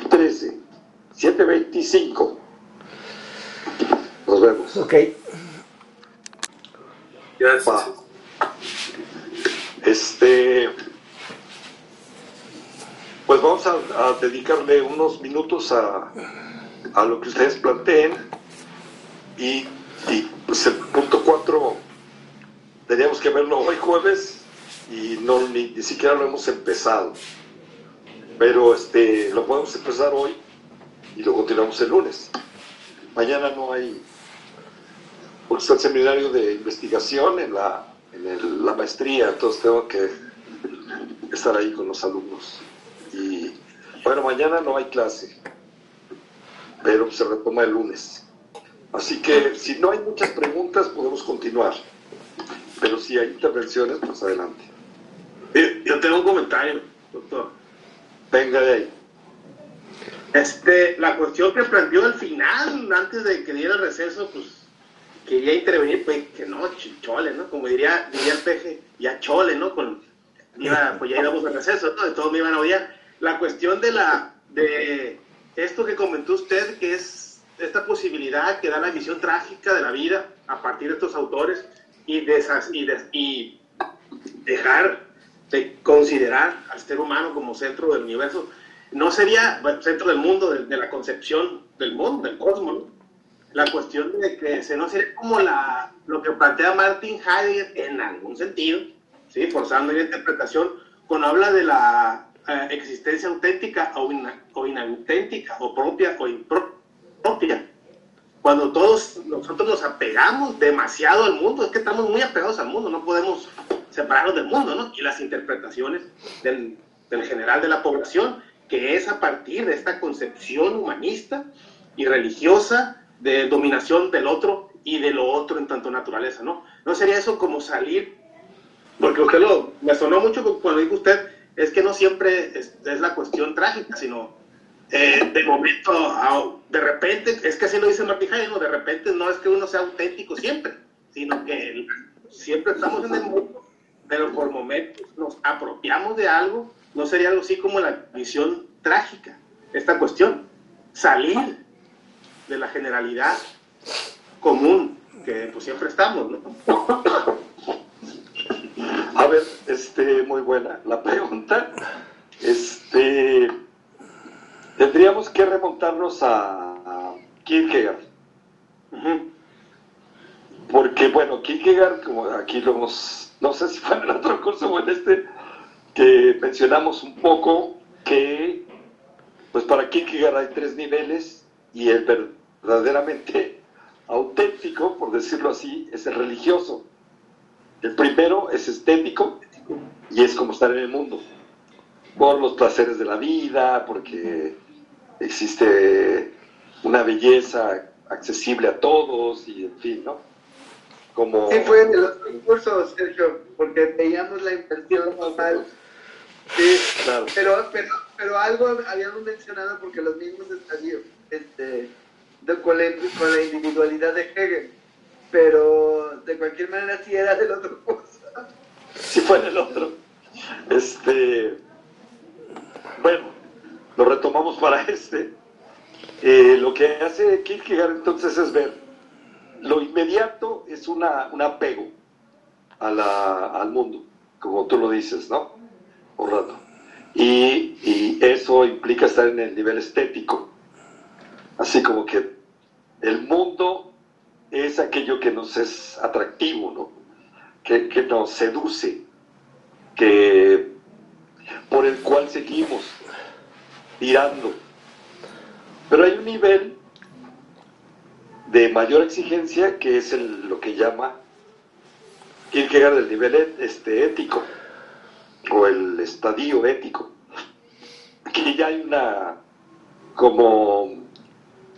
13, 7.25. Nos vemos. Ok. Gracias. Este, pues vamos a, dedicarle unos minutos a, a, lo que ustedes planteen y, y pues el punto 4 teníamos que verlo hoy jueves y no ni, ni, siquiera lo hemos empezado. Pero este, lo podemos empezar hoy y lo continuamos el lunes. Mañana no hay, porque está el seminario de investigación en la, en el, la maestría, entonces tengo que estar ahí con los alumnos. Y bueno, mañana no hay clase, pero se retoma el lunes. Así que si no hay muchas preguntas, podemos continuar. Pero si hay intervenciones, pues adelante. Yo tengo un comentario, doctor. Venga de ahí. Este, la cuestión que planteó al final, antes de que diera receso, pues quería intervenir, pues que no, chole, ¿no? Como diría, diría el peje, ya chole, ¿no? Con, iba, pues ya íbamos a receso, ¿no? De todos me iban a odiar. La cuestión de la, de esto que comentó usted, que es esta posibilidad que da la visión trágica de la vida a partir de estos autores y, desas, y, de, y dejar de considerar al ser humano como centro del universo, no sería centro del mundo, de, de, la concepción del mundo, del cosmos, ¿no? La cuestión de que se no sería como la, lo que plantea Martin Heidegger en algún sentido, ¿sí? forzando la interpretación, cuando habla de la eh, existencia auténtica o, ina, o, inauténtica, o propia o impropia. Cuando todos nosotros nos apegamos demasiado al mundo, es que estamos muy apegados al mundo, no podemos separarnos del mundo, ¿no? Y las interpretaciones del, del general de la población, que es a partir de esta concepción humanista y religiosa de dominación del otro y de lo otro en tanto naturaleza, ¿no? ¿No sería eso como salir? Porque usted lo, me sonó mucho cuando dijo usted, es que no siempre es, es la cuestión trágica, sino eh, de momento, de repente, es que así lo dice Martín ¿no? de repente no es que uno sea auténtico siempre, sino que siempre estamos en el mundo, pero por momentos nos apropiamos de algo, no sería algo así como la visión trágica, esta cuestión, salir de la generalidad común que pues siempre estamos, ¿no? A ver, este, muy buena la pregunta. Este, tendríamos que remontarnos a, a Kierkegaard. Uh -huh. Porque, bueno, Kierkegaard, como aquí lo hemos, no sé si fue en el otro curso o en este, que mencionamos un poco que, pues para Kierkegaard hay tres niveles y el verdaderamente auténtico, por decirlo así, es el religioso. El primero es estético y es como estar en el mundo, por los placeres de la vida, porque existe una belleza accesible a todos y en fin, ¿no? Como... Sí, fue en los concursos, Sergio, porque veíamos la inversión normal. Sí, claro. pero, pero, pero algo habíamos mencionado porque los mismos estadios, este, de, con, la, con la individualidad de Hegel, pero de cualquier manera sí era del otro cosa. Si fuera el otro. Este, bueno, lo retomamos para este. Eh, lo que hace Kierkegaard entonces es ver, lo inmediato es una, un apego a la, al mundo, como tú lo dices, ¿no? Un rato. Y, y eso implica estar en el nivel estético. Así como que el mundo es aquello que nos es atractivo, ¿no? Que, que nos seduce, que por el cual seguimos tirando. Pero hay un nivel de mayor exigencia que es el, lo que llama Kierkegaard el nivel este, ético o el estadio ético. Aquí ya hay una como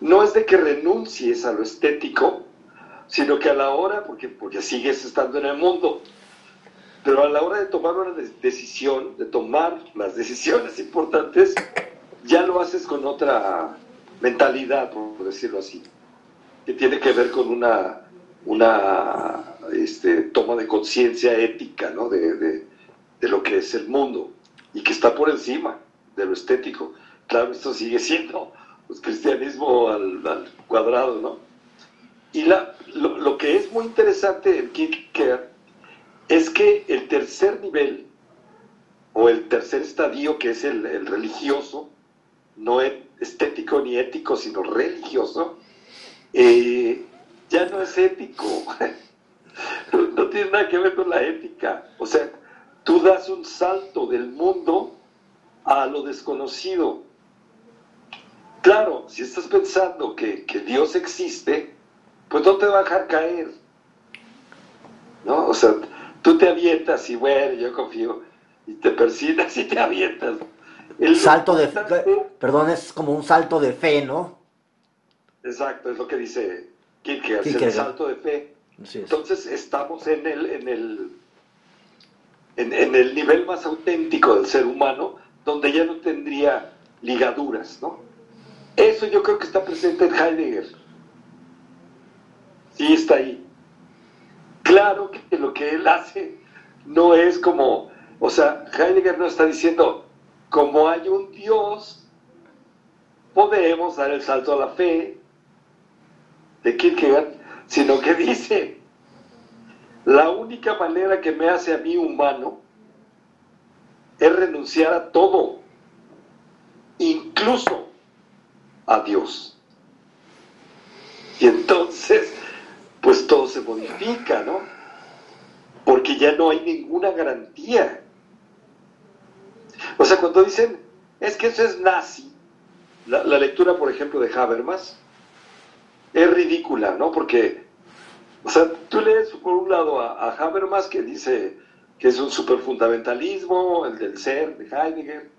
no es de que renuncies a lo estético, sino que a la hora, porque, porque sigues estando en el mundo, pero a la hora de tomar una de- decisión, de tomar las decisiones importantes, ya lo haces con otra mentalidad, por decirlo así, que tiene que ver con una, una este, toma de conciencia ética ¿no? de, de- de lo que es el mundo y que está por encima de lo estético. Claro, esto sigue siendo pues, cristianismo al, cuadrado, ¿no? Y la, lo, lo que es muy interesante en Kierkegaard es que el tercer nivel, o el tercer estadio, que es el, el religioso, no es estético ni ético, sino religioso, eh, ya no es ético. no tiene nada que ver con la ética. O sea, tú das un salto del mundo a lo desconocido. Claro, si estás pensando que, que Dios existe, pues no te va a dejar caer. ¿No? O sea, tú te avientas y bueno, yo confío, y te persinas y te avientas. El Salto de importante- perdón, es como un salto de fe, ¿no? Exacto, es lo que dice Kierkegaard, es el Kierkegaard. salto de fe. Es. Entonces estamos en el, en el, en, en el nivel más auténtico del ser humano, donde ya no tendría ligaduras, ¿no? Eso yo creo que está presente en Heidegger. Sí está ahí. Claro que lo que él hace no es como, o sea, Heidegger no está diciendo, como hay un Dios, podemos dar el salto a la fe de Kierkegaard, sino que dice, la única manera que me hace a mí humano es renunciar a todo, incluso a Dios. Y entonces, pues todo se modifica, ¿no? Porque ya no hay ninguna garantía. O sea, cuando dicen, es que eso es nazi, la, lectura, por ejemplo, de Habermas, es ridícula, ¿no? Porque, o sea, tú lees por un lado a, a Habermas que dice que es un superfundamentalismo, el del ser de Heidegger,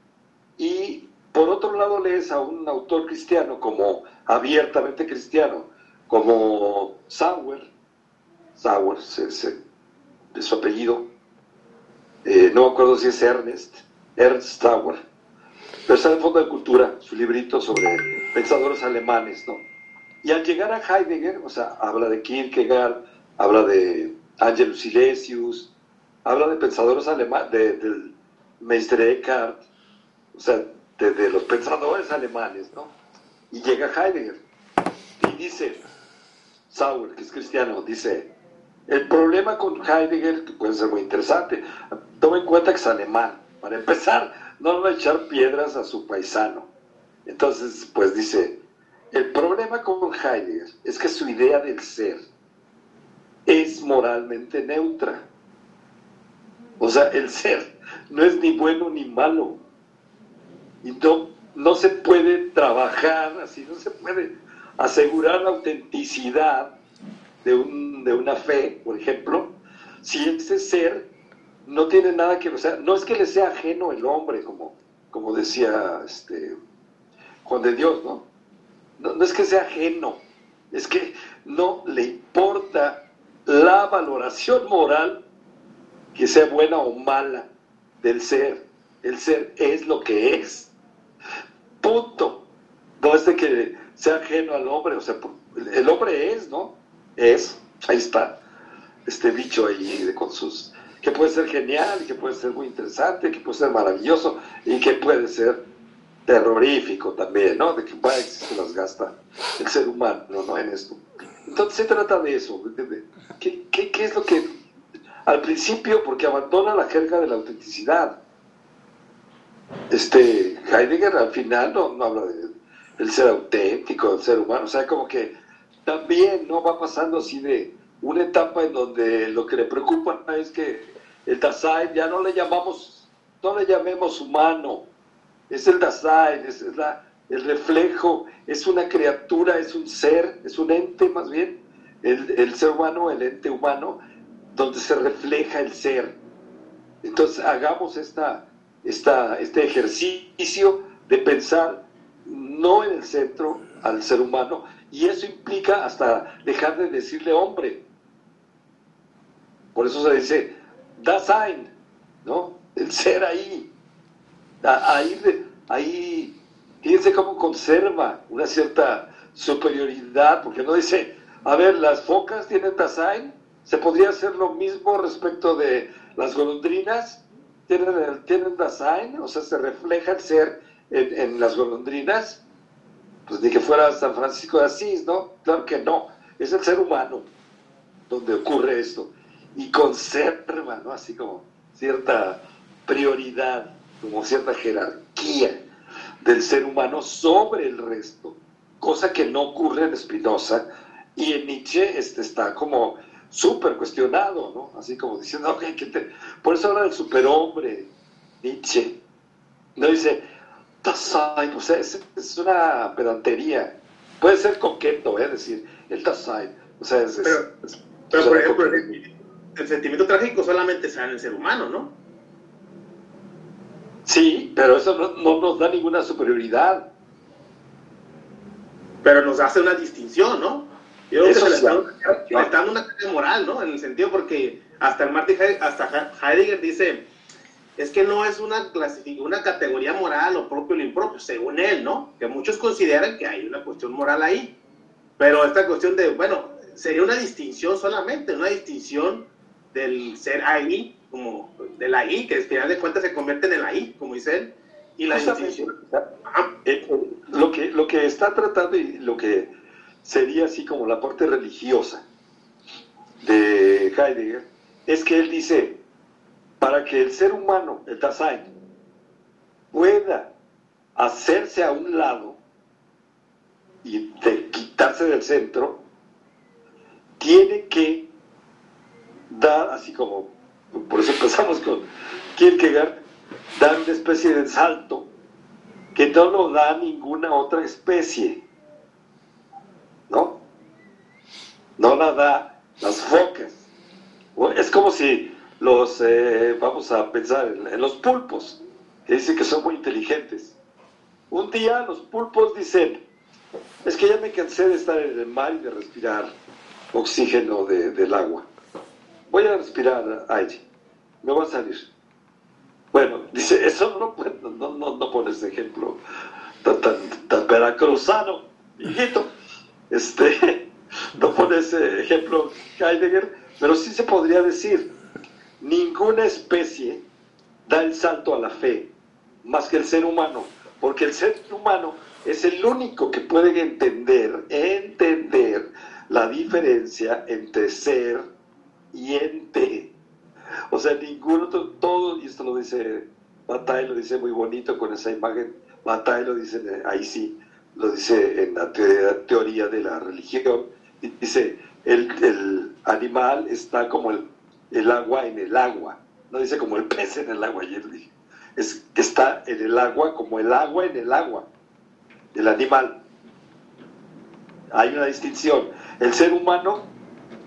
y por otro lado lees a un autor cristiano como abiertamente cristiano, como Sauer, Sauer de su apellido, eh, no me acuerdo si es Ernest, Ernst Sauer, pero está en el Fondo de Cultura, su librito sobre pensadores alemanes, ¿no? Y al llegar a Heidegger, o sea, habla de Kierkegaard, habla de Angelus Silesius, habla de pensadores alemanes, de, del Meister Eckhart, o sea, de, de los pensadores alemanes, ¿no? Y llega Heidegger y dice, Sauer, que es cristiano, dice, el problema con Heidegger, que puede ser muy interesante, toma en cuenta que es alemán, para empezar, no va a echar piedras a su paisano. Entonces, pues dice, el problema con Heidegger es que su idea del ser es moralmente neutra. O sea, el ser no es ni bueno ni malo. Y no, no se puede trabajar así, no se puede asegurar la autenticidad de, un, de una fe, por ejemplo, si ese ser no tiene nada que, o sea, no es que le sea ajeno el hombre, como, como decía este, Juan de Dios, ¿no? ¿no? No es que sea ajeno, es que no le importa la valoración moral que sea buena o mala del ser. El ser es lo que es. Punto. No es de que sea ajeno al hombre, o sea, el hombre es, ¿no? Es, ahí está, este bicho ahí con sus, que puede ser genial, que puede ser muy interesante, que puede ser maravilloso y que puede ser terrorífico también, ¿no? De que vaya se las gasta el ser humano, ¿no? En esto. Entonces se trata de eso, ¿Qué, qué, qué es lo que al principio, porque abandona la jerga de la autenticidad? Este, Heidegger al final no, no habla de el ser auténtico, del ser humano. O sea, como que también no va pasando así de una etapa en donde lo que le preocupa es que el Dasein ya no le llamamos, no le llamemos humano, es el Dasein, es, la, el reflejo, es una criatura, es un ser, es un ente más bien, el, el ser humano, el ente humano, donde se refleja el ser. Entonces hagamos esta, esta, este ejercicio de pensar no en el centro al ser humano, y eso implica hasta dejar de decirle hombre. Por eso se dice Dasein, ¿no? El ser ahí. Ahí, ahí, fíjense cómo conserva una cierta superioridad, porque no dice, a ver, las focas tienen Dasein, se podría hacer lo mismo respecto de las golondrinas, tienen, tienen Dasein, o sea, se refleja el ser en, las golondrinas, pues ni que fuera San Francisco de Asís, ¿no? Claro que no, es el ser humano donde ocurre esto y conserva, ¿no? Así como cierta prioridad, como cierta jerarquía del ser humano sobre el resto, cosa que no ocurre en Spinoza y en Nietzsche este, está como súper cuestionado, ¿no? Así como diciendo, ok, que te... por eso habla del superhombre, Nietzsche. No dice, Dasein, o sea, es, una pedantería. Puede ser coqueto, ¿eh? Decir, el Dasein. O sea, es, pero, pero por ejemplo, el, sentimiento trágico solamente está en el ser humano, ¿no? Sí, pero eso no, nos da ninguna superioridad. Pero nos hace una distinción, ¿no? Yo creo que se le está, dando una carga moral, ¿no? En el sentido porque hasta el Martin hasta Heidegger dice es que no es una, una categoría moral o propio o impropio, según él, ¿no? Que muchos consideran que hay una cuestión moral ahí. Pero esta cuestión de, bueno, sería una distinción solamente, una distinción del ser ahí, como del ahí, que al final de cuentas se convierte en el ahí, como dice él, y la distinción. Eh, lo, que, lo que está tratando y lo que sería así como la parte religiosa de Heidegger, es que él dice, para que el ser humano, el Dasein, pueda hacerse a un lado y quitarse del centro, tiene que dar, así como, por eso empezamos con Kierkegaard, dar una especie de salto que no lo da ninguna otra especie, ¿no? No la da las focas. Es como si los, eh, vamos a pensar en, los pulpos, que dicen que son muy inteligentes. Un día los pulpos dicen, es que ya me cansé de estar en el mar y de respirar oxígeno del agua. Voy a respirar aire, me va a salir. Bueno, dice, eso no, no, no, no pones ejemplo tan, tan, tan veracruzano, hijito. Este, no pones ejemplo Heidegger, pero sí se podría decir, ninguna especie da el salto a la fe más que el ser humano, porque el ser humano es el único que puede entender, entender la diferencia entre ser y ente. O sea, ninguno, todo, y esto lo dice Bataille, lo dice muy bonito con esa imagen, Bataille lo dice ahí sí, lo dice en la teoría de la religión, dice, el, animal está como el el agua en el agua. No dice como el pez en el agua, ayer dije. Es que está en el agua como el agua en el agua, el animal. Hay una distinción. El ser humano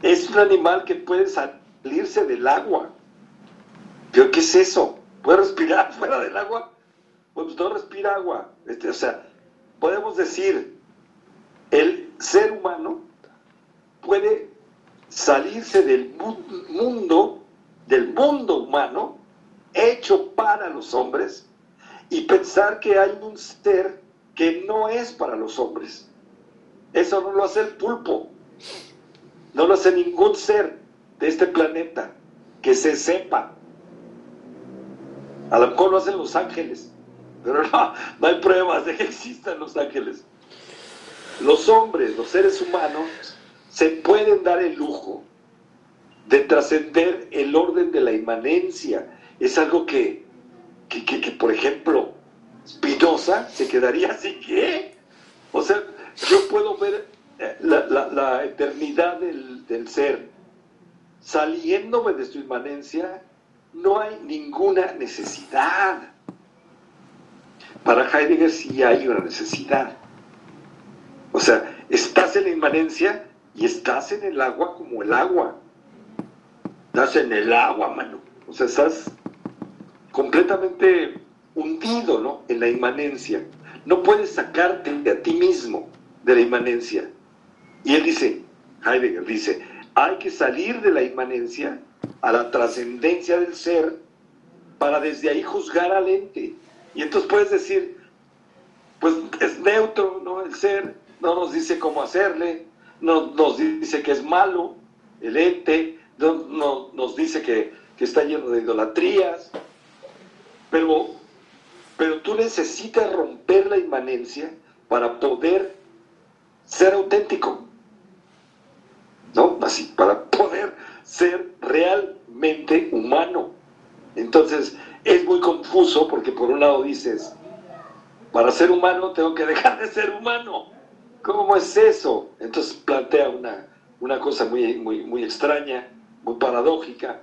es un animal que puede salirse del agua. ¿Pero qué es eso? ¿Puede respirar fuera del agua? Pues no respira agua. Este, o sea, podemos decir, el ser humano puede salirse del mundo, del mundo humano, hecho para los hombres, y pensar que hay un ser que no es para los hombres. Eso no lo hace el pulpo. No lo hace ningún ser de este planeta que se sepa. A lo mejor lo hacen los ángeles, pero no, no hay pruebas de que existan los ángeles. Los hombres, los seres humanos, se pueden dar el lujo de trascender el orden de la inmanencia. Es algo que, que, que- por ejemplo, Spinoza se quedaría así que, o sea, yo puedo ver eh, la, la- la eternidad del, del ser saliéndome de su inmanencia, no hay ninguna necesidad. Para Heidegger sí hay una necesidad. O sea, estás en la inmanencia y estás en el agua como el agua. Estás en el agua, mano. O sea, estás completamente hundido, ¿no? En la inmanencia. No puedes sacarte de a ti mismo de la inmanencia. Y él dice, Heidegger dice, hay que salir de la inmanencia a la trascendencia del ser para desde ahí juzgar al ente. Y entonces puedes decir, pues es neutro, ¿no? El ser no nos dice cómo hacerle, no nos dice que es malo, el ente, no, no- nos dice que, que está lleno de idolatrías, pero, pero tú necesitas romper la inmanencia para poder ser auténtico, ¿no? Así, para poder ser realmente humano. Entonces, es muy confuso porque por un lado dices, para ser humano tengo que dejar de ser humano. ¿Cómo es eso? Entonces plantea una, una cosa muy, muy, muy extraña, muy paradójica,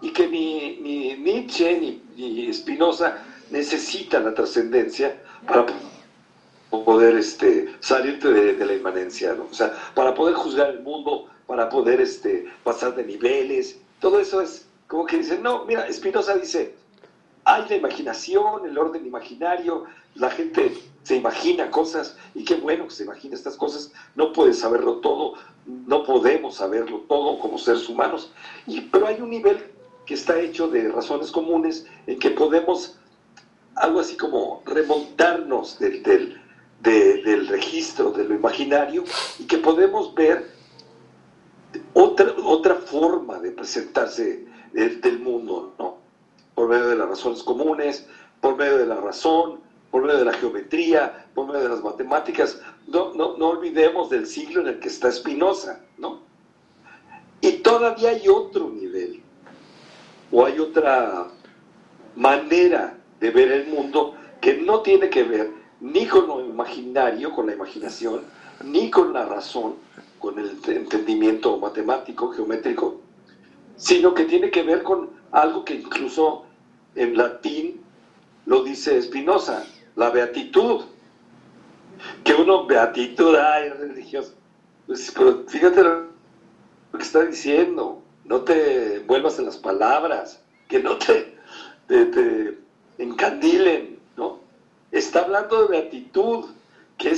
y que ni, ni Nietzsche ni, ni Spinoza necesitan la trascendencia para poder este, salirte de, la inmanencia, ¿no? O sea, para poder juzgar el mundo, para poder este, pasar de niveles, todo eso es como que dicen, no, mira, Spinoza dice, hay la imaginación, el orden imaginario, la gente se imagina cosas y qué bueno que se imagina estas cosas, no puedes saberlo todo, no podemos saberlo todo como seres humanos, y, pero hay un nivel que está hecho de razones comunes en que podemos algo así como remontarnos del, del, de- del registro de lo imaginario y que podemos ver otra, otra forma de presentarse del, del mundo, ¿no? Por medio de las razones comunes, por medio de la razón, por medio de la geometría, por medio de las matemáticas. No, no, no olvidemos del siglo en el que está Spinoza, ¿no? Y todavía hay otro nivel, o hay otra manera de ver el mundo que no tiene que ver ni con lo imaginario, con la imaginación, ni con la razón, con el entendimiento matemático, geométrico, sino que tiene que ver con algo que incluso en latín lo dice Spinoza, la beatitud. Que uno, beatitud, ay, religioso. Pues, pero fíjate lo que está diciendo, no te vuelvas en las palabras, que no te, encandilen, ¿no? Está hablando de beatitud, que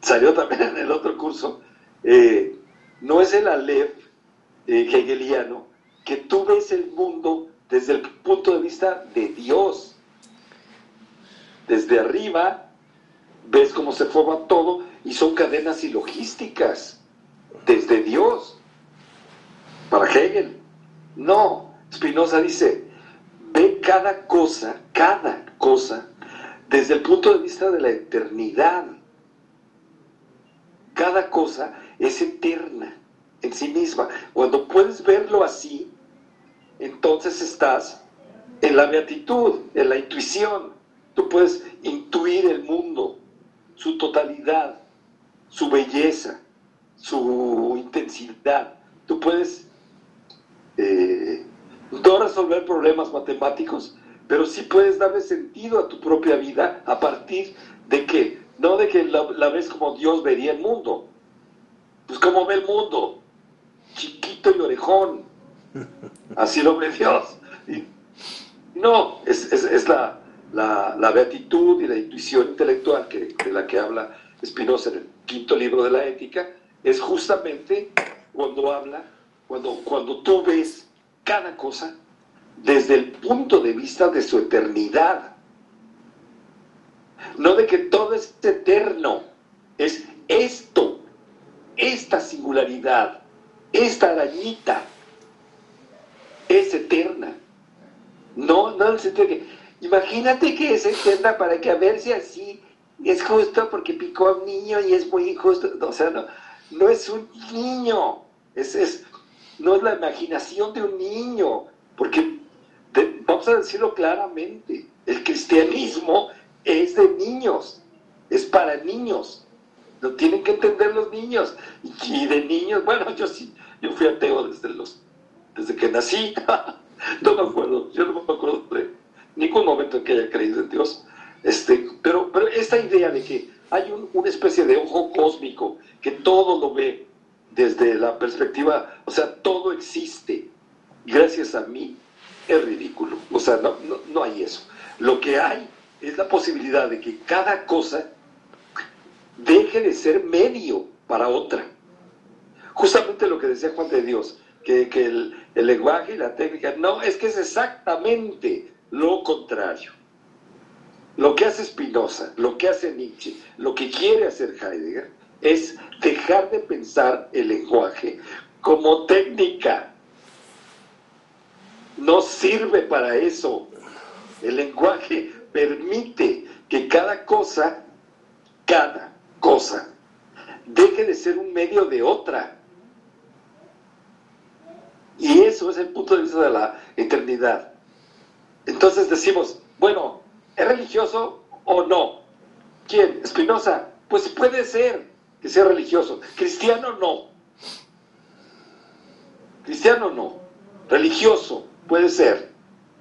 salió también en el otro curso, eh, no es el Aleph eh, hegeliano, que tú ves el mundo desde el punto de vista de Dios. Desde arriba ves cómo se forma todo y son cadenas y logísticas desde Dios. Para Hegel. No, Spinoza dice, ve cada cosa, cada cosa, desde el punto de vista de la eternidad. Cada cosa es eterna en sí misma. Cuando puedes verlo así, entonces estás en la beatitud, en la intuición. Tú puedes intuir el mundo, su totalidad, su belleza, su intensidad. Tú puedes eh, no resolver problemas matemáticos, pero sí puedes darle sentido a tu propia vida a partir de que, no de que la, la ves como Dios vería el mundo, pues como ve el mundo, chiquito y orejón, así lo ve Dios. No, es la, la, la beatitud y la intuición intelectual que, de la que habla Spinoza en el quinto libro de la ética, es justamente cuando habla, cuando, cuando tú ves cada cosa desde el punto de vista de su eternidad. No de que todo es eterno, es esto esta singularidad, esta arañita, es eterna. No, no en el sentido de que, imagínate que es eterna para que a ver si así es justo porque picó a un niño y es muy injusto. O sea, no, no es un niño, es, es, no es la imaginación de un niño, porque vamos a decirlo claramente, el cristianismo es de niños, es para niños, lo tienen que entender los niños, y, y de niños, bueno, yo sí, yo fui ateo desde los, desde que nací, no me acuerdo, yo no me acuerdo de ningún momento en que haya creído en Dios, este, pero, pero esta idea de que hay un- una especie de ojo cósmico que todo lo ve desde la perspectiva, o sea, todo existe gracias a mí, es ridículo. O sea, no, no, no hay eso. Lo que hay es la posibilidad de que cada cosa deje de ser medio para otra. Justamente lo que decía Juan de Dios, que, el lenguaje y la técnica, no, es que es exactamente lo contrario. Lo que hace Spinoza, lo que hace Nietzsche, lo que quiere hacer Heidegger, es dejar de pensar el lenguaje como técnica. No sirve para eso. El lenguaje permite que cada cosa, cada cosa, deje de ser un medio de otra. Y eso es el punto de vista de la eternidad. Entonces decimos, bueno, ¿es religioso o no? ¿Quién? Espinosa. Pues puede ser que sea religioso. Cristiano no. Cristiano no. Religioso puede ser.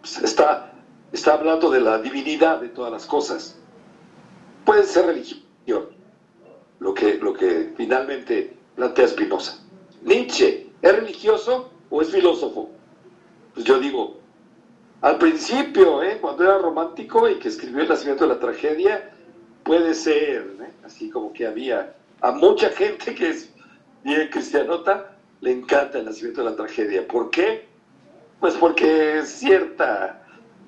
Pues está, está hablando de la divinidad de todas las cosas. Puede ser religión. Lo que, lo que finalmente plantea Spinoza. Nietzsche, ¿es religioso o es filósofo? Pues yo digo, al principio, ¿eh? cuando era romántico y que escribió El nacimiento de la tragedia, puede ser, ¿eh? así como que había a mucha gente que es bien cristianota, le encanta el nacimiento de la tragedia. ¿Por qué? Pues porque es cierta,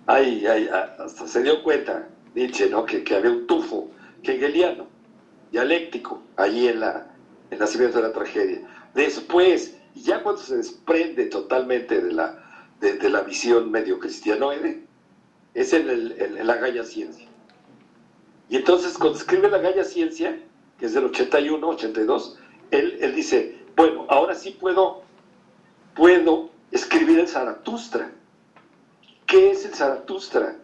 hay, hay, hasta se dio cuenta Nietzsche, ¿no? que, que había un tufo hegeliano, dialéctico, allí en la, el nacimiento de la tragedia. Después, ya cuando se desprende totalmente de la, de, la visión medio cristianoide, es en, el, en la Gaya Ciencia. Y entonces cuando escribe la Gaya Ciencia, que es del 81, 82, él, él dice, bueno, ahora sí puedo, puedo escribir el Zaratustra. ¿Qué es el Zaratustra?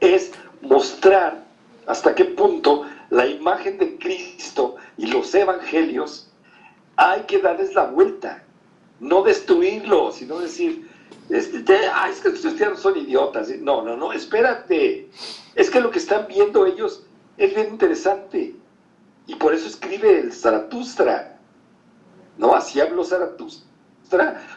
Es mostrar hasta qué punto la imagen de Cristo y los evangelios hay que darles la vuelta, no destruirlos, sino decir, este, ah, es que los cristianos son idiotas. No, no, no, espérate. Es que lo que están viendo ellos es bien interesante. Y por eso escribe el Zaratustra. No, así habló Zaratustra.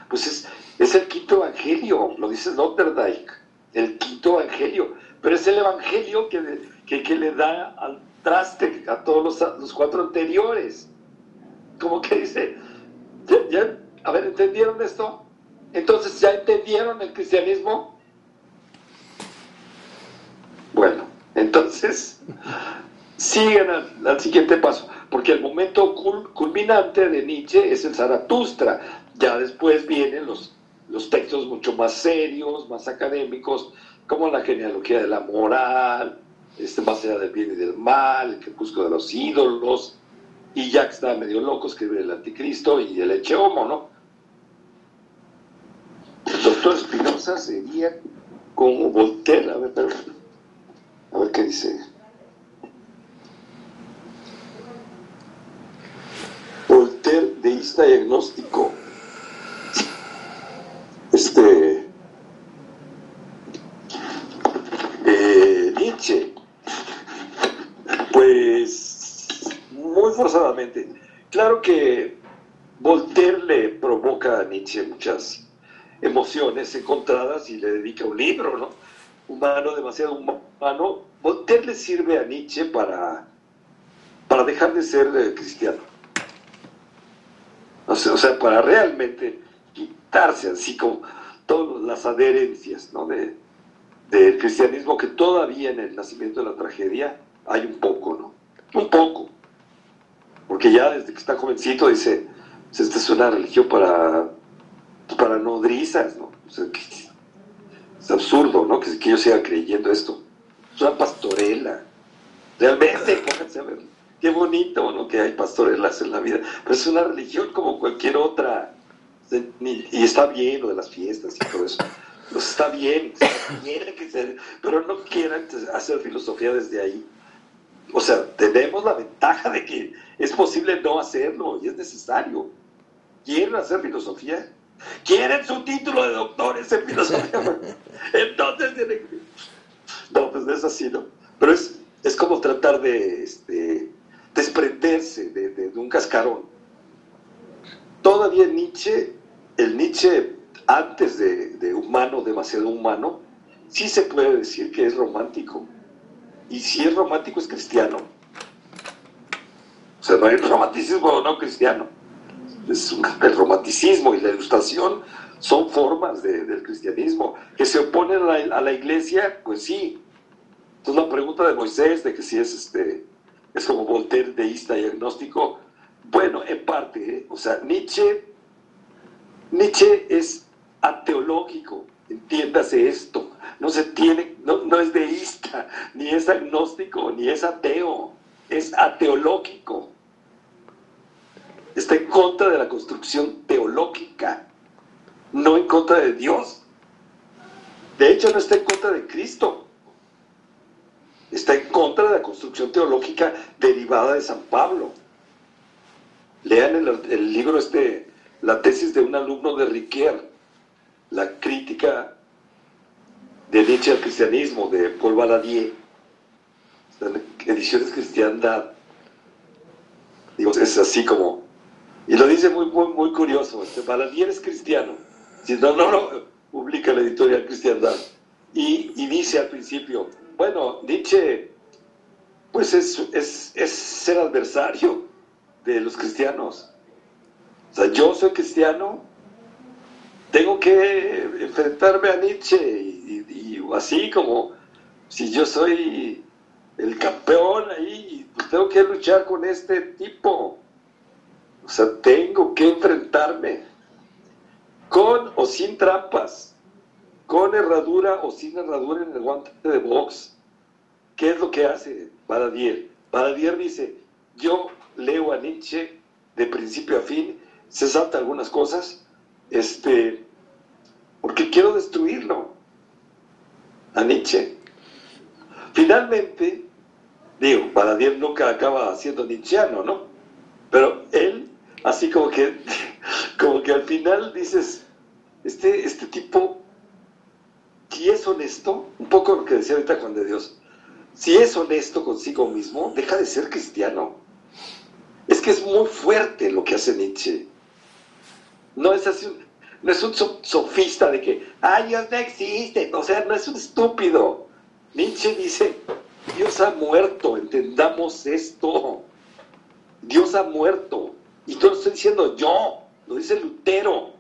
Pues es, es el quinto evangelio, lo dice Sloterdijk, el quinto evangelio. Pero es el evangelio que, que, le da al traste a todos los, los cuatro anteriores. Como que dice, ya, a ver, ¿entendieron esto? Entonces, ¿ya entendieron el cristianismo? Bueno, entonces, siguen al, siguiente paso, porque el momento cul, culminante de Nietzsche es el Zaratustra. Ya después vienen los, los textos mucho más serios, más académicos, como la genealogía de la moral, este, más allá del bien y del mal, el crepúsculo de los ídolos, y ya que está medio loco, escribe el anticristo y el Eche Homo, ¿no? Doctor Spinoza sería como Voltaire, a ver, pero, a ver qué dice. Voltaire, deísta y agnóstico. Este. Eh, Nietzsche. Pues muy forzadamente. Claro que Voltaire le provoca a Nietzsche muchas emociones encontradas y le dedica un libro, ¿no? Humano, demasiado humano. Voltaire le sirve a Nietzsche para, para dejar de ser eh, cristiano. O sea, para realmente quitarse así como todas las adherencias de, del cristianismo que todavía en el nacimiento de la tragedia hay un poco, ¿no? Un poco. Porque ya desde que está jovencito dice, esta es una religión para, para nodrizas, ¿no? Es absurdo, ¿no? Que, que yo siga creyendo esto. Es una pastorela. Realmente, pónganse a ver. Qué bonito, ¿no? Que hay pastorelas en la vida. Pero es una religión como cualquier otra. Y está bien lo de las fiestas y todo eso. Pues está bien, pero no quieran hacer filosofía desde ahí. O sea, tenemos la ventaja de que es posible no hacerlo y es necesario. ¿Quieren hacer filosofía? ¿Quieren su título de doctores en filosofía? Entonces tienen que... No, pues no es así, ¿no? Pero es, es como tratar de este, desprenderse de, de- de un cascarón. Todavía Nietzsche, el Nietzsche antes de, de humano, demasiado humano, sí se puede decir que es romántico. Y si es romántico es cristiano. O sea, no hay romanticismo no cristiano. El romanticismo y la ilustración son formas de- del cristianismo. Que se oponen a la, a la iglesia, pues sí. Entonces la pregunta de Moisés, de que si es este, es como Voltaire deísta y agnóstico, bueno, en parte, ¿eh? o sea, Nietzsche, Nietzsche es ateológico, entiéndase esto, no se tiene, no, no es deísta, ni es agnóstico, ni es ateo, es ateológico. Está en contra de la construcción teológica, no en contra de Dios. De hecho, no está en contra de Cristo. Está en contra de la construcción teológica derivada de San Pablo. Lean el, libro este, la tesis de un alumno de Riquer, la crítica de Nietzsche al cristianismo, de Paul Valadier, ediciones Cristiandad. Digo, es así como, y lo dice muy, muy, curioso, este, Valadier es cristiano, si no, no lo publica la editorial Cristiandad, y, dice al principio, bueno, Nietzsche, pues es, es, es ser adversario de los cristianos. O sea, yo soy cristiano, tengo que enfrentarme a Nietzsche y así como si yo soy el campeón ahí, pues tengo que luchar con este tipo. O sea, tengo que enfrentarme con o sin trampas, con herradura o sin herradura en el guante de box. ¿Qué es lo que hace Baradier? Baradier dice, yo leo a Nietzsche de principio a fin, se salta algunas cosas, este, porque quiero destruirlo, a Nietzsche. Finalmente, digo, Baradier nunca acaba siendo nietzscheano, ¿no? Pero él, así como que, como que al final dices, este, este tipo, si es honesto, un poco lo que decía ahorita Juan de Dios, si es honesto consigo mismo, deja de ser cristiano. Es que es muy fuerte lo que hace Nietzsche. No es así, no es un so- sofista de que, ay, Dios no existe. O sea, no es un estúpido. Nietzsche dice, Dios ha muerto, entendamos esto. Dios ha muerto. Y no lo estoy diciendo yo, lo dice Lutero,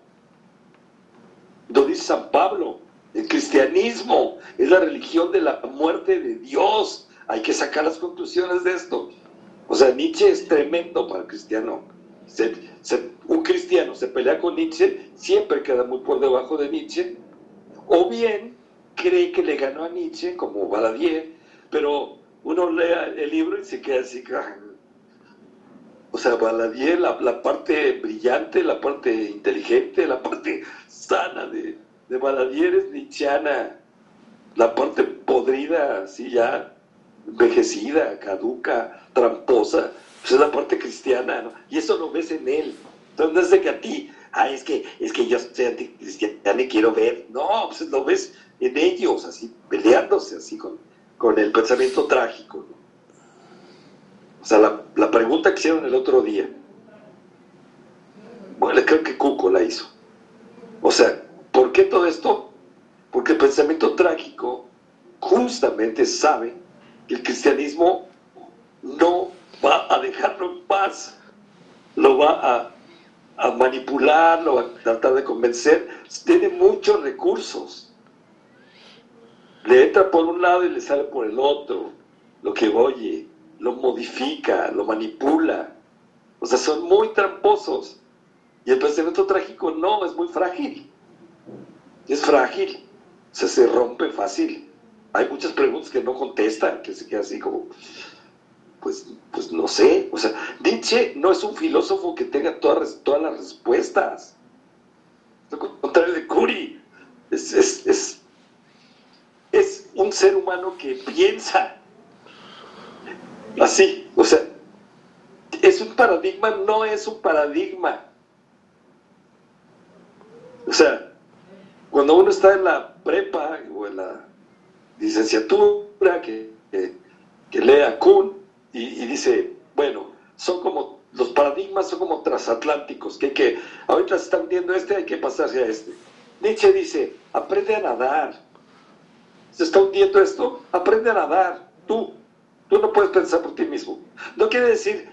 lo dice San Pablo. El cristianismo es la religión de la muerte de Dios. Hay que sacar las conclusiones de esto. O sea, Nietzsche es tremendo para el cristiano. Un cristiano se pelea con Nietzsche, siempre queda muy por debajo de Nietzsche. O bien cree que le ganó a Nietzsche, como Baladier, pero uno lee el libro y se queda así. O sea, Baladier, la, parte brillante, la parte inteligente, la parte sana de, de Baladier es nietzscheana. La parte podrida, así ya envejecida, caduca, tramposa, pues es la parte cristiana, ¿no? Y eso lo ves en él. Entonces no es de que a ti, ah, es que, es que yo soy anticristiano y quiero ver. No, pues lo ves en ellos, así, peleándose así con, con el pensamiento trágico. ¿no? O sea, la, la pregunta que hicieron el otro día, bueno, creo que Cuco la hizo. O sea, ¿por qué todo esto? Porque el pensamiento trágico justamente sabe que el cristianismo no va a dejarlo en paz, lo va a, a manipular, lo va a tratar de convencer, tiene muchos recursos. Le entra por un lado y le sale por el otro, lo que oye, lo modifica, lo manipula. O sea, son muy tramposos. Y el pensamiento trágico no, es muy frágil. Es frágil. O sea, se rompe fácil. Hay muchas preguntas que no contestan, que se queda así como, pues, pues no sé. O sea, Nietzsche no es un filósofo que tenga todas, todas las respuestas. Lo contrario de Curie. Es, es, es, es un ser humano que piensa. Así, o sea, es un paradigma, no es un paradigma. O sea, cuando uno está en la prepa o en la licenciatura que, que, que lee a Kuhn y, dice, bueno, son como, los paradigmas son como transatlánticos, que, que ahorita se está hundiendo este, hay que pasarse a este. Nietzsche dice, aprende a nadar. ¿Se está hundiendo esto? Aprende a nadar, tú. Tú no puedes pensar por ti mismo. No quiere decir,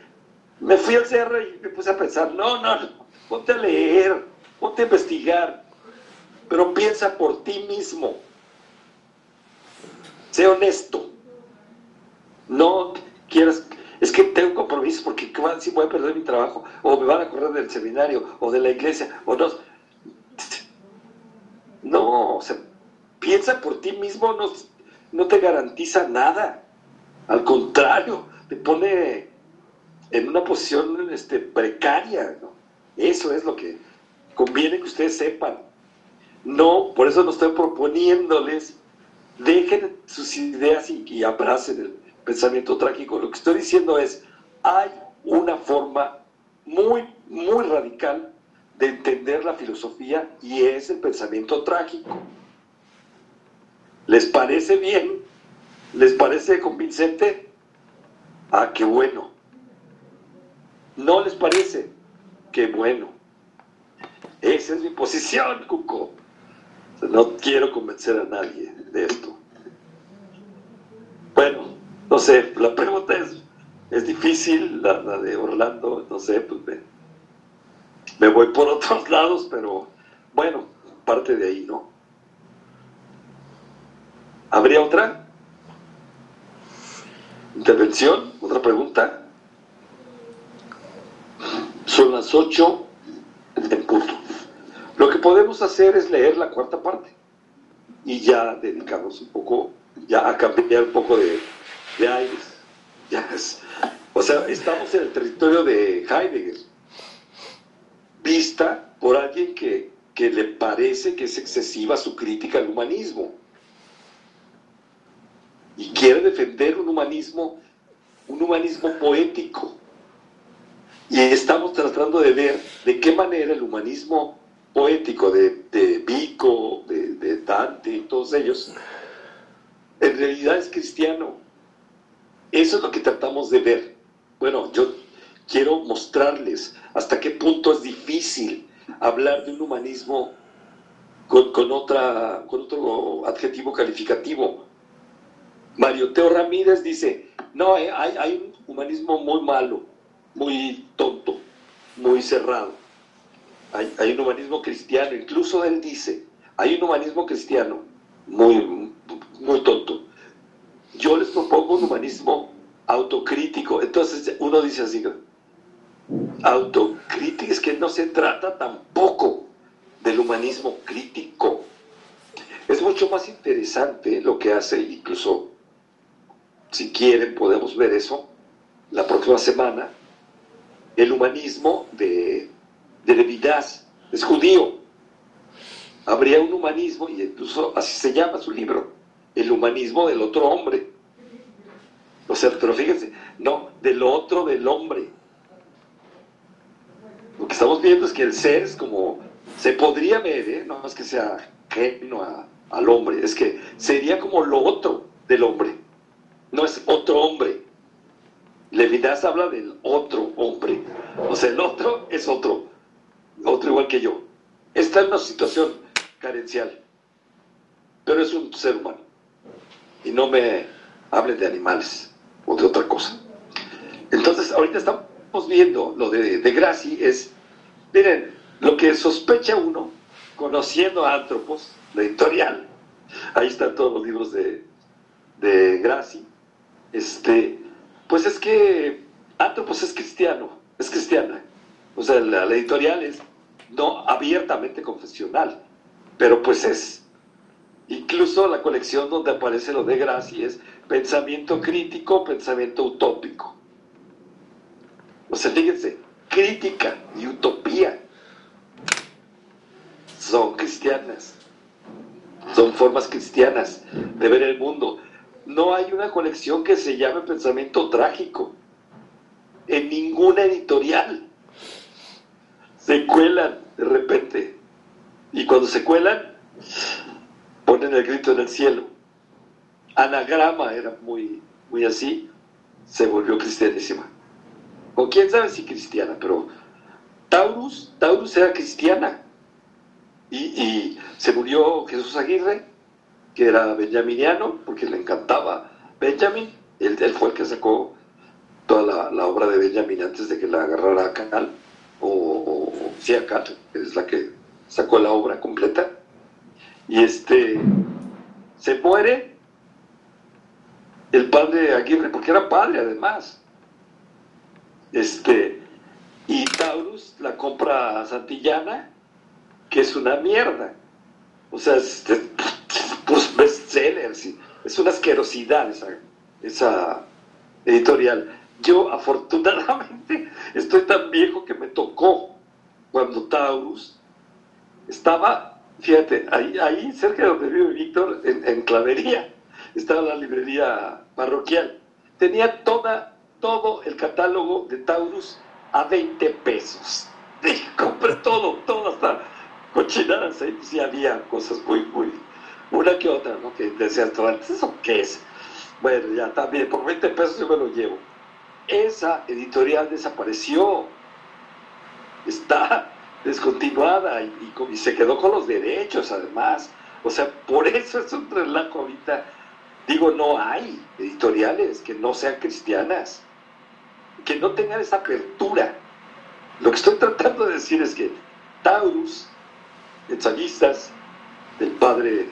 me fui al cerro y me puse a pensar, no, no, no, ponte a leer, ponte a investigar, pero piensa por ti mismo. Sé honesto. No quieras, es que tengo compromisos porque si voy a perder mi trabajo, o me van a correr del seminario, o de la iglesia, o no. No, o sea, piensa por ti mismo, no, no te garantiza nada. Al contrario, te pone en una posición este, precaria. Eso es lo que conviene que ustedes sepan. No, por eso no estoy proponiéndoles, dejen sus ideas y, y abracen el pensamiento trágico. Lo que estoy diciendo es, hay una forma muy, muy radical de entender la filosofía y es el pensamiento trágico. ¿Les parece bien? ¿Les parece convincente? Ah, qué bueno. ¿No les parece? Qué bueno. Esa es mi posición, Cuco. No quiero convencer a nadie de esto. Bueno, no sé, la pregunta es, es difícil, la, la de Orlando, no sé, pues me, me voy por otros lados, pero bueno, parte de ahí, ¿no? ¿Habría otra? ¿Intervención? ¿Otra pregunta? Son las 8 en punto. Lo que podemos hacer es leer la cuarta parte y ya dedicarnos un poco, ya a cambiar un poco de, de aires. O sea, estamos en el territorio de Heidegger, vista por alguien que, que le parece que es excesiva su crítica al humanismo y quiere defender un humanismo, un humanismo poético. Y estamos tratando de ver de qué manera el humanismo poético de, de Vico, de, de Dante y todos ellos, en realidad es cristiano. Eso es lo que tratamos de ver. Bueno, yo quiero mostrarles hasta qué punto es difícil hablar de un humanismo con, con, otra, con otro adjetivo calificativo. Mario Teo Ramírez dice, no, hay, hay un humanismo muy malo, muy tonto, muy cerrado. Hay, hay, un humanismo cristiano, incluso él dice, hay un humanismo cristiano muy, muy tonto. Yo les propongo un humanismo autocrítico. Entonces uno dice así, autocrítica es que no se trata tampoco del humanismo crítico. Es mucho más interesante lo que hace, incluso si quieren podemos ver eso la próxima semana, el humanismo de, de es judío. Habría un humanismo, y incluso así se llama su libro, el humanismo del otro hombre. O sea, pero fíjense, no, del otro del hombre. Lo que estamos viendo es que el ser es como, se podría ver, ¿eh? no es que sea ajeno al hombre, es que sería como lo otro del hombre, no es otro hombre. Levinas habla del otro hombre, o sea, el otro es otro, otro igual que yo. Está en una situación carencial, pero es un ser humano. Y no me hablen de animales o de otra cosa. Entonces, ahorita estamos viendo lo de, de es, miren, lo que sospecha uno, conociendo a Antropos, la editorial, ahí están todos los libros de, de este, pues es que Antropos es cristiano, es cristiana. O sea, la, editorial es no abiertamente confesional, pero pues es. Incluso la colección donde aparece lo de Gracie es pensamiento crítico, pensamiento utópico. O sea, fíjense, crítica y utopía son cristianas, son formas cristianas de ver el mundo. No hay una colección que se llame pensamiento trágico en ninguna editorial. Se cuelan de repente. Y cuando se cuelan, ponen el grito en el cielo. Anagrama era muy, muy así, se volvió cristianísima. O quién sabe si cristiana, pero Taurus, Taurus era cristiana. Y, y se murió Jesús Aguirre, que era benjaminiano, porque le encantaba Benjamin. Él, fue el que sacó toda la, obra de Benjamin antes de que la agarrara a Canal, o, o, sí, Cal, que es la que sacó la obra completa. Y este se muere el padre Aguirre, porque era padre además. Este, y Taurus la compra a Santillana, que es una mierda. O sea, es, es, pues bestseller, sí. es una asquerosidad esa, esa editorial. Yo afortunadamente estoy tan viejo que me tocó cuando Taurus estaba, fíjate, ahí, ahí cerca de donde vive Víctor, en, en Clavería, estaba la librería parroquial. Tenía toda, todo el catálogo de Taurus a 20 pesos. Compré todo, todo hasta cochinadas ahí, sí había cosas muy, muy, una que otra, ¿no? Que decías tú ¿eso qué es? Bueno, ya también, por 20 pesos yo me lo llevo. Esa editorial desapareció, está descontinuada y se quedó con los derechos además. O sea, por eso es un relajo ahorita. Digo, no hay editoriales que no sean cristianas, que no tengan esa apertura. Lo que estoy tratando de decir es que Taurus, ensayistas del padre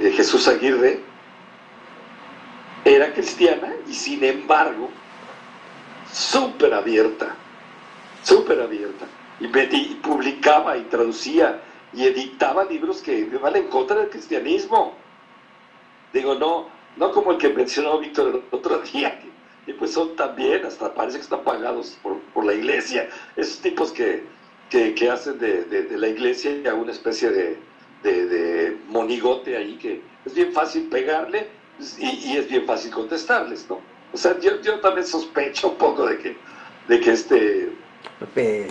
Jesús Aguirre, era cristiana y sin embargo súper abierta, súper abierta. Y, publicaba y traducía y editaba libros que van en contra del cristianismo. Digo, no, no como el que mencionó Víctor el otro día, que pues son también, hasta parece que están pagados por, por la iglesia, esos tipos que, que, que hacen de, de, de, la iglesia una especie de, de, monigote ahí, que es bien fácil pegarle y, y, es bien fácil contestarles, ¿no? O sea, yo, yo también sospecho un poco de que, de que este... Pepe.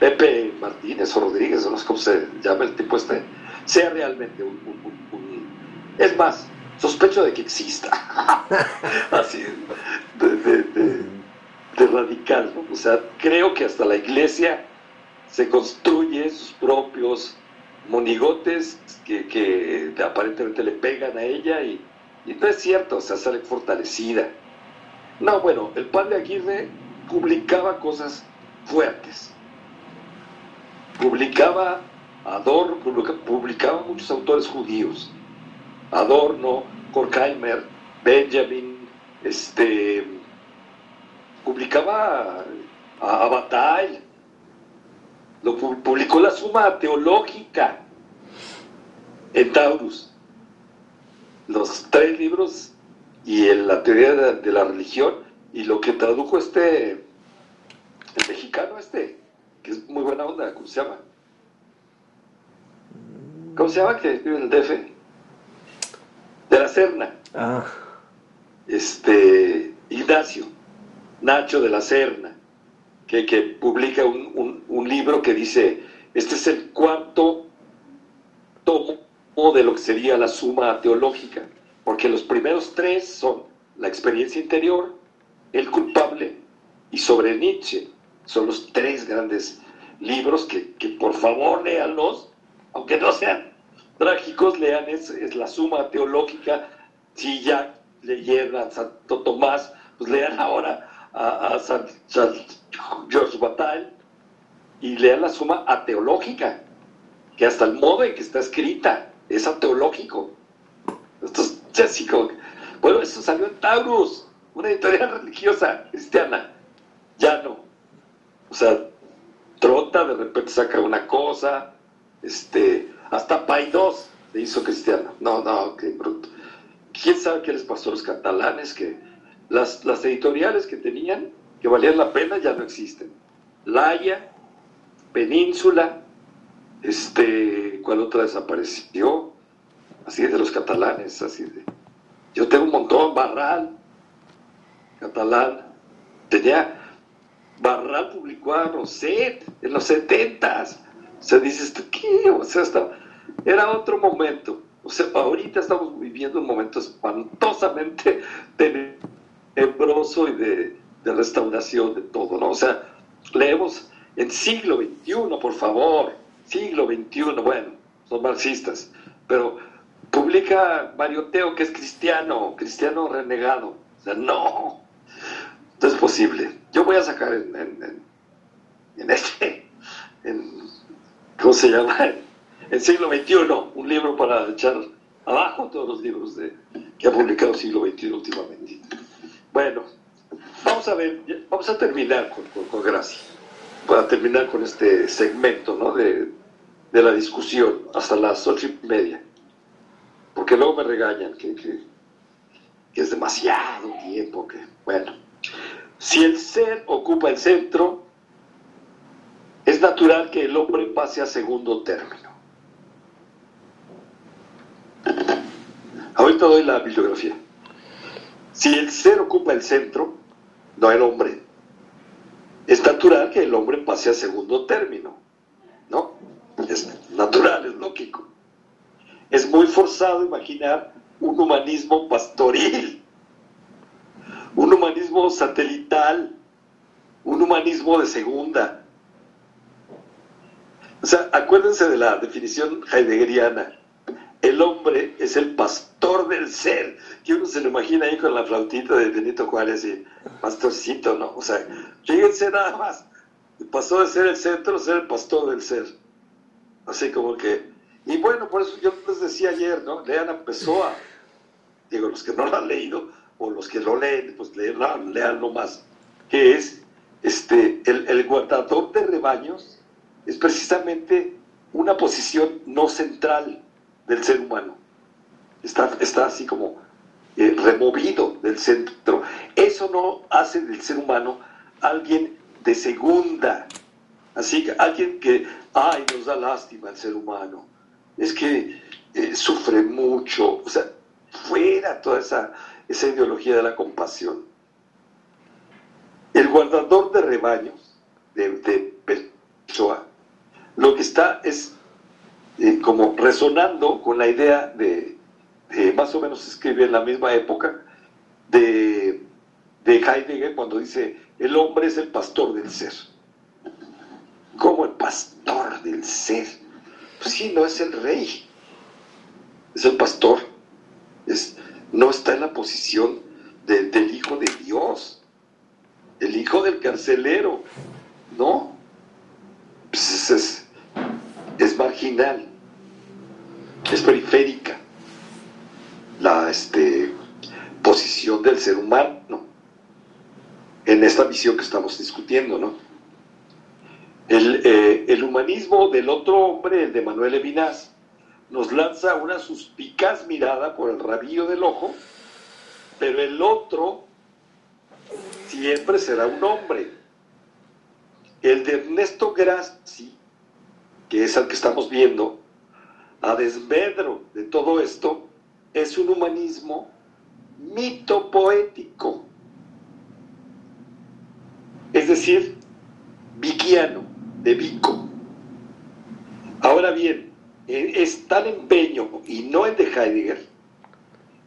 Pepe Martínez o Rodríguez, o no sé cómo se llama el tipo este, sea realmente un, un, un, un... Es más, sospecho de que exista. Así, de, de, de, de radical, ¿no? O sea, creo que hasta la iglesia se construye sus propios monigotes que, que aparentemente le pegan a ella y, y, no es cierto, o sea, sale fortalecida. No, bueno, el padre Aguirre publicaba cosas fuertes. Publicaba Adorno, publicaba muchos autores judíos. Adorno, Horkheimer, Benjamin, este, publicaba a, lo publicó la Suma Teológica en Taurus. Los tres libros y la teoría de, de, la religión y lo que tradujo este, el mexicano este, que es muy buena onda, ¿cómo se llama? ¿Cómo se llama? Que vive en el DF. De la Serna. Ah. Este, Ignacio, Nacho de la Serna que, publica un, un, un, libro que dice, este es el cuarto tomo de lo que sería la suma teológica, porque los primeros tres son la experiencia interior, el culpable y sobre Nietzsche. Son los tres grandes libros que, que por favor léanlos, aunque no sean trágicos, lean, es, es la suma teológica. Si ya leyeron a Santo Tomás, pues lean ahora a, a San, San, George Bataille y lean la suma ateológica, que hasta el modo en que está escrita es ateológico. Esto es bueno, eso salió en Taurus, una editorial religiosa cristiana. Ya no. O sea, Trota de repente saca una cosa, este, hasta Paidós le hizo cristiano. No, no, qué bruto. ¿Quién sabe qué les pasó a los catalanes? Que las, las editoriales que tenían, que valían la pena, ya no existen. Laia, Península, este, ¿cuál otra desapareció? Así de los catalanes, así de. Yo tengo un montón, Barral, catalán. Tenía, Barral publicó a Roset en los setentas. O sea, dices, ¿tú qué? O sea, hasta, era otro momento. O sea, ahorita estamos viviendo un momento espantosamente tenebroso y de, de restauración de todo, ¿no? O sea, leemos en siglo XXI, por favor, siglo XXI, bueno, son marxistas, pero publica Mario Teo que es cristiano, cristiano renegado. O sea, no, no es posible. Yo voy a sacar en, en, este, en, ¿cómo se llama? En siglo XXI, un libro para echar abajo todos los libros que ha publicado siglo XXI últimamente. Bueno, vamos a ver, vamos a terminar con, con, Gracia, para terminar con este segmento ¿no? de, de la discusión hasta las ocho y media, porque luego me regañan que, que, que es demasiado tiempo, que bueno. Si el ser ocupa el centro, es natural que el hombre pase a segundo término. Ahorita doy la bibliografía. Si el ser ocupa el centro, no el hombre, es natural que el hombre pase a segundo término. ¿No? Es natural, es lógico. Es muy forzado imaginar un humanismo pastoril, un humanismo satelital, un humanismo de segunda. O sea, acuérdense de la definición heideggeriana. El hombre es el pastor del ser. Que uno se lo imagina ahí con la flautita de Benito Juárez y pastorcito, ¿no? O sea, fíjense nada más. Pasó de ser el centro a ser el pastor del ser. Así como que. Y bueno, por eso yo les decía ayer, ¿no? Lean a Pessoa. Digo, los que no lo han leído, o los que lo leen, pues lean, leanlo más. Que es este, el, el guardador de rebaños, es precisamente una posición no central del ser humano. Está, está así como eh, removido del centro. Eso no hace del ser humano alguien de segunda. Así que alguien que, ay, nos da lástima el ser humano. Es que eh, sufre mucho. O sea, fuera toda esa, esa ideología de la compasión. El guardador de rebaños de, de Pessoa, lo que está es eh, como resonando con la idea de, más o menos escribe en la misma época, de, de Heidegger cuando dice, el hombre es el pastor del ser. ¿Cómo el pastor del ser? Pues sí, no es el rey, es el pastor. Es, no está en la posición de, del hijo de Dios, el hijo del carcelero, ¿no? Pues es, es, es marginal, es periférica la este, posición del ser humano en esta visión que estamos discutiendo, ¿no? El, eh, el humanismo del otro hombre, el de Manuel Levinas, nos lanza una suspicaz mirada por el rabillo del ojo, pero el otro siempre será un hombre. El de Ernesto Grassi, que es el que estamos viendo, a desmedro de todo esto, es un humanismo mitopoético, es decir, viquiano, de Vico. Ahora bien, es tal empeño, y no el de Heidegger,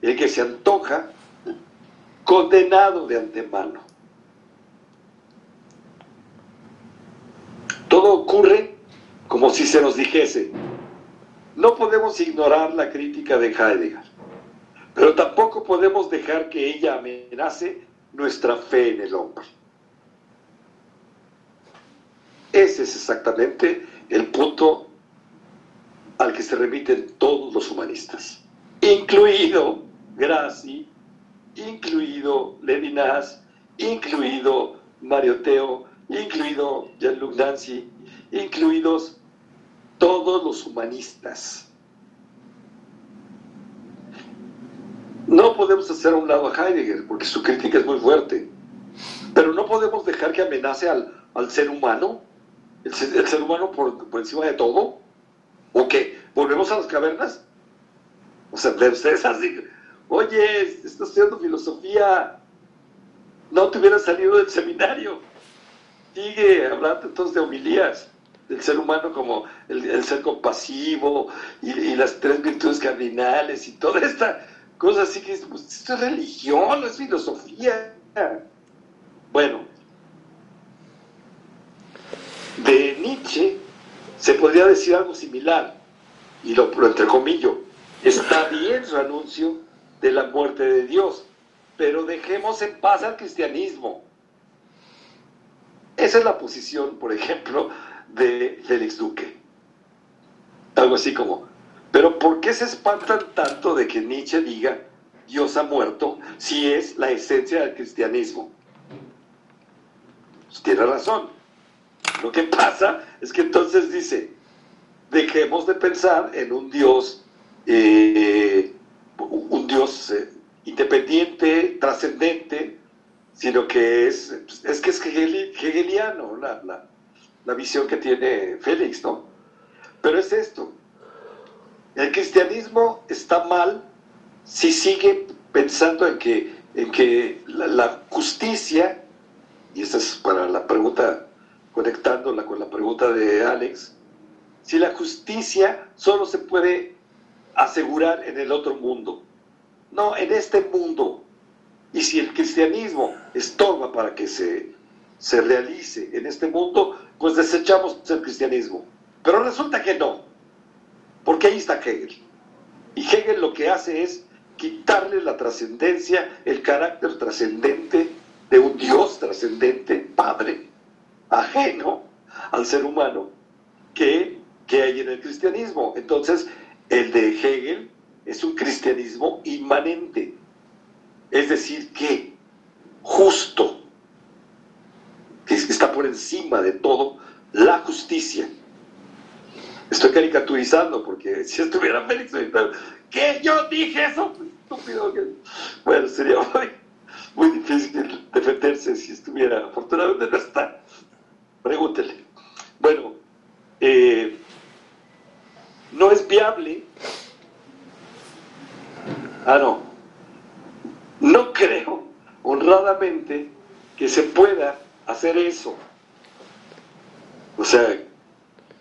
el que se antoja condenado de antemano. Todo ocurre como si se nos dijese, no podemos ignorar la crítica de Heidegger, pero tampoco podemos dejar que ella amenace nuestra fe en el hombre. Ese es exactamente el punto al que se remiten todos los humanistas, incluido Grassi, incluido Levinas, incluido Mario Teo, incluido Jean-Luc Nancy, incluidos todos los humanistas. No podemos hacer a un lado a Heidegger, porque su crítica es muy fuerte, pero no podemos dejar que amenace al, al ser humano, el ser, humano por, por encima de todo, o que volvemos a las cavernas. O sea, de ustedes así, oye, estás estudiando filosofía, no te hubieras salido del seminario. Sigue hablando entonces de homilías del ser humano como el, ser compasivo y, y, las tres virtudes cardinales y toda esta cosa así que pues, esto es religión, no es filosofía. Bueno, de Nietzsche se podría decir algo similar, y lo, lo entrecomillo, está bien su anuncio de la muerte de Dios, pero dejemos en paz al cristianismo. Esa es la posición, por ejemplo, de Félix Duque. Algo así como, pero ¿por qué se espantan tanto de que Nietzsche diga Dios ha muerto si es la esencia del cristianismo? Pues tiene razón. Lo que pasa es que entonces dice, dejemos de pensar en un Dios, eh, un Dios eh, independiente, trascendente, sino que es, es que es hegel, hegeliano la, la, la, visión que tiene Félix, ¿no? Pero es esto, el cristianismo está mal si sigue pensando en que, en que la, justicia, y esta es para la pregunta, conectándola con la pregunta de Alex, si la justicia solo se puede asegurar en el otro mundo, no, en este mundo. Y si el cristianismo estorba para que se, se realice en este mundo, pues desechamos el cristianismo. Pero resulta que no, porque ahí está Hegel. Y Hegel lo que hace es quitarle la trascendencia, el carácter trascendente de un Dios trascendente, Padre, ajeno al ser humano, que, que hay en el cristianismo. Entonces, el de Hegel es un cristianismo inmanente, es decir, que justo, que está por encima de todo la justicia. Estoy caricaturizando porque si estuviera Félix, ¿qué? Yo dije eso, estúpido. Bueno, sería muy, muy difícil defenderse si estuviera. Afortunadamente no está. Pregúntele. Bueno, eh, no es viable Ah, no. No creo, honradamente, que se pueda hacer eso. O sea,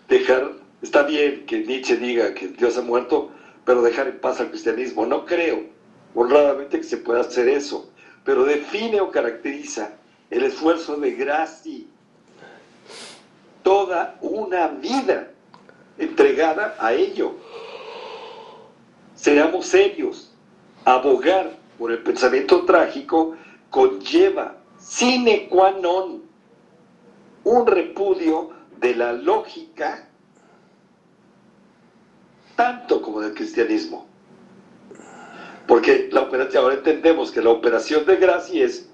dejar, está bien que Nietzsche diga que Dios ha muerto, pero dejar en paz al cristianismo. No creo, honradamente, que se pueda hacer eso. Pero define o caracteriza el esfuerzo de Graci, toda una vida entregada a ello. Seamos serios, abogar por el pensamiento trágico conlleva sine qua non un repudio de la lógica tanto como del cristianismo. Porque la operación, ahora entendemos que la operación de gracia es,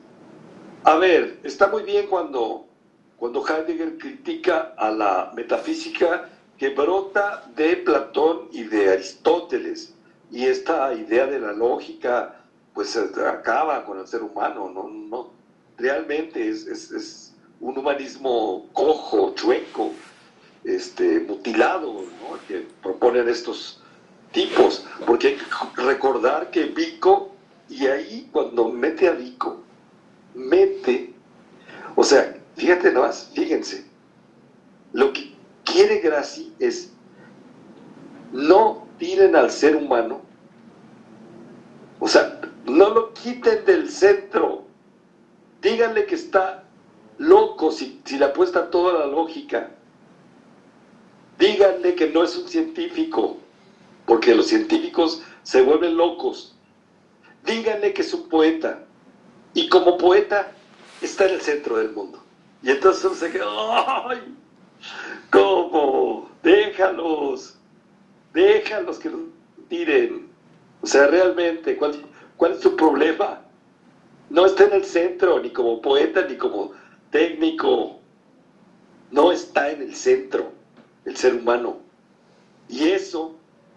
a ver, está muy bien cuando, cuando Heidegger critica a la metafísica que brota de Platón y de Aristóteles, y esta idea de la lógica pues acaba con el ser humano, no, no realmente es, es, es un humanismo cojo, chueco, este, mutilado, ¿no? que proponen estos tipos, porque hay que recordar que Vico, y ahí cuando mete a Vico, mete, o sea, fíjate nomás, fíjense, lo que quiere Graci es no tiren al ser humano, o sea, no lo quiten del centro, díganle que está loco si, si le apuesta toda la lógica, díganle que no es un científico, porque los científicos se vuelven locos, díganle que es un poeta, y como poeta está en el centro del mundo. Y entonces uno se queda, ¡ay! ¿Cómo? Déjalos déjalos que lo tiren. O sea, realmente, ¿cuál, ¿cuál es su problema? No está en el centro, ni como poeta, ni como técnico, no está en el centro, el ser humano. Y eso,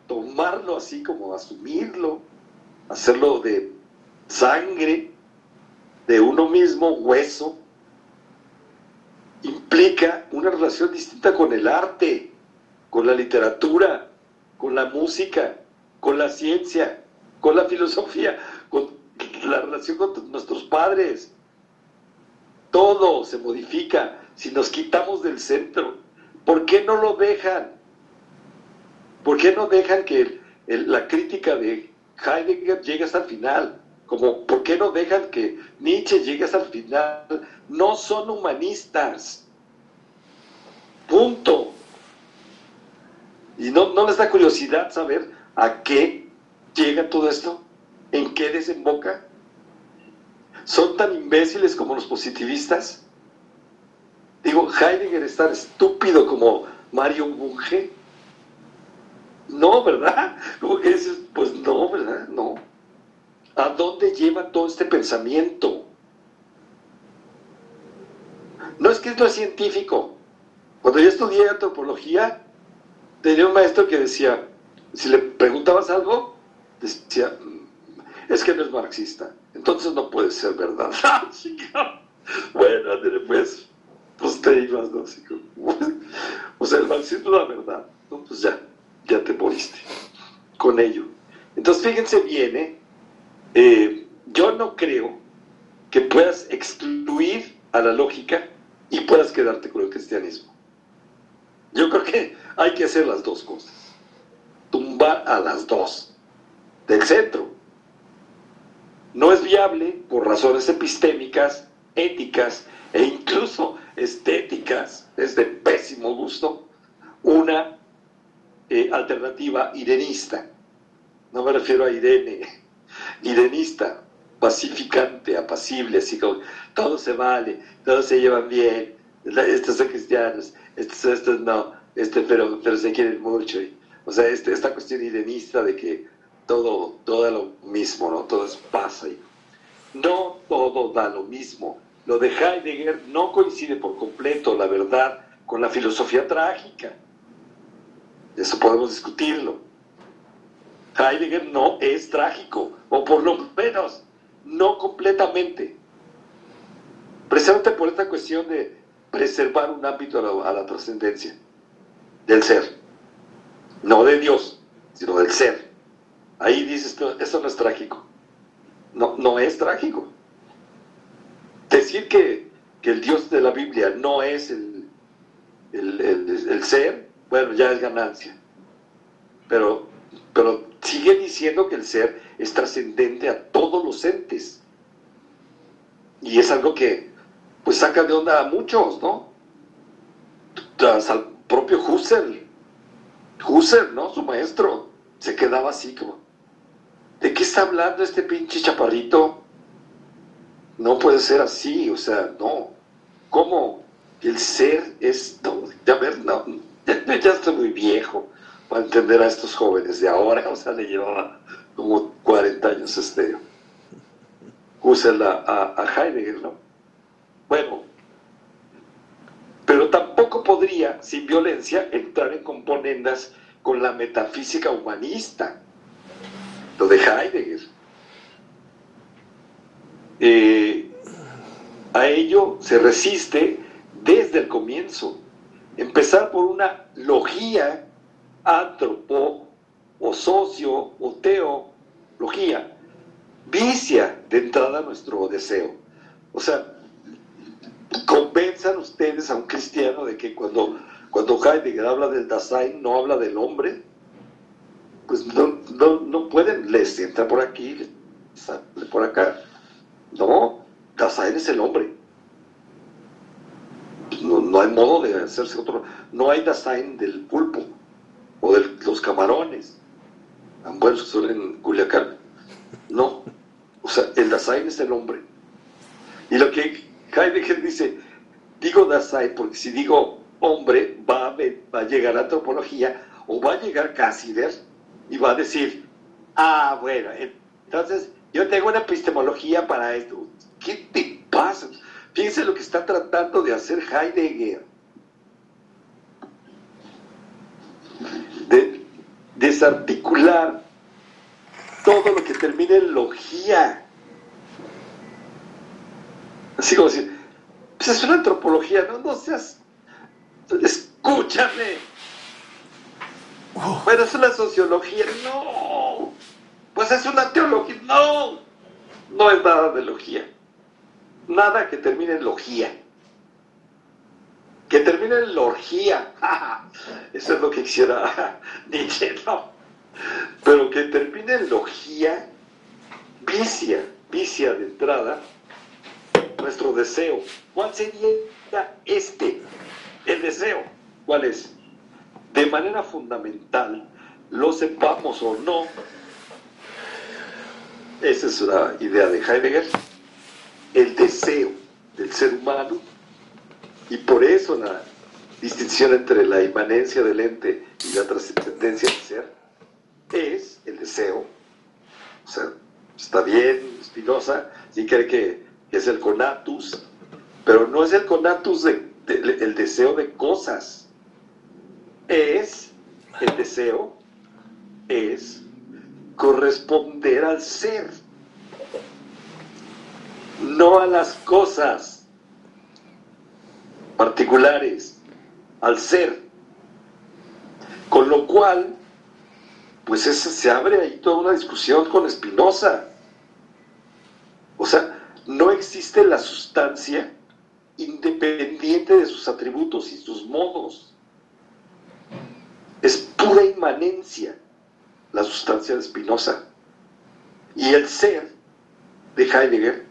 tomarlo así como asumirlo, hacerlo de sangre, de uno mismo, hueso, implica una relación distinta con el arte, con la literatura, con la música, con la ciencia, con la filosofía, con la relación con nuestros padres. Todo se modifica si nos quitamos del centro. ¿Por qué no lo dejan? ¿Por qué no dejan que la crítica de Heidegger llegue hasta el final? Como, ¿por qué no dejan que Nietzsche llegue hasta el final? No son humanistas. Punto. ¿Y no, no les da curiosidad saber a qué llega todo esto? ¿En qué desemboca? ¿Son tan imbéciles como los positivistas? Digo, Heidegger es tan estúpido como Mario Bunge. No, ¿verdad? Pues no, ¿verdad? No. ¿A dónde lleva todo este pensamiento? No es que esto es científico. Cuando yo estudié antropología, tenía un maestro que decía, si le preguntabas algo, decía, mm, es que no es marxista, entonces no puede ser verdad. Ah, bueno, pues, pues te ibas, ¿no? Así como, o sea, el marxismo la verdad, ¿no? Pues ya, ya te moriste con ello. Entonces, fíjense bien, ¿eh? Eh, yo no creo que puedas excluir a la lógica y puedas quedarte con el cristianismo. Yo creo que hay que hacer las dos cosas. Tumbar a las dos del centro. No es viable por razones epistémicas, éticas e incluso estéticas, es de pésimo gusto, una eh, alternativa irenista. No me refiero a Irene, irenista, pacificante, apacible, así como todo se vale, todos se llevan bien, estos son cristianos, estos, estos no, este, pero, pero se quieren mucho. o sea, este, esta cuestión irenista de que todo, todo lo mismo, ¿no? Todo es pasa. Y, no todo da lo mismo. Lo de Heidegger no coincide por completo, la verdad, con la filosofía trágica. Eso podemos discutirlo. Heidegger no es trágico, o por lo menos no completamente. Precisamente por esta cuestión de preservar un ámbito a la, trascendencia del ser, no de Dios, sino del ser. Ahí dices, eso no es trágico. No, no es trágico. Decir que, el Dios de la Biblia no es el, el, ser, bueno, ya es ganancia. Pero, pero sigue diciendo que el ser es trascendente a todos los entes. Y es algo que pues saca de onda a muchos, ¿no? al propio Husserl. Husserl, ¿no? Su maestro se quedaba así como, ¿de qué está hablando este pinche chaparrito? No puede ser así, o sea, no. ¿Cómo? El ser es, no, ya ver, no, ya, ya estoy muy viejo para entender a estos jóvenes de ahora, o sea, le llevaba como 40 años este Husserl a, a Heidegger, ¿no? Bueno, pero tampoco podría, sin violencia, entrar en componendas con la metafísica humanista, lo de Heidegger. Eh, a ello se resiste desde el comienzo. Empezar por una logía, antropo, o socio, o teología, vicia de entrada nuestro deseo. O sea, convenzan ustedes a un cristiano de que cuando, cuando Heidegger habla del Dasein no habla del hombre, pues no, no, pueden, les entra por aquí, sale por acá. No, Dasein es el hombre. No, no, hay modo de hacerse otro. No hay Dasein del pulpo o de los camarones. Bueno, son en Culiacán. No. O sea, el Dasein es el hombre. Y lo que Heidegger dice, digo Dasein porque si digo hombre, va a, va a llegar la antropología o va a llegar Cassider y va a decir, ah, bueno, entonces yo tengo una epistemología para esto. ¿Qué te pasa? Piensa lo que está tratando de hacer Heidegger. De desarticular todo lo que termine en logía. Así como decir, pues es una antropología, no, no seas... Escúchame. Bueno, es una sociología, no. Pues es una teología, no. No es nada de logía. Nada que termine en logía. Que termine en logía. Eso es lo que quisiera Nietzsche, no. Pero que termine en logía, vicia, vicia de entrada, nuestro deseo. ¿Cuál sería este? El deseo. ¿Cuál es? De manera fundamental, lo sepamos o no, esa es una idea de Heidegger, el deseo del ser humano, y por eso la distinción entre la inmanencia del ente y la trascendencia del ser es el deseo. O sea, está bien, Spinoza, sí cree que es el conatus, pero no es el conatus de, el deseo de cosas, es el deseo, es corresponder al ser, no a las cosas particulares, al ser. Con lo cual, pues se abre ahí toda una discusión con Spinoza. O sea, no existe la sustancia independiente de sus atributos y sus modos. Es pura inmanencia la sustancia de Spinoza. Y el ser de Heidegger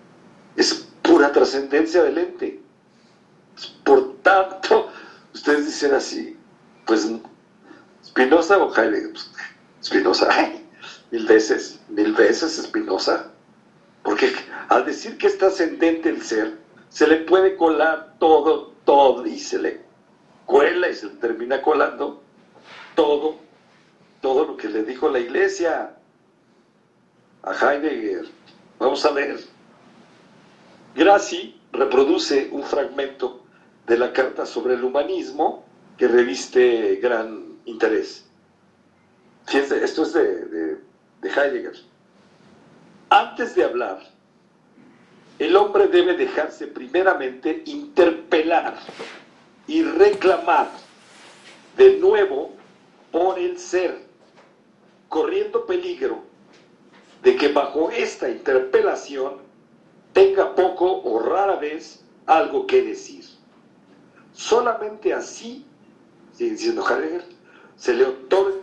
es pura trascendencia del ente. Por tanto, ustedes dicen así, pues Spinoza o Heidegger, pues, Spinoza, mil veces, mil veces Spinoza. Porque al decir que es trascendente el ser, se le puede colar todo, todo, y se le cuela y se le termina colando todo, todo lo que le dijo la iglesia a Heidegger. Vamos a ver. Graci reproduce un fragmento de la carta sobre el humanismo que reviste gran interés. Fíjense, esto es de, de Heidegger. Antes de hablar, el hombre debe dejarse primeramente interpelar y reclamar de nuevo por el ser, corriendo peligro de que bajo esta interpelación tenga poco o rara vez algo que decir. Solamente así, sigue diciendo Heidegger, se le otorga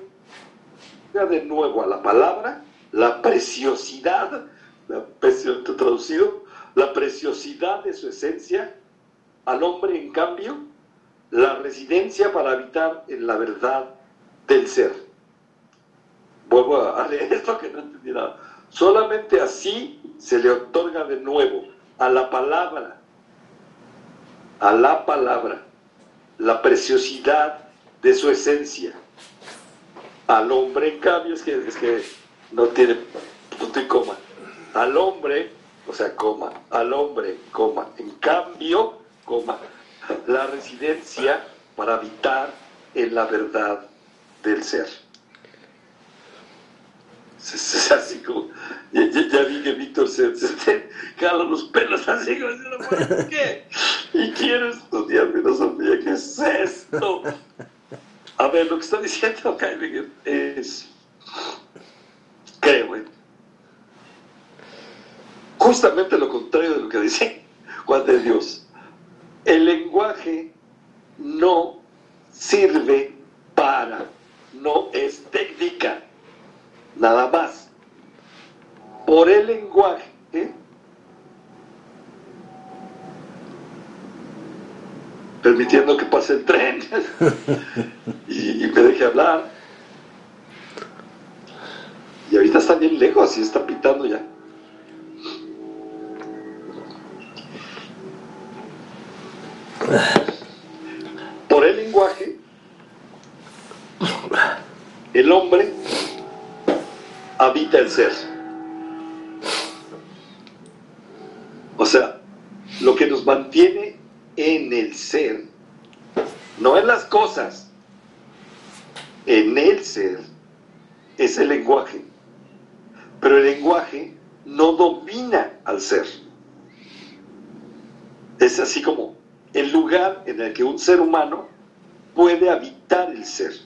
de nuevo a la palabra la preciosidad, la traducido, la preciosidad de su esencia, al hombre, en cambio, la residencia para habitar en la verdad del ser. Vuelvo a leer esto que no entendí nada. Solamente así se le otorga de nuevo a la palabra, a la palabra, la preciosidad de su esencia. Al hombre, en cambio, es que, es que no tiene punto y coma. Al hombre, o sea, coma, al hombre, coma. En cambio, coma, la residencia para habitar en la verdad del ser. Es así como, ya, ya, vi que Víctor se, se, jala los pelos así como, ¿por qué? Y quiero estudiar filosofía, ¿qué es esto? A ver, lo que está diciendo Heidegger es, creo, ¿eh? justamente lo contrario de lo que dice Juan de Dios. El lenguaje no sirve para, no es técnica, nada más. Por el lenguaje, ¿eh? permitiendo que pase el tren y, y, me deje hablar. Y ahorita está bien lejos y está pitando ya. Por el lenguaje, el hombre habita el ser. O sea, lo que nos mantiene en el ser, no en las cosas, en el ser, es el lenguaje, pero el lenguaje no domina al ser. Es así como el lugar en el que un ser humano puede habitar el ser.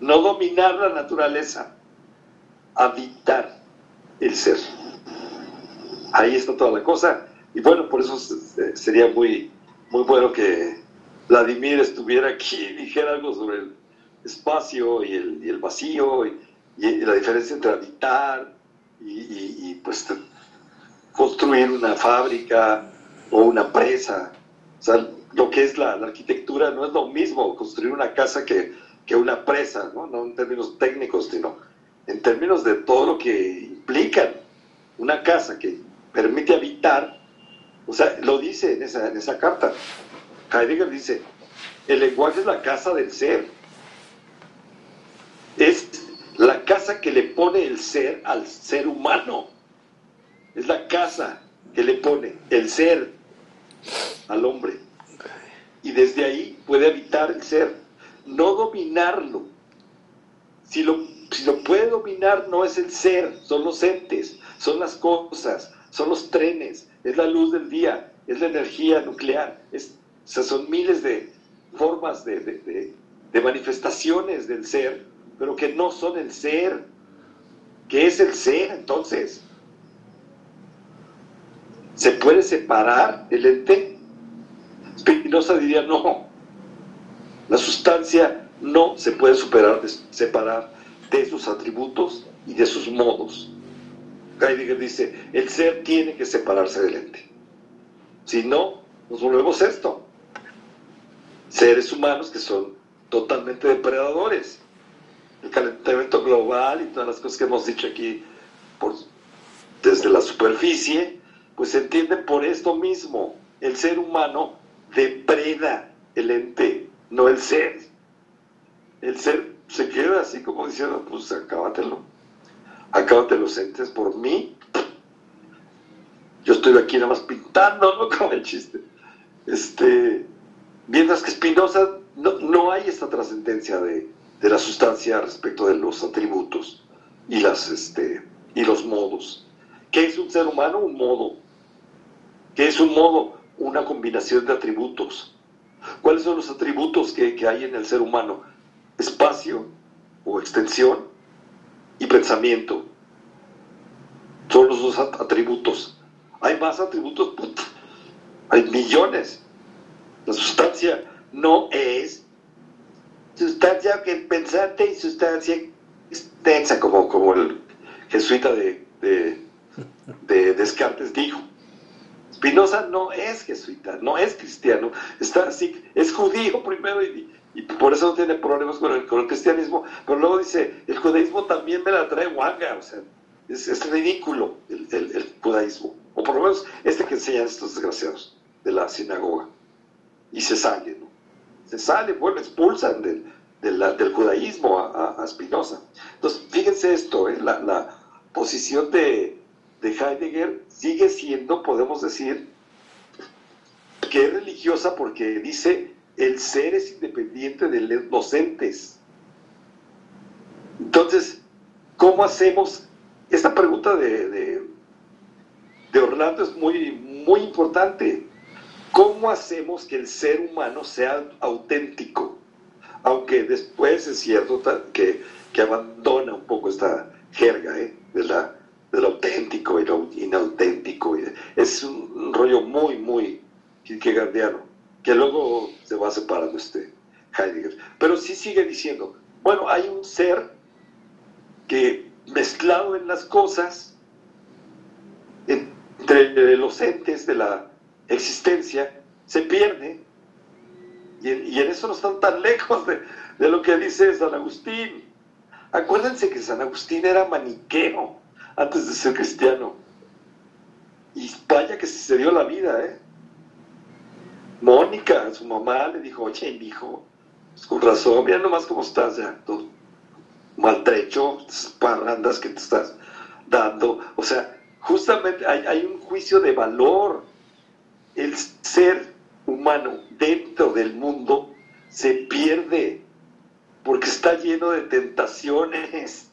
No dominar la naturaleza, habitar el ser. Ahí está toda la cosa. Y bueno, por eso sería muy, muy bueno que Vladimir estuviera aquí y dijera algo sobre el espacio y el, vacío y, la diferencia entre habitar y, pues construir una fábrica o una presa. O sea, lo que es la, arquitectura no es lo mismo construir una casa que, que una presa, ¿no? no en términos técnicos, sino en términos de todo lo que implica una casa que permite habitar. O sea, lo dice en esa, en esa carta. Heidegger dice, el lenguaje es la casa del ser. Es la casa que le pone el ser al ser humano. Es la casa que le pone el ser al hombre. Y desde ahí puede habitar el ser, no dominarlo. Si lo, si lo puede dominar no es el ser, son los entes, son las cosas, son los trenes, es la luz del día, es la energía nuclear, es, son miles de formas de, de manifestaciones del ser, pero que no son el ser. ¿Qué es el ser entonces? ¿Se puede separar el ente? Spinoza diría no. La sustancia no se puede superar, separar de sus atributos y de sus modos. Heidegger dice, el ser tiene que separarse del ente. Si no, nos volvemos esto. Seres humanos que son totalmente depredadores. El calentamiento global y todas las cosas que hemos dicho aquí desde la superficie, pues se entiende por esto mismo. El ser humano depreda el ente, no el ser. El ser se queda así como diciendo, pues acábatelo. Acábate los entes por mí. Yo estoy aquí nada más pintando, ¿no? Como el chiste. Este, mientras que Spinoza no, no hay esta trascendencia de, de, la sustancia respecto de los atributos y, las, este, y los modos. ¿Qué es un ser humano? Un modo. ¿Qué es un modo? Una combinación de atributos. ¿Cuáles son los atributos que, que hay en el ser humano? Espacio o extensión y pensamiento. Son los dos atributos. Hay más atributos, hay millones. La sustancia no es sustancia que pensante y sustancia extensa, como, como el jesuita de, de, Descartes dijo. Spinoza no es jesuita, no es cristiano, está así, es judío primero y, por eso no tiene problemas con el, cristianismo, pero luego dice, el judaísmo también me la trae guanga, o sea, es, ridículo el, judaísmo, o por lo menos este que enseñan estos desgraciados de la sinagoga, y se sale, ¿no? Se sale, bueno, expulsan del, del, judaísmo a, a, Spinoza. Entonces, fíjense esto, ¿eh? la, posición de, de Heidegger sigue siendo, podemos decir, que es religiosa porque dice el ser es independiente de los entes. Entonces, ¿cómo hacemos? Esta pregunta de, de, Orlando es muy, muy importante. ¿Cómo hacemos que el ser humano sea auténtico? Aunque después es cierto que, que abandona un poco esta jerga ¿eh? de, la, del auténtico y lo inauténtico. Es un rollo muy, muy kierkegaardiano, que luego se va separando este Heidegger. Pero sí sigue diciendo, bueno, hay un ser que mezclado en las cosas, entre los entes de la existencia se pierde. Y en, eso no están tan lejos de, lo que dice San Agustín. Acuérdense que San Agustín era maniqueo antes de ser cristiano. Y vaya que se dio la vida, ¿eh? Mónica, su mamá, le dijo, oye, hijo, pues con razón, mira nomás cómo estás ya, todo maltrecho, parrandas que te estás dando. O sea, justamente hay un juicio de valor el ser humano dentro del mundo se pierde. porque está lleno de tentaciones.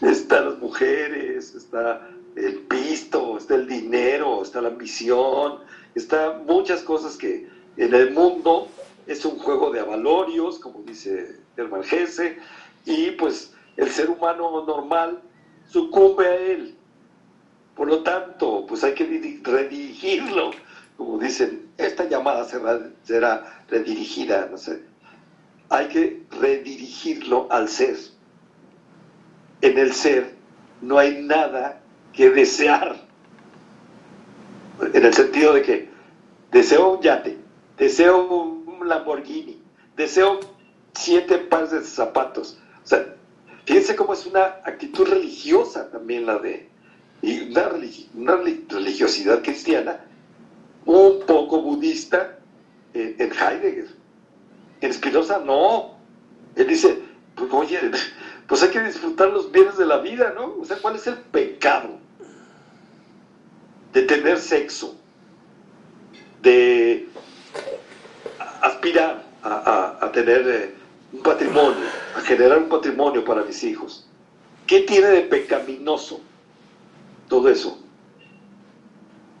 Están las mujeres, está el pisto, está el dinero, está la ambición, está muchas cosas que en el mundo es un juego de avalorios, como dice Hermann Hesse, y pues el ser humano normal sucumbe a él. Por lo tanto, pues hay que redirigirlo, como dicen, esta llamada será, será redirigida, no sé. Hay que redirigirlo al ser. En el ser no hay nada que desear. En el sentido de que deseo un yate, deseo un Lamborghini, deseo siete pares de zapatos. O sea, fíjense cómo es una actitud religiosa también la de, y una, religiosidad cristiana un poco budista en, Heidegger. En Spinoza no. Él dice, pues oye, pues hay que disfrutar los bienes de la vida, ¿no? O sea, ¿cuál es el pecado? De tener sexo, de aspirar a, tener eh, un patrimonio, a generar un patrimonio para mis hijos. ¿Qué tiene de pecaminoso todo eso?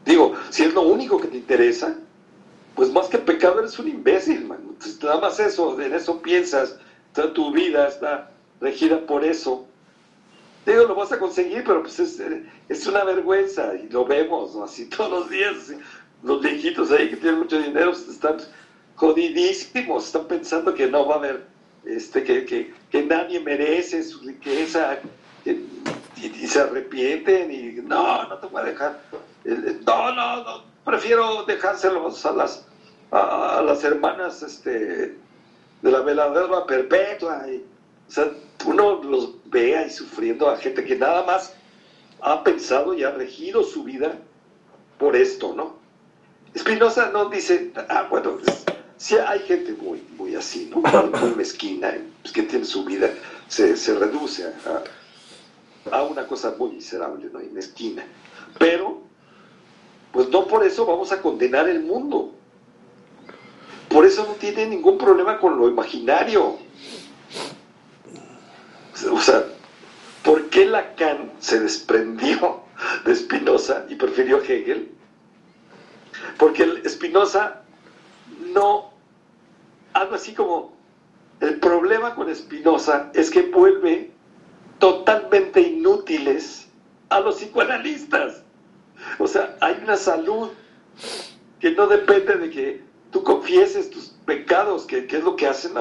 Digo, si es lo único que te interesa, pues más que pecado eres un imbécil, man. nada más eso, en eso piensas, toda tu vida está regida por eso. Digo, lo vas a conseguir, pero pues es, una vergüenza y lo vemos así todos los días. Los viejitos ahí que tienen mucho dinero están jodidísimos, están pensando que no va a haber, este, que, que, nadie merece su riqueza y, se arrepienten y no, no te voy a dejar. No, no, no, prefiero dejárselos a las, a, las hermanas este, de la veladora perpetua. o sea, uno los ve ahí sufriendo a gente que nada más ha pensado y ha regido su vida por esto, ¿no? Espinosa no dice, ah, bueno, pues, sí hay gente muy, muy así, ¿no? Muy mezquina, pues, que tiene su vida, se, se reduce a, a, una cosa muy miserable, ¿no? Y mezquina. Pero pues no por eso vamos a condenar el mundo. Por eso no tiene ningún problema con lo imaginario. O sea, ¿por qué Lacan se desprendió de Spinoza y prefirió Hegel? Porque Spinoza no, algo así como, el problema con Spinoza es que vuelve totalmente inútiles a los psicoanalistas. O sea, hay una salud que no depende de que tú confieses tus pecados, que, es lo que hacen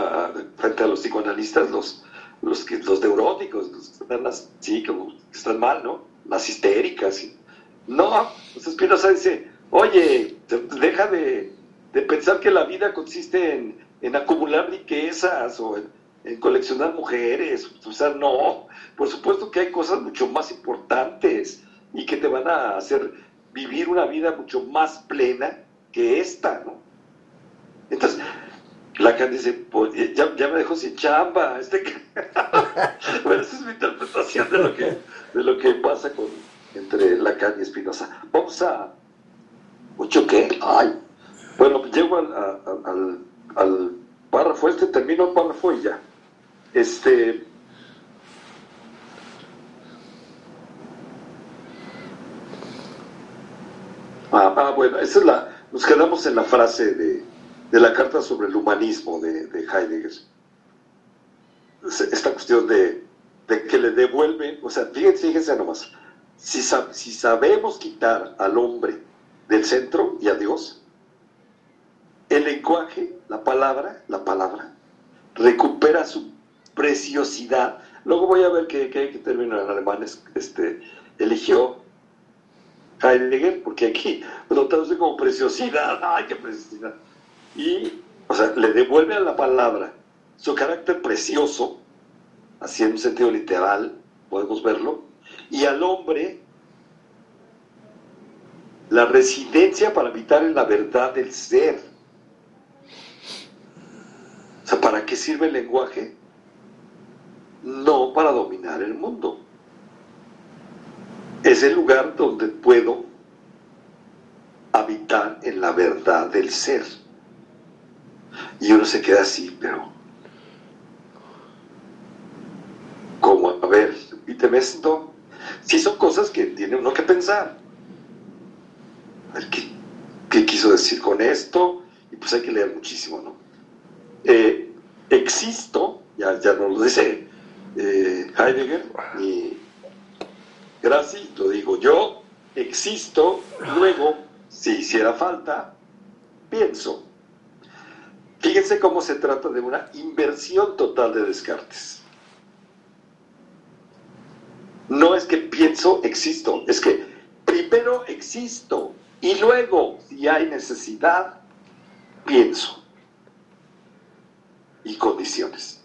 frente a los psicoanalistas, los, los, que, los neuróticos, los que están así, como que están mal, ¿no? Las histéricas. No, pues Espinosa dice, oye, deja de, pensar que la vida consiste en, acumular riquezas o en, en, coleccionar mujeres. O sea, no, por supuesto que hay cosas mucho más importantes y que te van a hacer vivir una vida mucho más plena que esta, ¿no? Entonces, Lacan dice, pues, ya, me dejó sin chamba. Este... bueno, esa es mi interpretación de lo que, de lo que pasa con, entre Lacan y Espinosa. Vamos a... ¿Mucho qué? Ay. Bueno, llego al, al, al párrafo este, termino el párrafo y ya. Este, Ah, ah, bueno, esa es la, nos quedamos en la frase de, la carta sobre el humanismo de, Heidegger. Esta cuestión de, que le devuelve, o sea, fíjense, fíjense nomás, si, si sabemos quitar al hombre del centro y a Dios, el lenguaje, la palabra, la palabra, recupera su preciosidad. Luego voy a ver qué, qué, término en alemán este, eligió Heidegger, porque aquí lo traduce como preciosidad, ¡ay, qué preciosidad! Y, o sea, le devuelve a la palabra su carácter precioso, así en un sentido literal, podemos verlo, y al hombre la residencia para habitar en la verdad del ser. O sea, ¿para qué sirve el lenguaje? No para dominar el mundo es el lugar donde puedo habitar en la verdad del ser. Y uno se queda así, pero como, a ver, repíteme esto. Sí son cosas que tiene uno que pensar. A ver, ¿qué, ¿qué, quiso decir con esto? Y pues hay que leer muchísimo, ¿no? Eh, existo, ya, ya nos lo dice eh, Heidegger, y Graci, lo digo yo, existo, luego, si hiciera falta, pienso. Fíjense cómo se trata de una inversión total de Descartes. No es que pienso, existo, es que primero existo y luego, si hay necesidad, pienso. Y condiciones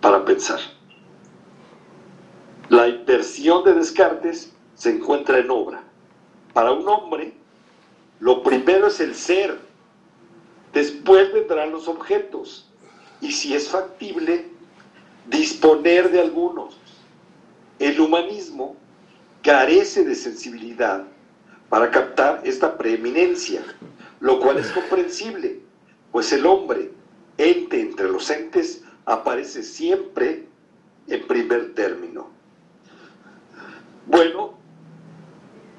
para pensar. La inversión de Descartes se encuentra en obra. Para un hombre, lo primero es el ser, después vendrán los objetos y si es factible, disponer de algunos. El humanismo carece de sensibilidad para captar esta preeminencia, lo cual es comprensible, pues el hombre, ente entre los entes, aparece siempre en primer término. Bueno,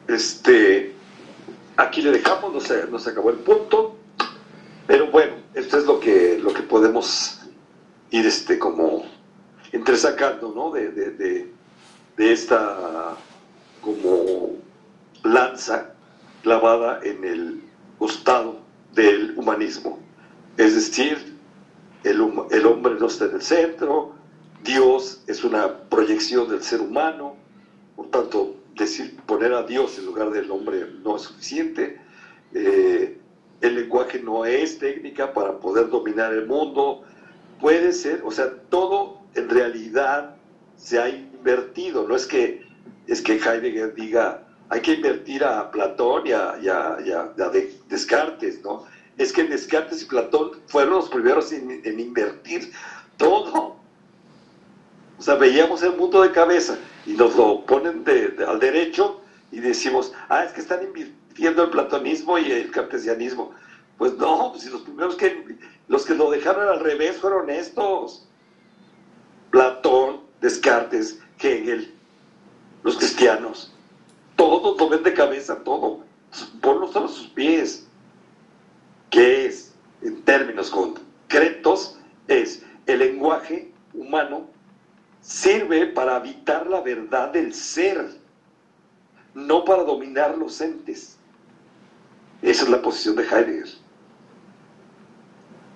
este, aquí le dejamos, no se, nos acabó el punto, pero bueno, esto es lo que, lo que podemos ir este, como entresacando, ¿no? De, de, de, esta como lanza clavada en el costado del humanismo. Es decir, el, el hombre no está en el centro, Dios es una proyección del ser humano, por tanto, decir, poner a Dios en lugar del hombre no es suficiente. Eh, el lenguaje no es técnica para poder dominar el mundo. Puede ser, o sea, todo en realidad se ha invertido. No es que, es que Heidegger diga, hay que invertir a Platón y a, a- a- a De- Descartes, ¿no? Es que Descartes y Platón fueron los primeros en, invertir todo. O sea, veíamos el mundo de cabeza y nos lo ponen al derecho y decimos, ah, es que están invirtiendo el platonismo y el cartesianismo. Pues no, pues si los primeros que, los que lo dejaron al revés fueron estos. Platón, Descartes, Hegel, los cristianos. Todos lo de cabeza, todo. Ponlos a sus pies. ¿Qué es? En términos concretos, es el lenguaje humano sirve para habitar la verdad del ser, no para dominar los entes. Esa es la posición de Heidegger.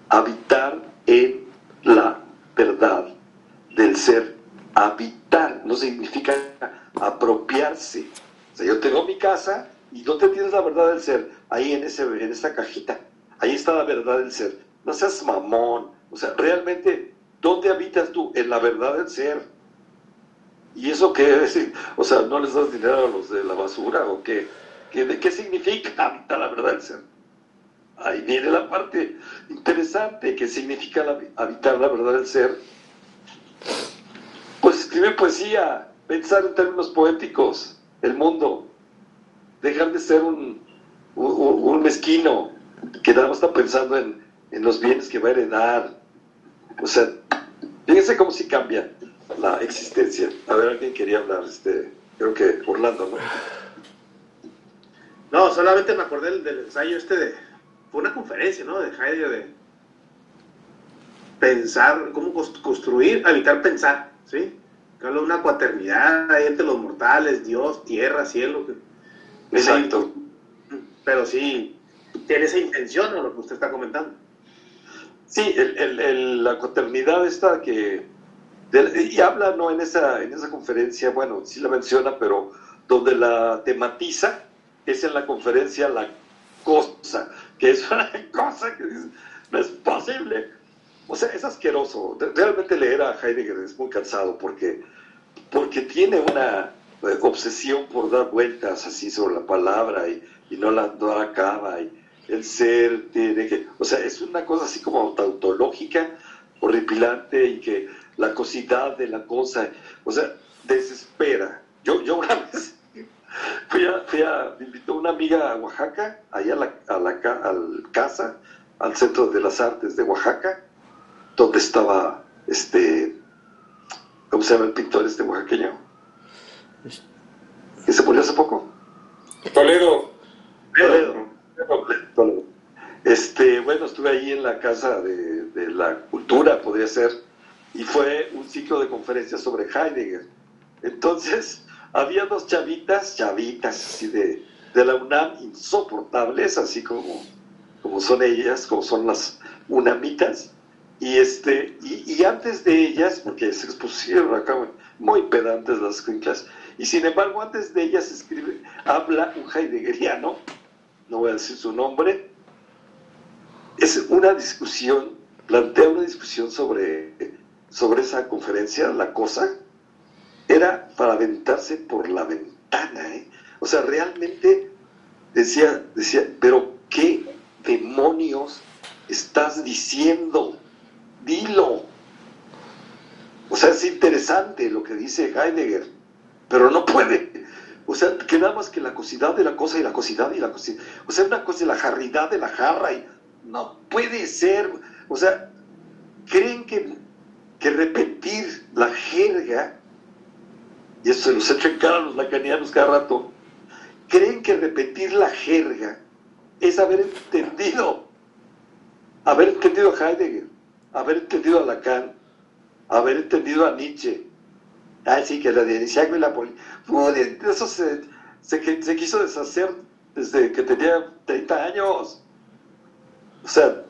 Habitar en la verdad del ser. Habitar no significa apropiarse. O sea, yo tengo mi casa y no te tienes la verdad del ser ahí en, ese, en esa cajita. Ahí está la verdad del ser. No seas mamón. O sea, realmente, ¿dónde habitas tú? En la verdad del ser. ¿Y eso qué es? O sea, ¿no les das dinero a los de la basura o qué? ¿Qué, significa habitar la verdad del ser? Ahí viene la parte interesante, ¿qué significa habitar la verdad del ser? Pues escribir poesía, pensar en términos poéticos, el mundo, dejar de ser un, un, mezquino que nada más está pensando en, en los bienes que va a heredar. O sea, fíjense cómo sí cambia la existencia. A ver, alguien quería hablar, este, creo que Orlando, ¿no? No, solamente me acordé del, del ensayo este de. Fue una conferencia, ¿no? De Heidegger de pensar, cómo construir, habitar, pensar, ¿sí? Que habla de una cuaternidad ahí entre los mortales, Dios, tierra, cielo. Exacto. Pero sí, tiene esa intención, ¿no? Lo que usted está comentando. Sí, el, el- el- la coternidad esta que... de- y habla, ¿no? En esa, en esa conferencia, bueno, sí la menciona, pero donde la tematiza es en la conferencia la cosa, que es una cosa que dices, no es posible. O sea, es asqueroso. Realmente leer a Heidegger es muy cansado porque, porque tiene una eh, obsesión por dar vueltas así sobre la palabra y, y no, la, no la acaba. Y el ser tiene que... O sea, es una cosa así como tautológica, horripilante y que la cosidad de la cosa, o sea, desespera. Yo, yo una vez fui a, fui a, me invitó una amiga a Oaxaca, allá a la, a la al casa, al Centro de las Artes de Oaxaca, donde estaba este, ¿cómo se llama el pintor este oaxaqueño? que se murió hace poco. Toledo. Toledo. Toledo. Este, bueno, estuve ahí en la Casa de, de la Cultura, podría ser, y fue un ciclo de conferencias sobre Heidegger. Entonces, había dos chavitas, chavitas así de, de la UNAM, insoportables, así como, como son ellas, como son las unamitas, y, este, y, antes de ellas, porque se expusieron acá muy pedantes las escuinclas, y sin embargo antes de ellas escribe, habla un heideggeriano, no voy a decir su nombre, es una discusión, plantea una discusión sobre, sobre esa conferencia, la cosa, era para aventarse por la ventana, ¿eh? O sea, realmente decía, decía, pero ¿qué demonios estás diciendo? Dilo. O sea, es interesante lo que dice Heidegger, pero no puede. O sea, que nada más que la cosidad de la cosa y la cosidad y la cosidad. O sea, una cosa de la jarridad de la jarra y no puede ser. O sea, creen que, que repetir la jerga, y eso se los echo en cara a los lacanianos cada rato, creen que repetir la jerga es haber entendido, haber entendido a Heidegger, haber entendido a Lacan, haber entendido a Nietzsche. Ah, sí, que la de y la poli... de eso se, se, quiso deshacer desde que tenía 30 años. O sea,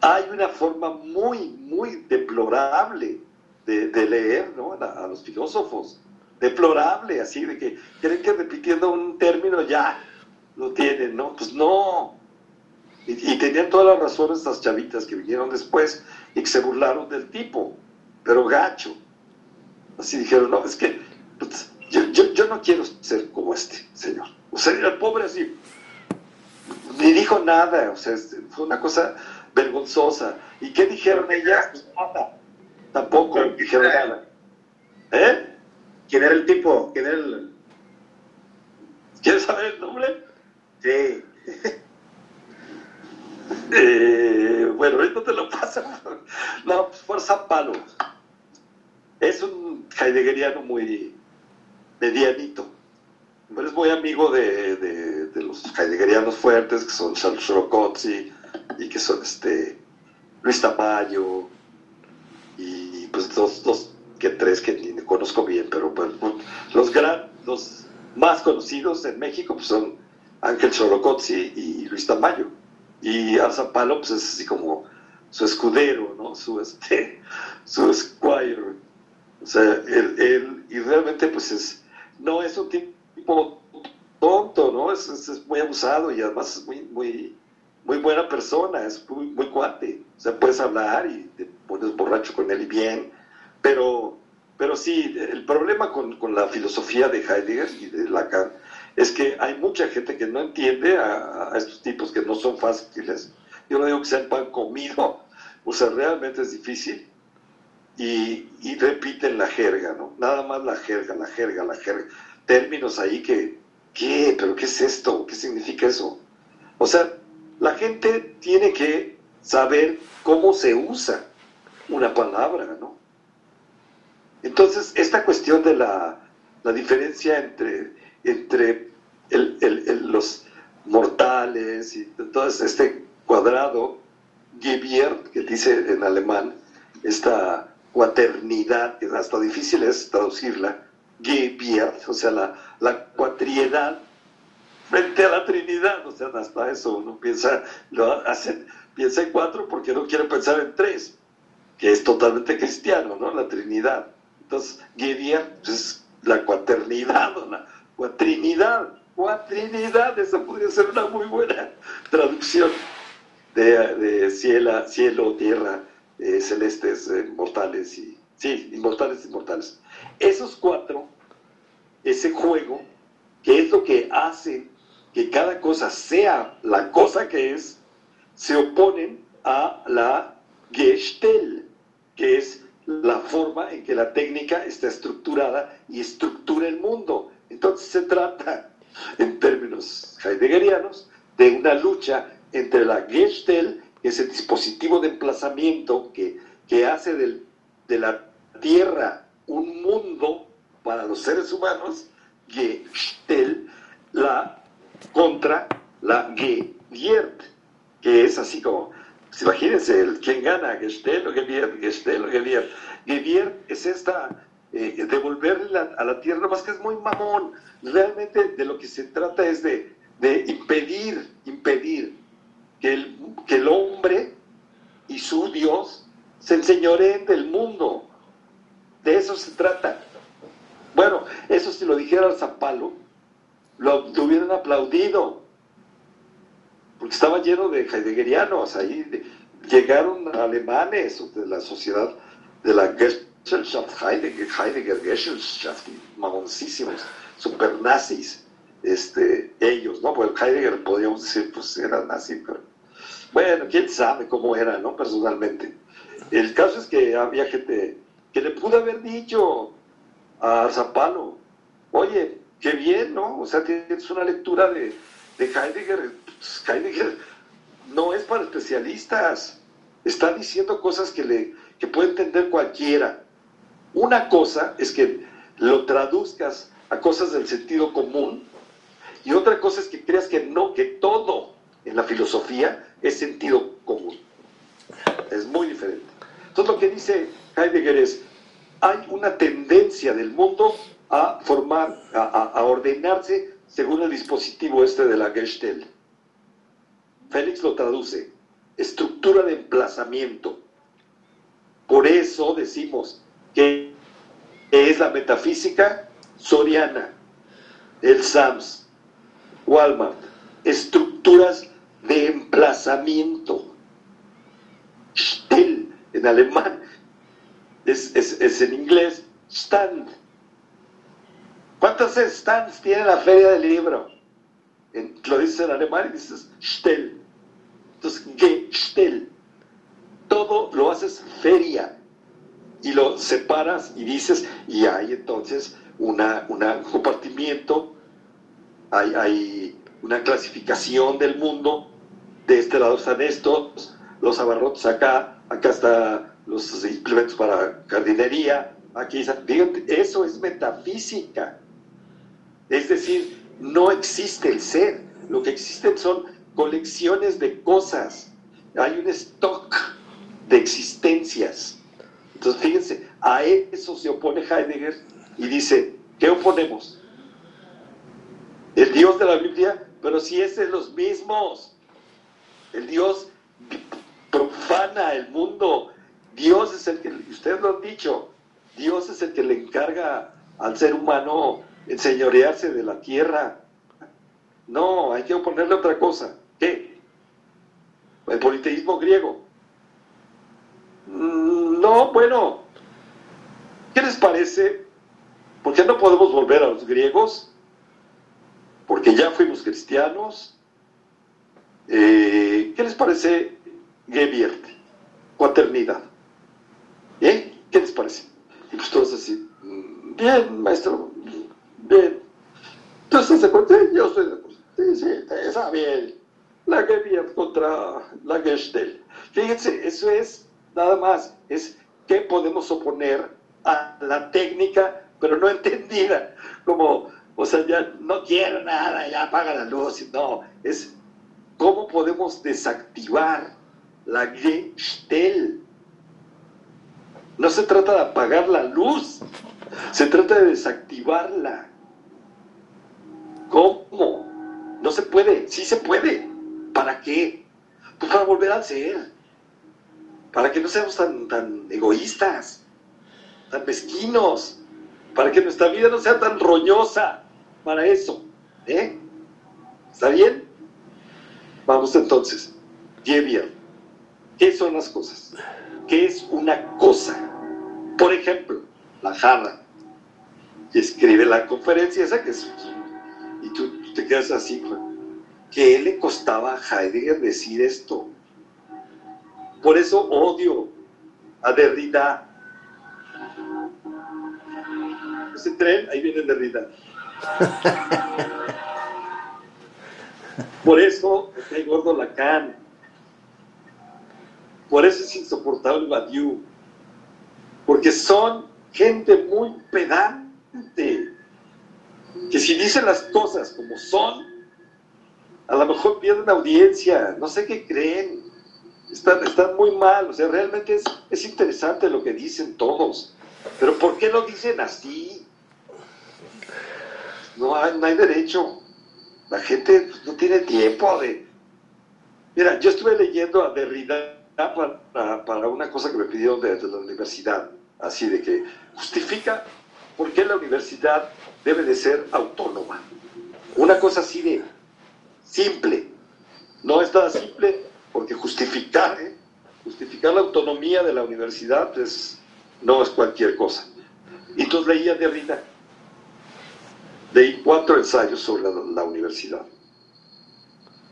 hay una forma muy, muy deplorable de, leer a, los filósofos. Deplorable, así de que creen que repitiendo un término ya lo tienen, ¿no? Pues no. Y, tenían toda la razón estas chavitas que vinieron después y que se burlaron del tipo, pero gacho. Así dijeron, no, es que pues, yo, yo, no quiero ser como este señor. O sea, el pobre así, ni dijo nada, o sea, fue una cosa vergonzosa. ¿Y qué dijeron ellas? Pues. Tampoco dijeron nada. ¿Eh? ¿Quién era el tipo? ¿Quién era el...? ¿Quieres saber el nombre? Sí. eh, bueno, ahorita te lo paso. No, pues Fuerza Palo. Es un heideggeriano muy medianito. Pero es muy amigo de, de, los heideggerianos fuertes, que son Charles Shorokotzi y que son este Luis Tamayo y pues dos, dos que tres que ni conozco bien, pero bueno, los, gran, los más conocidos en México pues son Ángel Chorocotzi y Luis Tamayo. Y Alza Palo pues es así como su escudero, ¿no? Su, este, su squire. O sea, él, él, y realmente pues es, no es un tipo tonto, ¿no? Es, es, es muy abusado y además es muy, muy, muy buena persona, es muy, muy cuate. O sea, puedes hablar y te pones borracho con él y bien, pero, pero sí, el problema con, con la filosofía de Heidegger y de Lacan es que hay mucha gente que no entiende a, a, estos tipos que no son fáciles. Yo no digo que sean pan comido, o sea, realmente es difícil. Y, y repiten la jerga, ¿no? Nada más la jerga, la jerga, la jerga. Términos ahí que, ¿qué? ¿Pero qué es esto? ¿Qué significa eso? O sea, la gente tiene que saber cómo se usa una palabra, ¿no? Entonces, esta cuestión de la, la diferencia entre, entre el, los mortales y todo este cuadrado, Gebiert, que dice en alemán, esta cuaternidad, que hasta difícil es traducirla, Gebiert, o sea, la, la cuatriedad frente a la Trinidad, o sea, hasta eso uno piensa, lo hacen, piensa en cuatro porque no quiere pensar en tres, que es totalmente cristiano, ¿no? La Trinidad. Entonces, pues, es la cuaternidad, o la cuatrinidad, cuatrinidad, esa podría ser una muy buena traducción de, de cielo, cielo, tierra, eh, celestes, eh, mortales y, sí, inmortales, inmortales. Esos cuatro, ese juego, que es lo que hace que cada cosa sea la cosa que es, se oponen a la Gestel, que es la forma en que la técnica está estructurada y estructura el mundo. Entonces se trata, en términos heideggerianos, de una lucha entre la Gestel, que es el dispositivo de emplazamiento que, que hace del, de la Tierra un mundo para los seres humanos, Gestel, la contra la Geviert, que es así como, pues imagínense, el, ¿quién gana? Gestel o Geviert, Gestel o Geviert. Geviert es esta, eh, devolverle a la tierra, más que es muy mamón. Realmente de lo que se trata es de, de impedir, impedir que el, que el hombre y su Dios se enseñoreen del mundo. De eso se trata. Bueno, eso si lo dijera Zapalo, lo, lo hubieran aplaudido, porque estaba lleno de heideggerianos, ahí de- llegaron alemanes de la sociedad de la Gesellschaft Heidegger, Heidegger Gesellschaft, mamoncísimos, super nazis, este, ellos, ¿no? Pues Heidegger podríamos decir, pues era nazi, pero bueno, quién sabe cómo era, ¿no? Personalmente. El caso es que había gente que le pudo haber dicho a Zapalo, oye, qué bien, ¿no? O sea, tienes una lectura de, de Heidegger. Pues, Heidegger no es para especialistas. Está diciendo cosas que, le, que puede entender cualquiera. Una cosa es que lo traduzcas a cosas del sentido común y otra cosa es que creas que no, que todo en la filosofía es sentido común. Es muy diferente. Entonces lo que dice Heidegger es, hay una tendencia del mundo a formar, a, a- a ordenarse según el dispositivo este de la Gestell. Félix lo traduce, estructura de emplazamiento. Por eso decimos que es la metafísica soriana, el SAMS, Walmart, estructuras de emplazamiento. Stell en alemán, es, es- es en inglés stand. ¿Cuántos stands tiene la feria del libro? En- lo dices en alemán y dices Stell. Entonces, Gestell. Todo lo haces feria y lo separas y dices, y hay entonces una, una- un compartimiento, hay, hay una clasificación del mundo. De este lado están estos, los abarrotes acá, acá están los implementos para jardinería, aquí. Fíjate, eso es metafísica. Es decir, no existe el ser, lo que existen son colecciones de cosas. Hay un stock de existencias. Entonces, fíjense, a eso se opone Heidegger y dice, ¿qué oponemos? El Dios de la Biblia, pero si es los mismos. El Dios profana el mundo. Dios es el que, ustedes lo han dicho, Dios es el que le encarga al ser humano enseñorearse de la tierra. No, hay que oponerle otra cosa. ¿Qué? El politeísmo griego. Mm, No, bueno. ¿Qué les parece? ¿Por qué no podemos volver a los griegos? Porque ya fuimos cristianos. Eh, ¿Qué les parece Gebiert? Cuaternidad. ¿Eh? ¿Qué les parece? Y pues todos así, "Mm, bien, maestro, bien. Entonces se cuenta, yo estoy de sí, está bien. La Gebiert contra la Gestel. Fíjense, eso es nada más, es qué podemos oponer a la técnica, pero no entendida, como, o sea, ya no quiero nada, ya apaga la luz, no, es cómo podemos desactivar la Gestel. No se trata de apagar la luz, se trata de desactivarla. ¿Cómo? No se puede, sí se puede. ¿Para qué? Pues para volver al ser. Para que no seamos tan, tan egoístas, tan mezquinos, para que nuestra vida no sea tan roñosa. Para eso. ¿Eh? ¿Está bien? Vamos entonces. Bien. ¿Qué son las cosas? ¿Qué es una cosa? Por ejemplo, la jarra. Y escribe la conferencia esa que es... Te quedas así, ¿qué le costaba a Heidegger decir esto? Por eso odio a Derrida. Ese tren, ahí viene Derrida. Por eso me cae gordo Lacan. Por eso es insoportable Badiou. Porque son gente muy pedante, que si dicen las cosas como son, a lo mejor pierden audiencia, no sé qué creen, están, están muy mal, o sea, realmente es, es interesante lo que dicen todos, pero ¿por qué lo dicen así? No hay, no hay derecho, la gente no tiene tiempo de... Mira, yo estuve leyendo a Derrida para, para una cosa que me pidieron desde la universidad, así de que justifica por qué la universidad debe de ser autónoma. Una cosa así de simple. No es nada simple porque justificar, ¿eh? justificar la autonomía de la universidad pues, no es cualquier cosa. Y entonces leía Derrida. Leí cuatro ensayos sobre la, la universidad.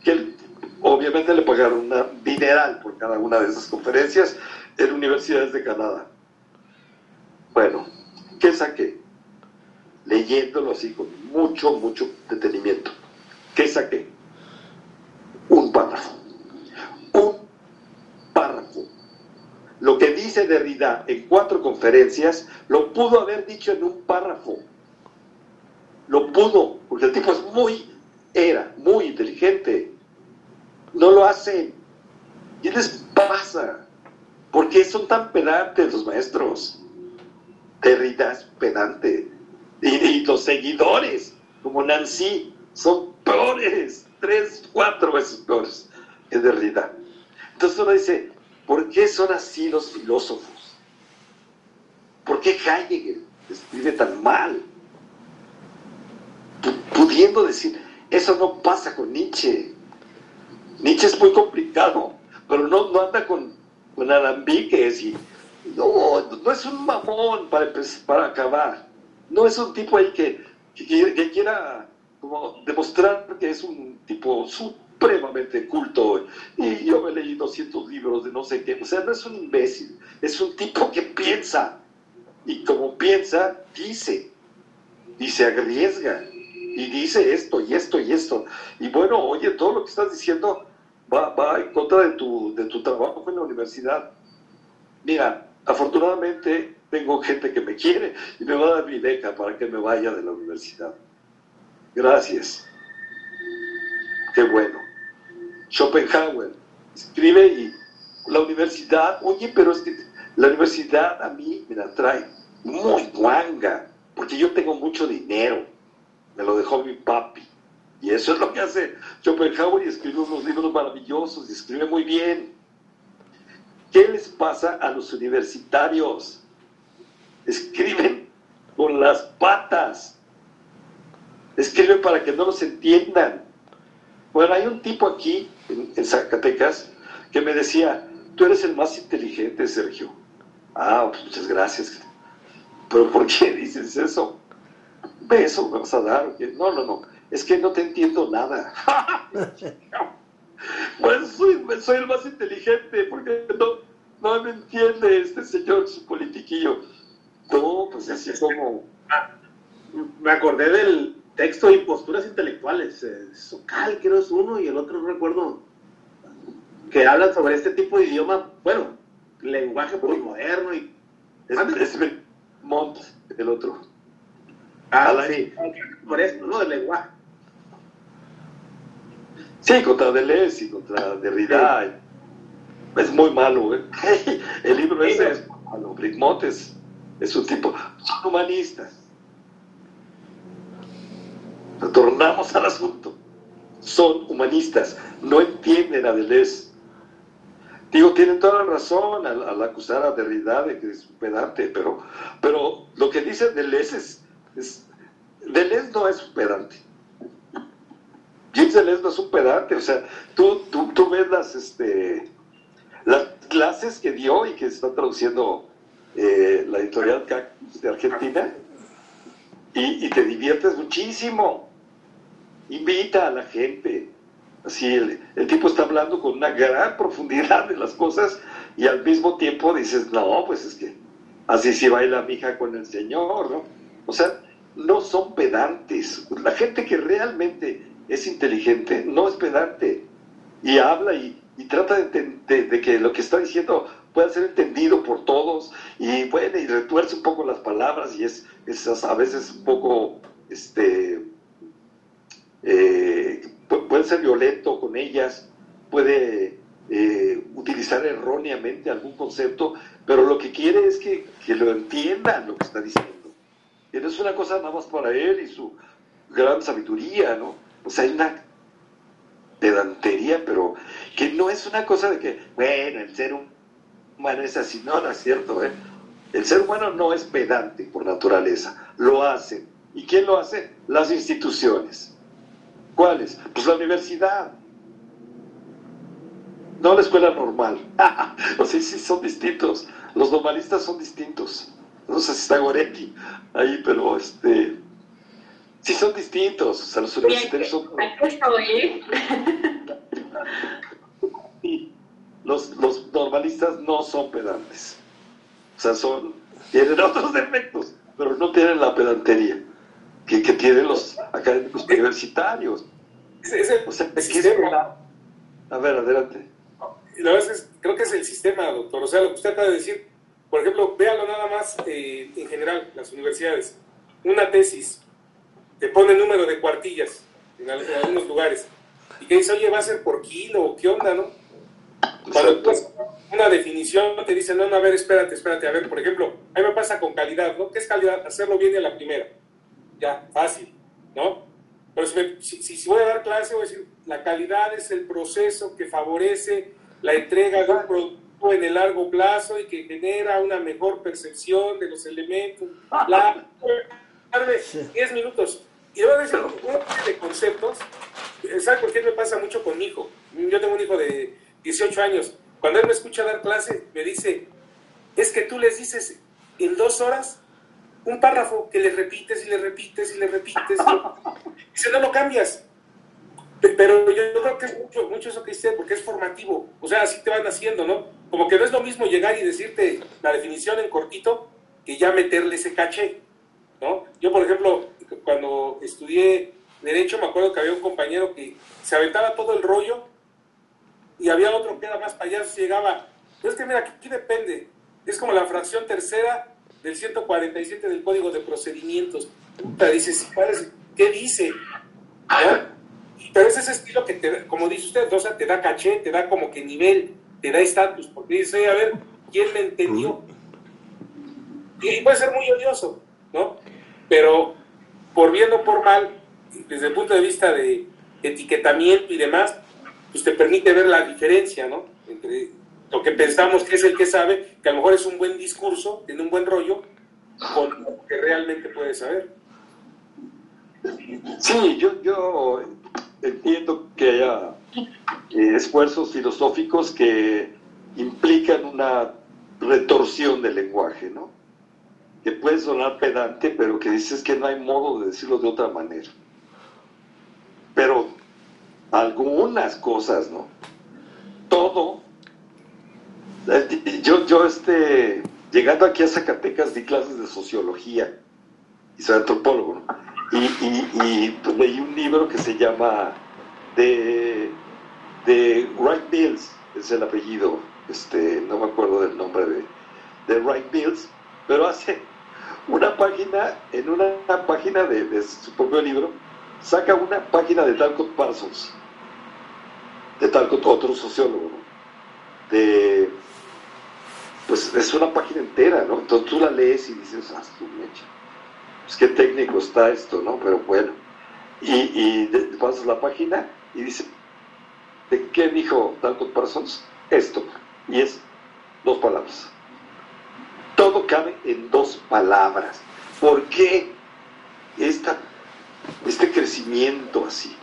Que obviamente le pagaron una dineral por cada una de esas conferencias en universidades de Canadá. Bueno, ¿qué saqué? Leyéndolo así con mucho, mucho detenimiento. ¿Qué saqué? Un párrafo. Un párrafo. Lo que dice Derrida en cuatro conferencias, lo pudo haber dicho en un párrafo. Lo pudo, porque el tipo es muy, era muy inteligente. No lo hacen. ¿Qué les pasa? ¿Por qué son tan pedantes los maestros? Derrida es pedante. Y, y, los seguidores, como Nancy, son peores, tres, cuatro veces peores que Derrida. Entonces uno dice, ¿por qué son así los filósofos? ¿Por qué Heidegger escribe tan mal? Pudiendo decir, eso no pasa con Nietzsche. Nietzsche es muy complicado, pero no, no anda con, con alambiques y no, no es un mamón para, para acabar. No es un tipo ahí que, que, quiera como demostrar que es un tipo supremamente culto y yo me leí 200 libros de no sé qué. O sea, no es un imbécil, es un tipo que piensa y como piensa, dice y se arriesga y dice esto y esto y esto. Y bueno, oye, todo lo que estás diciendo va, va en contra de tu, de tu trabajo en la universidad. Mira, afortunadamente tengo gente que me quiere y me va a dar mi beca para que me vaya de la universidad. Gracias. Qué bueno. Schopenhauer escribe y la universidad, oye, pero es que la universidad a mí me la trae muy guanga, porque yo tengo mucho dinero. Me lo dejó mi papi. Y eso es lo que hace Schopenhauer y escribe unos libros maravillosos y escribe muy bien. ¿Qué les pasa a los universitarios? Escriben con las patas. Escriben para que no los entiendan. Bueno, hay un tipo aquí en, Zacatecas que me decía, tú eres el más inteligente, Sergio. Ah, pues muchas gracias. Pero ¿por qué dices eso? ¿Beso me vas a dar? No, no, no. Es que no te entiendo nada. Pues soy, soy, el más inteligente, porque no, no me entiende este señor, su politiquillo. No, pues así como... Me acordé del texto de imposturas intelectuales. Socal, creo es uno, y el otro no recuerdo. Que hablan sobre este tipo de idioma, bueno, lenguaje postmoderno y... Es, es Mont, el otro. Ah, sí. Por eso, ¿no? Del lenguaje. Sí, contra Deleuze y contra Derrida. Sí. Es muy malo, ¿eh? El libro ese es malo. Brigmont es, es un tipo. Son humanistas. Retornamos al asunto. Son humanistas. No entienden a Deleuze. Digo, tienen toda la razón al, al, acusar a Derrida de que es un pedante, pero, pero lo que dice Deleuze es, es Deleuze no es un pedante. James Deleuze no es un pedante, o sea, tú, tú, tú ves las, este, las clases que dio y que está traduciendo eh, la editorial de Argentina y, y, te diviertes muchísimo. Invita a la gente. Así, el, el, tipo está hablando con una gran profundidad de las cosas y al mismo tiempo dices, no, pues es que así sí baila mi hija con el Señor, ¿no? O sea, no son pedantes. La gente que realmente es inteligente no es pedante y habla y, trata de, que lo que está diciendo pueda ser entendido por todos y bueno, y retuerce un poco las palabras y es, a veces un poco este, eh, pu- puede ser violento con ellas, puede eh, utilizar erróneamente algún concepto, pero lo que quiere es que, que lo entiendan lo que está diciendo. Y no es una cosa nada más para él y su gran sabiduría, ¿no? O sea, hay una pedantería, pero que no es una cosa de que, bueno, el ser humano es así, no, no es cierto, ¿eh? El ser humano no es pedante por naturaleza, lo hacen. ¿Y quién lo hace? Las instituciones. ¿Cuáles? Pues la universidad. No la escuela normal. o sea, sí son distintos. Los normalistas son distintos. No sé si está Goretti ahí, pero este. Sí son distintos. O sea, los universitarios son. Aquí estoy. Sí, los, los normalistas no son pedantes. O sea, son, tienen otros defectos, pero no tienen la pedantería que, que tienen los académicos universitarios. Es, es el, O sea, el ¿qué es sistema. A ver, adelante. La verdad es, creo que es el sistema, doctor. O sea, lo que usted acaba de decir, por ejemplo, véalo nada más eh, en general, las universidades. Una tesis, te pone número de cuartillas en, al- en algunos lugares. Y que dice, oye, va a ser por kilo, o qué onda, ¿no? Cuando tú haces una definición, te dicen, no, no, a ver, espérate, espérate. A ver, por ejemplo, a mí me pasa con calidad, ¿no? ¿Qué es calidad? Hacerlo bien en la primera. Ya, fácil, ¿no? Pero si, me- si- si- voy a dar clase, voy a decir, la calidad es el proceso que favorece la entrega de un producto en el largo plazo y que genera una mejor percepción de los elementos. La, darme 10 minutos. Y decir una serie de conceptos. ¿Sabes por qué me pasa mucho con mi hijo? Yo tengo un hijo de 18 años. Cuando él me escucha dar clase, me dice, es que tú les dices en dos horas un párrafo que le repites y le repites y le repites. Y dice, no lo cambias. Pe- Pero yo, yo creo que es mucho, mucho eso que dice, porque es formativo. O sea, así te van haciendo, ¿no? Como que no es lo mismo llegar y decirte la definición en cortito que ya meterle ese caché, ¿no? Yo, por ejemplo, cuando estudié Derecho, me acuerdo que había un compañero que se aventaba todo el rollo y había otro que era más payaso y llegaba. Pero es que mira, aquí, depende. Es como la fracción tercera del 147 del Código de Procedimientos. Puta, dices, ¿qué dice? Pero es ese estilo que, te, como dice usted, o sea, te da caché, te da como que nivel, te da estatus, porque dice, "Oye, a ver, ¿quién me entendió? Y puede ser muy odioso, ¿no? Pero por bien o por mal, desde el punto de vista de etiquetamiento y demás, pues te permite ver la diferencia, ¿no? Entre lo que pensamos que es el que sabe, que a lo mejor es un buen discurso, tiene un buen rollo, con lo que realmente puede saber. Sí, yo, yo entiendo que haya eh, esfuerzos filosóficos que implican una retorsión del lenguaje, ¿no? Que puede sonar pedante, pero que dices que no hay modo de decirlo de otra manera. Pero algunas cosas, ¿no? Todo. eh, Yo, yo este, llegando aquí a Zacatecas di clases de sociología y soy antropólogo, ¿no? Y, y- y, pues, leí un libro que se llama de, de Wright Mills, es el apellido, este, no me acuerdo del nombre de, de Wright Mills, pero hace una página, en una, página de, su propio libro, saca una página de Talcott Parsons, de Talcott, otro sociólogo, de, pues es una página entera, ¿no? Entonces tú la lees y dices, ah, su mecha pues qué técnico está esto, ¿no? Pero bueno. Y, y pasas la página y dice, ¿de qué dijo Dalcott Parsons? Esto. Y es dos palabras. Todo cabe en dos palabras. ¿Por qué esta, este crecimiento así?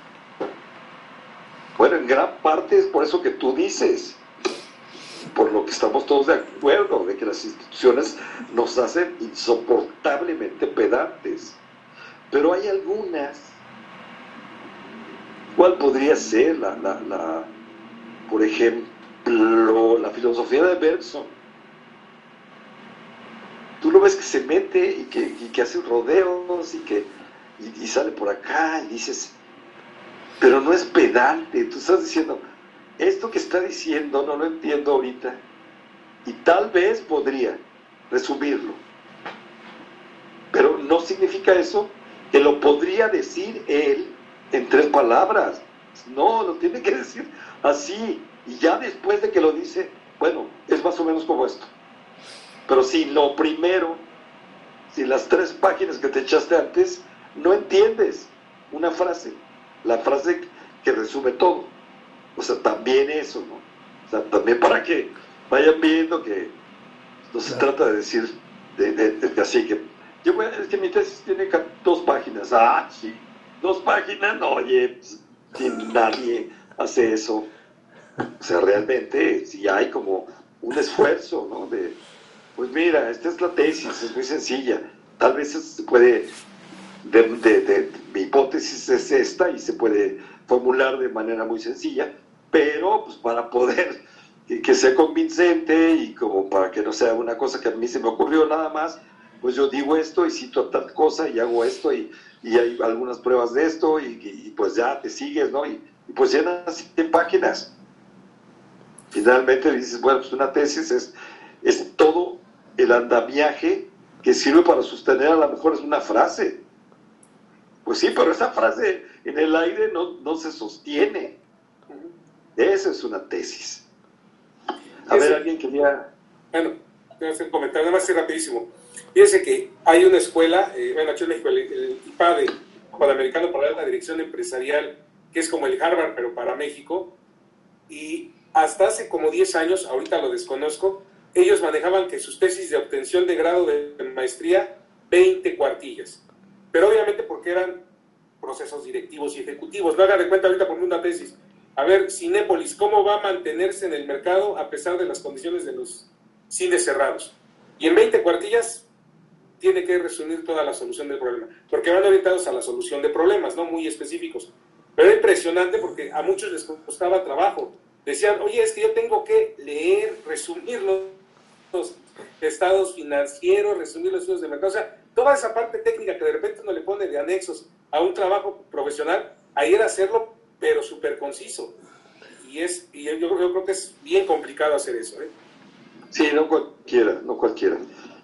Bueno, en gran parte es por eso que tú dices por lo que estamos todos de acuerdo, de que las instituciones nos hacen insoportablemente pedantes. Pero hay algunas. ¿Cuál podría ser la, la, la- por ejemplo, la filosofía de Bergson? Tú lo ves que se mete y que, hace rodeos y que y sale por acá y dices, pero no es pedante. Tú estás diciendo, esto que está diciendo no lo entiendo ahorita y tal vez podría resumirlo. Pero no significa eso que lo podría decir él en tres palabras. No, lo tiene que decir así. Y ya después de que lo dice, bueno, es más o menos como esto. Pero si lo primero, si las tres páginas que te echaste antes, no entiendes una frase, la frase que resume todo. O sea, también eso, ¿no? O sea, también para que vayan viendo que no se trata de decir de, de- de- así que yo voy a- es que mi tesis tiene dos páginas. Ah, sí, dos páginas, no, oye, pues, si nadie hace eso. O sea, realmente si hay como un esfuerzo, ¿no? De, pues mira, esta es la tesis, es muy sencilla. Tal vez se puede, de, de- mi hipótesis es esta y se puede formular de manera muy sencilla, pero pues para poder que, que sea convincente y como para que no sea una cosa que a mí se me ocurrió nada más, pues yo digo esto y cito tal cosa y hago esto y, y hay algunas pruebas de esto y, pues ya te sigues, ¿no? Y, y pues llenas 100 páginas. Finalmente dices, bueno, pues una tesis es, es todo el andamiaje que sirve para sostener a lo mejor es una frase. Pues sí, pero esa frase en el aire no, no se sostiene. Esa es una tesis. A Ese- ver, alguien quería... Bueno, voy a hacer un comentario, nada más rapidísimo. Fíjense que hay una escuela, eh, bueno, aquí en México, el, el IPADE, Panamericano para la Dirección Empresarial, que es como el Harvard, pero para México, y hasta hace como 10 años, ahorita lo desconozco, ellos manejaban que sus tesis de obtención de grado de maestría, 20 cuartillas. Pero obviamente porque eran procesos directivos y ejecutivos. No haga de cuenta ahorita por una tesis. A ver, Cinépolis, ¿cómo va a mantenerse en el mercado a pesar de las condiciones de los cines cerrados? Y en 20 cuartillas tiene que resumir toda la solución del problema, porque van orientados a la solución de problemas, ¿no? Muy específicos. Pero era impresionante porque a muchos les costaba trabajo. Decían, oye, es que yo tengo que leer, resumir estados financieros, resumir los estudios de mercado. O sea, toda esa parte técnica que de repente uno le pone de anexos a un trabajo profesional, ahí era hacerlo, pero súper conciso. Y, es, y yo, yo creo que es bien complicado hacer eso. ¿eh? Sí, no cualquiera, no cualquiera.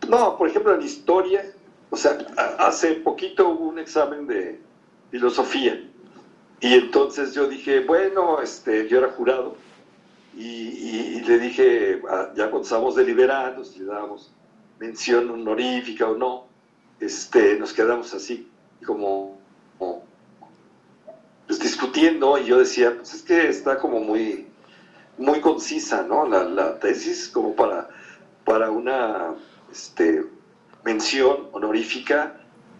No, por ejemplo, en historia, o sea, hace poquito hubo un examen de filosofía y entonces yo dije, bueno, este, yo era jurado y, le dije, a- ya cuando estábamos deliberando, si le dábamos mención honorífica o no, este, nos quedamos así, como, pues, discutiendo y yo decía, pues es que está como muy, muy concisa, ¿no? La, la tesis como para, para una este, mención honorífica,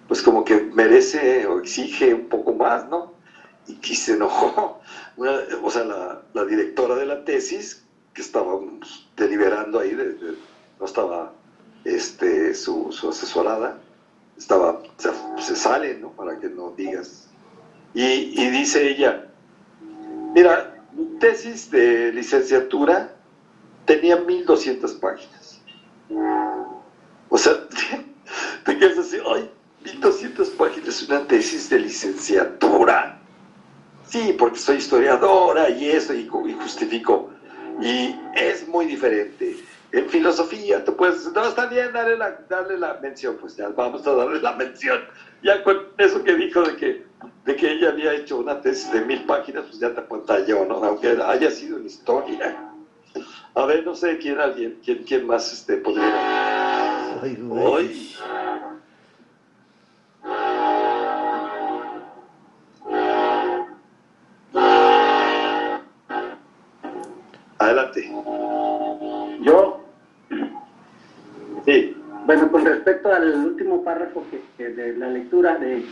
pues como que merece o exige un poco más, ¿no? Y, y se enojó, o sea, la, directora de la tesis, que estaba pues, deliberando ahí, de- no estaba este, su, asesorada, estaba, se, sale, ¿no? Para que no digas. Y, y dice ella, mira, mi tesis de licenciatura tenía 1200 páginas. O sea, te quedas así, ay, 1200 páginas, una tesis de licenciatura. Sí, porque soy historiadora y eso, y, ju- y justifico. Y es muy diferente. En filosofía, tú puedes no, está bien, dale la, dale la mención, pues ya vamos a darle la mención. Ya con eso que dijo de que, de que ella había hecho una tesis de mil páginas, pues ya te yo, ¿no? Aunque haya sido en historia. A ver, no sé quién alguien, quién, quién más este, podría. Ay, güey. Adelante. Yo, Sí. bueno, con respecto al último párrafo que, que de la lectura, de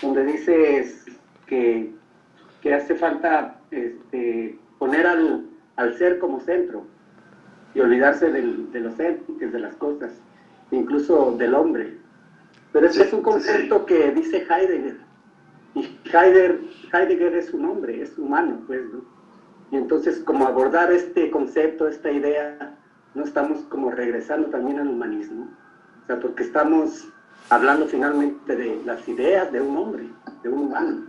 donde dices que, que hace falta este, poner al, al ser como centro y olvidarse del- de los entes, de las cosas, incluso del hombre. Pero ese Sí, es un concepto que dice Heidegger. Y Heidegger, Heidegger es un hombre, es humano, pues, ¿no? Y entonces, como abordar este concepto, esta idea, no estamos como regresando también al humanismo. O sea, porque estamos hablando finalmente de las ideas de un hombre, de un humano.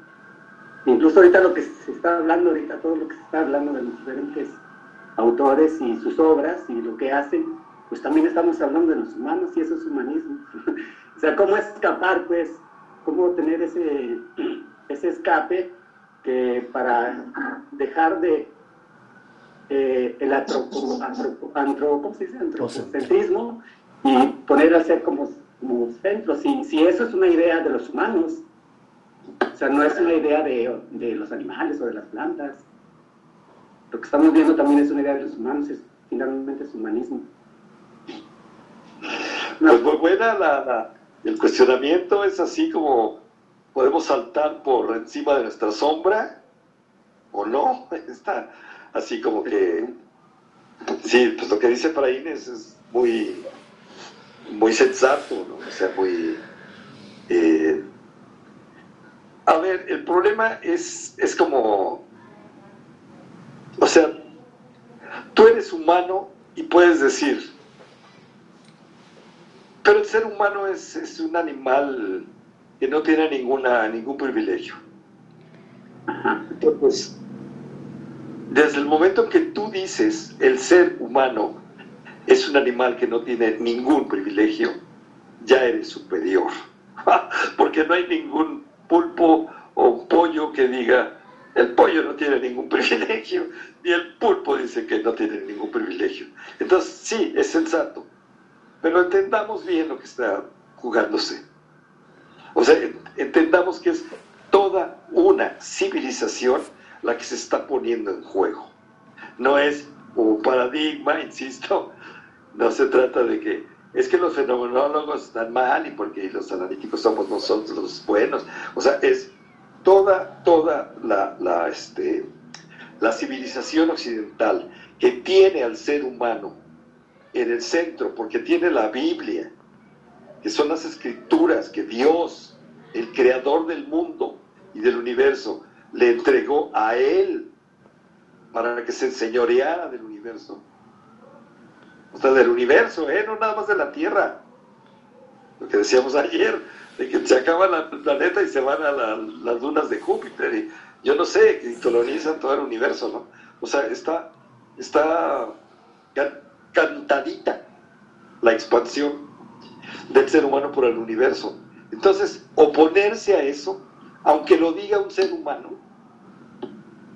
Incluso ahorita lo que se está hablando, ahorita todo lo que se está hablando de los diferentes autores y sus obras y lo que hacen, pues también estamos hablando de los humanos y eso es humanismo. o sea, cómo escapar, pues, cómo tener ese, ese escape que para dejar de eh, el antropocentrismo y poner a ser como, como centro. Si, si eso es una idea de los humanos, o sea, no es una idea de, de los animales o de las plantas. Lo que estamos viendo también es una idea de los humanos, es, finalmente es humanismo. Pues muy buena la, la- el cuestionamiento, es así como podemos saltar por encima de nuestra sombra o no, está así como que, sí, pues lo que dice Fraín es, es muy, muy sensato, ¿no? o sea, muy... eh, a ver, el problema es, es como, o sea, tú eres humano y puedes decir, pero el ser humano es, es un animal que no tiene ninguna, ningún privilegio. Entonces, desde el momento en que tú dices el ser humano es un animal que no tiene ningún privilegio, ya eres superior. Porque no hay ningún pulpo o pollo que diga, el pollo no tiene ningún privilegio, ni el pulpo dice que no tiene ningún privilegio. Entonces, sí, es sensato, pero entendamos bien lo que está jugándose. O sea, en- entendamos que es toda una civilización la que se está poniendo en juego. No es un paradigma, insisto, no se trata de que es que los fenomenólogos están mal y porque los analíticos somos nosotros los buenos. O sea, es toda, toda la, la, este, la civilización occidental que tiene al ser humano en el centro, porque tiene la Biblia, que son las escrituras que Dios, el creador del mundo y del universo, le entregó a él para que se enseñoreara del universo. O sea, del universo, ¿eh? no nada más de la Tierra. Lo que decíamos ayer, de que se acaba la- planeta y se van a la- las lunas de Júpiter. Yo no sé, y colonizan todo el universo, ¿no? O sea, está, está can- cantadita la expansión del ser humano por el universo. Entonces, oponerse a eso, aunque lo diga un ser humano,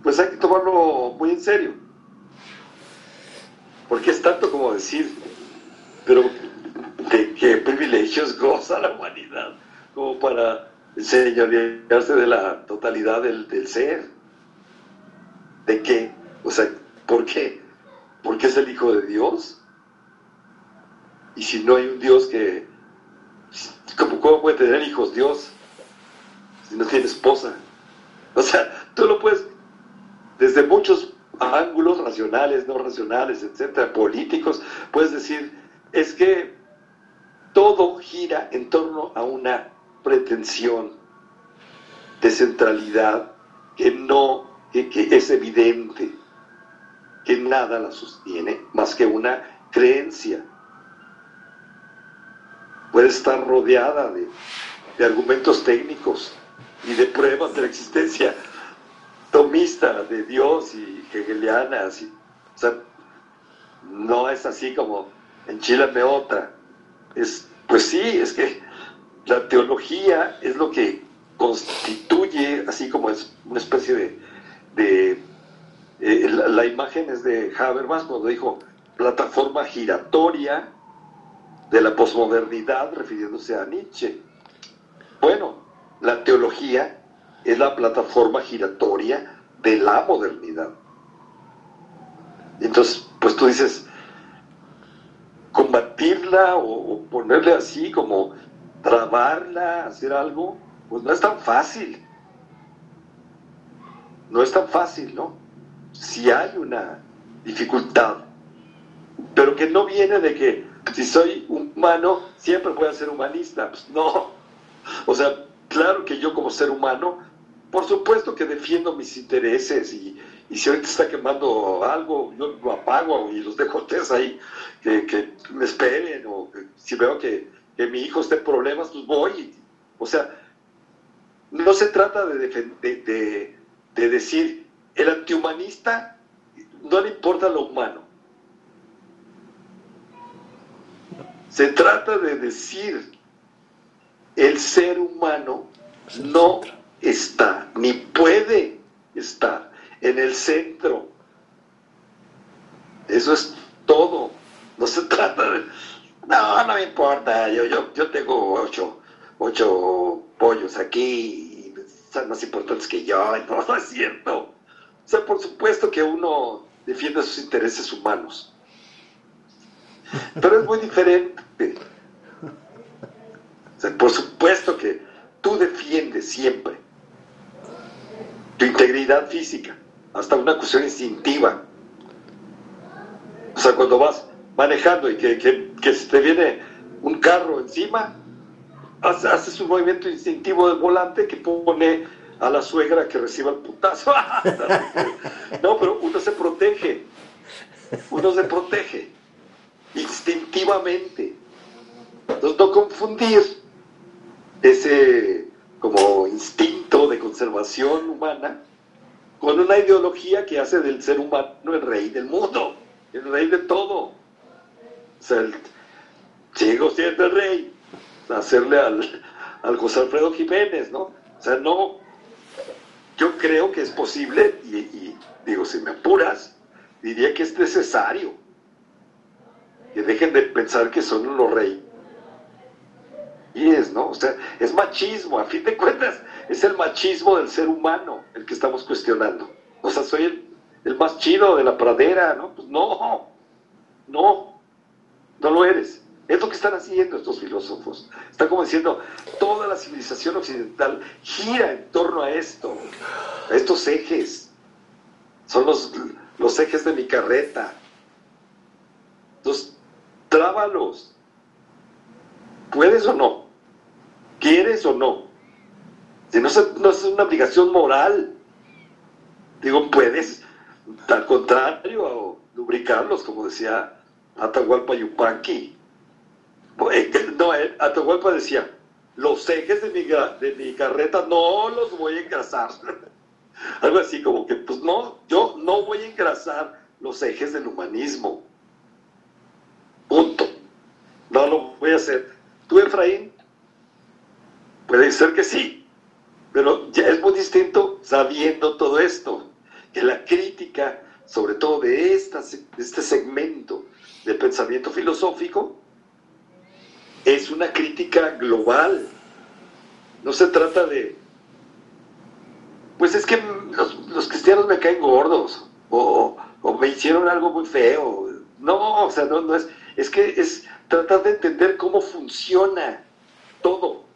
pues hay que tomarlo muy en serio. Porque es tanto como decir, pero ¿de qué privilegios goza la humanidad como para señorearse de la totalidad del, ser? ¿De qué? O sea, ¿por qué? ¿Porque es el Hijo de Dios? Y si no hay un Dios que... ¿Cómo, cómo puede tener hijos Dios si no tiene esposa? O sea, tú lo puedes desde muchos ángulos racionales, no racionales, etcétera, políticos, puedes decir, es que todo gira en torno a una pretensión de centralidad que no, que, que es evidente, que nada la sostiene más que una creencia. Puede estar rodeada de, de argumentos técnicos y de pruebas de la existencia tomista de Dios y hegeliana, así. O sea, no es así como enchilame otra. Es, pues sí, es que la teología es lo que constituye, así como es una especie de... de eh, la, la imagen es de Habermas cuando dijo plataforma giratoria de la posmodernidad, refiriéndose a Nietzsche. Bueno, la teología es la plataforma giratoria de la modernidad. Entonces, pues tú dices, combatirla o, o ponerle así como trabarla, hacer algo, pues no es tan fácil. No es tan fácil, ¿no? Si hay una dificultad, pero que no viene de que si soy humano siempre voy a ser humanista. Pues no. O sea, claro que yo como ser humano, por supuesto que defiendo mis intereses y, y si ahorita está quemando algo, yo lo apago y los dejo a ustedes ahí, que, que me esperen o que si veo que, que mi hijo está en problemas, pues voy. O sea, no se trata de, de, de- de decir, el antihumanista no le importa lo humano. Se trata de decir, el ser humano no está, ni puede estar en el centro. Eso es todo. No se trata de... No, no me importa. Yo, yo, yo tengo ocho, ocho pollos aquí. Son más importantes que yo. No, no es cierto. O sea, por supuesto que uno defiende sus intereses humanos. Pero es muy diferente. O sea, por supuesto que tú defiendes siempre tu integridad física, hasta una cuestión instintiva. O sea, cuando vas manejando y que, que, te viene un carro encima, haces un movimiento instintivo del volante que pone a la suegra que reciba el putazo. no, pero uno se protege. Uno se protege instintivamente. Entonces, no confundir ese como instinto de conservación humana con una ideología que hace del ser humano el rey del mundo, el rey de todo. O sea, el, sigo siendo el rey, hacerle al, al José Alfredo Jiménez, ¿no? O sea, no, yo creo que es posible, y, y, digo, si me apuras, diría que es necesario que dejen de pensar que son los reyes. Y es, ¿no? O sea, es machismo, a fin de cuentas, es el machismo del ser humano el que estamos cuestionando. O sea, soy el, el más chido de la pradera, ¿no? Pues no, no, no lo eres. Es lo que están haciendo estos filósofos. Están como diciendo, toda la civilización occidental gira en torno a esto, a estos ejes. Son los, los ejes de mi carreta. Entonces, trábalos. ¿Puedes o no? ¿Quieres o no? Si no, es una obligación moral. Digo, puedes, al contrario, lubricarlos, como decía Atahualpa Yupanqui no, eh, Atahualpa decía, los ejes de mi carreta no los voy a engrasar. Algo así como que, pues no, yo no voy a engrasar los ejes del humanismo. Punto. No lo voy a hacer. ¿Tú, Efraín? Puede ser que sí, pero ya es muy distinto sabiendo todo esto, que la crítica, sobre todo de, este segmento de pensamiento filosófico, es una crítica global. No se trata de, pues es que los, cristianos me caen gordos o, me hicieron algo muy feo. No, o sea, no, no es, es que es tratar de entender cómo funciona todo.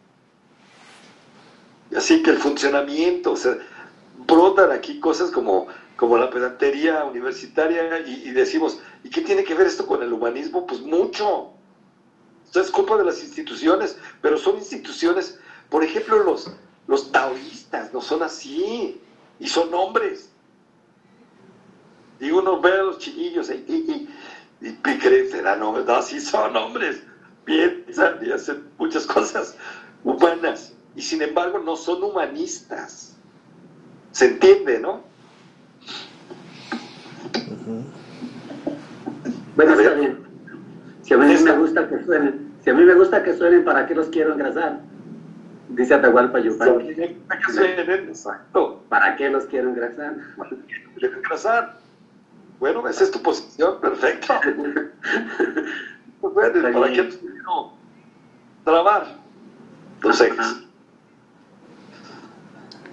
Así que el funcionamiento, o sea, brotan aquí cosas como, como la pedantería universitaria y, decimos, ¿y qué tiene que ver esto con el humanismo? Pues mucho. Es culpa de las instituciones, pero son instituciones, por ejemplo, los, los taoístas no son así, y son hombres. Y uno ve a los chiquillos y, y, y, y hombres, no, sí son hombres, piensan y hacen muchas cosas humanas, y sin embargo no son humanistas. ¿Se entiende, no? Bueno, está bien. Si a mí me gusta que suenen, si a mí me gusta que suenen, ¿para qué los quiero engrasar? Dice Atahualpa Yupanqui. Exacto. ¿Para qué los quiero engrasar? quiero engrasar. Bueno, esa es tu posición, perfecto. pues bueno, ¿para qué los quiero trabar? Los ejes.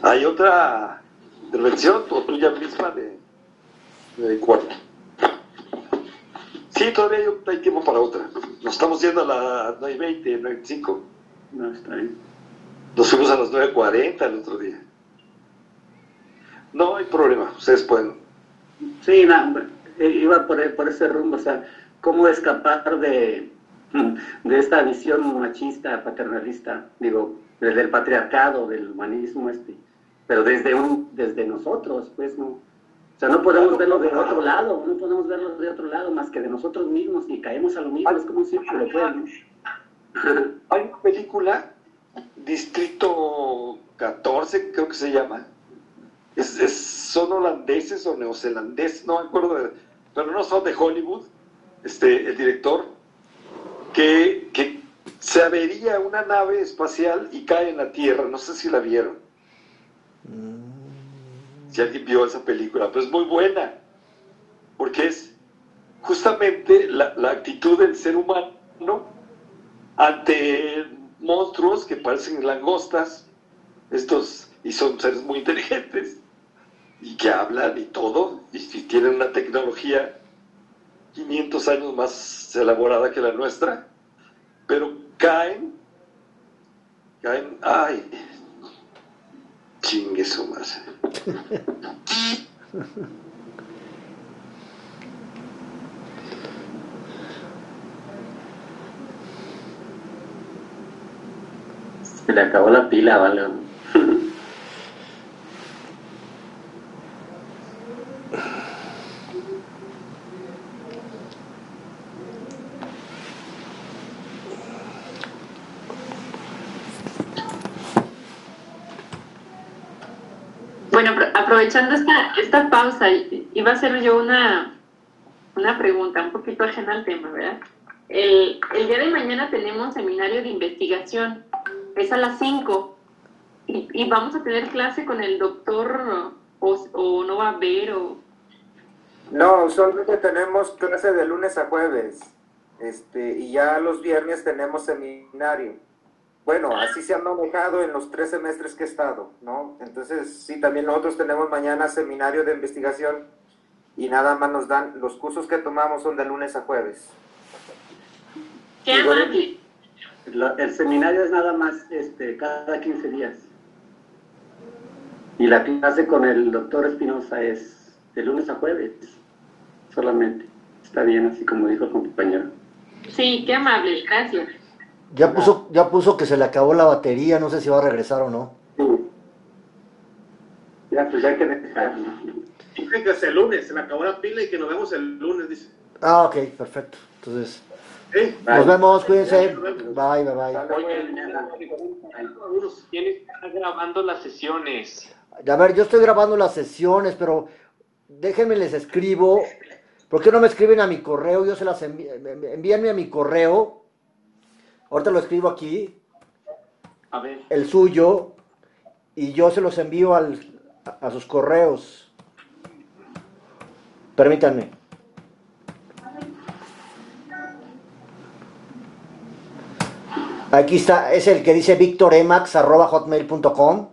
¿Hay otra intervención o tuya misma de, de cuarto? Sí, todavía hay, tiempo para otra. Nos estamos yendo a las 9.20, 9.25. No, está bien. Nos fuimos a las 9.40 el otro día. No hay problema, ustedes pueden. Sí, no, iba por, por ese rumbo, o sea, cómo escapar de, de esta visión machista, paternalista, digo, desde el patriarcado, del humanismo este, pero desde, un, desde nosotros, pues, ¿no? O sea, no podemos verlo de otro lado, no podemos verlo de otro lado más que de nosotros mismos y caemos a lo mismo, es como un círculo. Hay una película, Distrito 14, creo que se llama. Es, son holandeses o neozelandeses, no me acuerdo, pero no son de Hollywood, este, el director, que, que se avería una nave espacial y cae en la Tierra, no sé si la vieron. Si alguien vio esa película, pues es muy buena, porque es justamente la, la actitud del ser humano ante monstruos que parecen langostas, estos, y son seres muy inteligentes, y que hablan y todo, y, y tienen una tecnología 500 años más elaborada que la nuestra, pero caen, caen, ay, chingue su madre. Se le acabó la pila, vale. Bueno, apro- aprovechando esta, esta pausa, iba a hacer yo una, una pregunta un poquito ajena al tema, ¿verdad? El, el día de mañana tenemos seminario de investigación, es a las 5, y, y vamos a tener clase con el doctor, o, o no va a haber, o... No, usualmente tenemos clase de lunes a jueves. Este, y ya los viernes tenemos seminario. Bueno, así se ha manejado en los tres semestres que he estado, ¿no? Entonces, sí, también nosotros tenemos mañana seminario de investigación y nada más nos dan, los cursos que tomamos son de lunes a jueves. ¡Qué el seminario es nada más este, cada 15 días. Y la clase con el doctor Espinosa es de lunes a jueves, solamente. Está bien, así como dijo el compañero. Sí, qué amable, gracias. Ya puso, ya puso que se le acabó la batería, no sé si va a regresar o no. Sí. Ya, pues ya hay que. Dicen que hasta el lunes, se le acabó la pila y que nos vemos el lunes, dice. Ah, ok, perfecto. Entonces, ¿Eh? nos vemos, cuídense. Bye, bye, bye. Que estar grabando las sesiones. A ver, yo estoy grabando las sesiones, pero déjenme les escribo. ¿Por qué no me escriben a mi correo? Yo se las envío. Envíenme a mi correo. Ahorita lo escribo aquí, A ver, el suyo, y yo se los envío al, a, a sus correos. Permítanme. Aquí está, es el que dice victoremax.hotmail.com.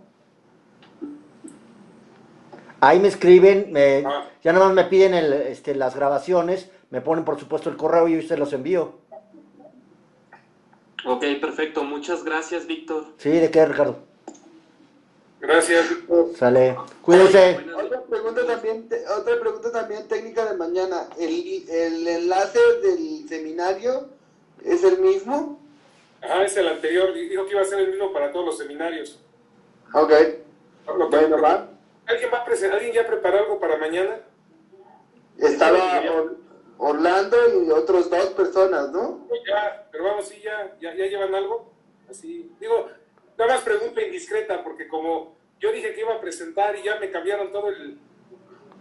Ahí me escriben, me- ya nada más me piden el, este, las grabaciones, me ponen por supuesto el correo y yo se los envío. Ok, perfecto. Muchas gracias, Víctor. Sí, ¿de qué, Ricardo? Gracias. Sale. Cuídense. Otra pregunta también, te- otra pregunta también técnica de mañana. ¿El, el enlace del seminario es el mismo? Ajá, es el anterior. Dijo que iba a ser el mismo para todos los seminarios. Ok. Lo que- Bueno, va. ¿Alguien, va a ¿Alguien ya preparó algo para mañana? Estaba Or- Orlando y otros dos personas, ¿no? Pues ya, pero vamos, sí, ya, ya, ya llevan algo. Así, digo, nada más pregunta indiscreta, porque como yo dije que iba a presentar y ya me cambiaron todo el,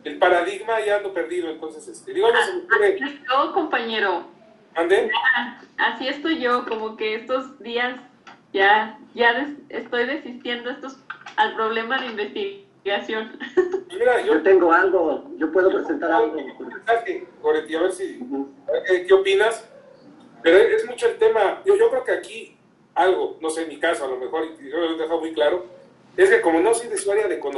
el paradigma, ya ando perdido. Entonces, este, digo, no se me ocurre. yo, compañero. ¿Mandé? Así estoy yo, como que estos días ya, ya des- estoy desistiendo estos al problema de investigación. Mira, yo Yo tengo algo, yo puedo presentar algo. mensaje, Goretti, a ver si, a ver qué, qué opinas. Pero es mucho el tema, yo, yo creo que aquí algo, no sé, en mi caso a lo mejor, y yo lo he dejado muy claro, es que como no soy de su área de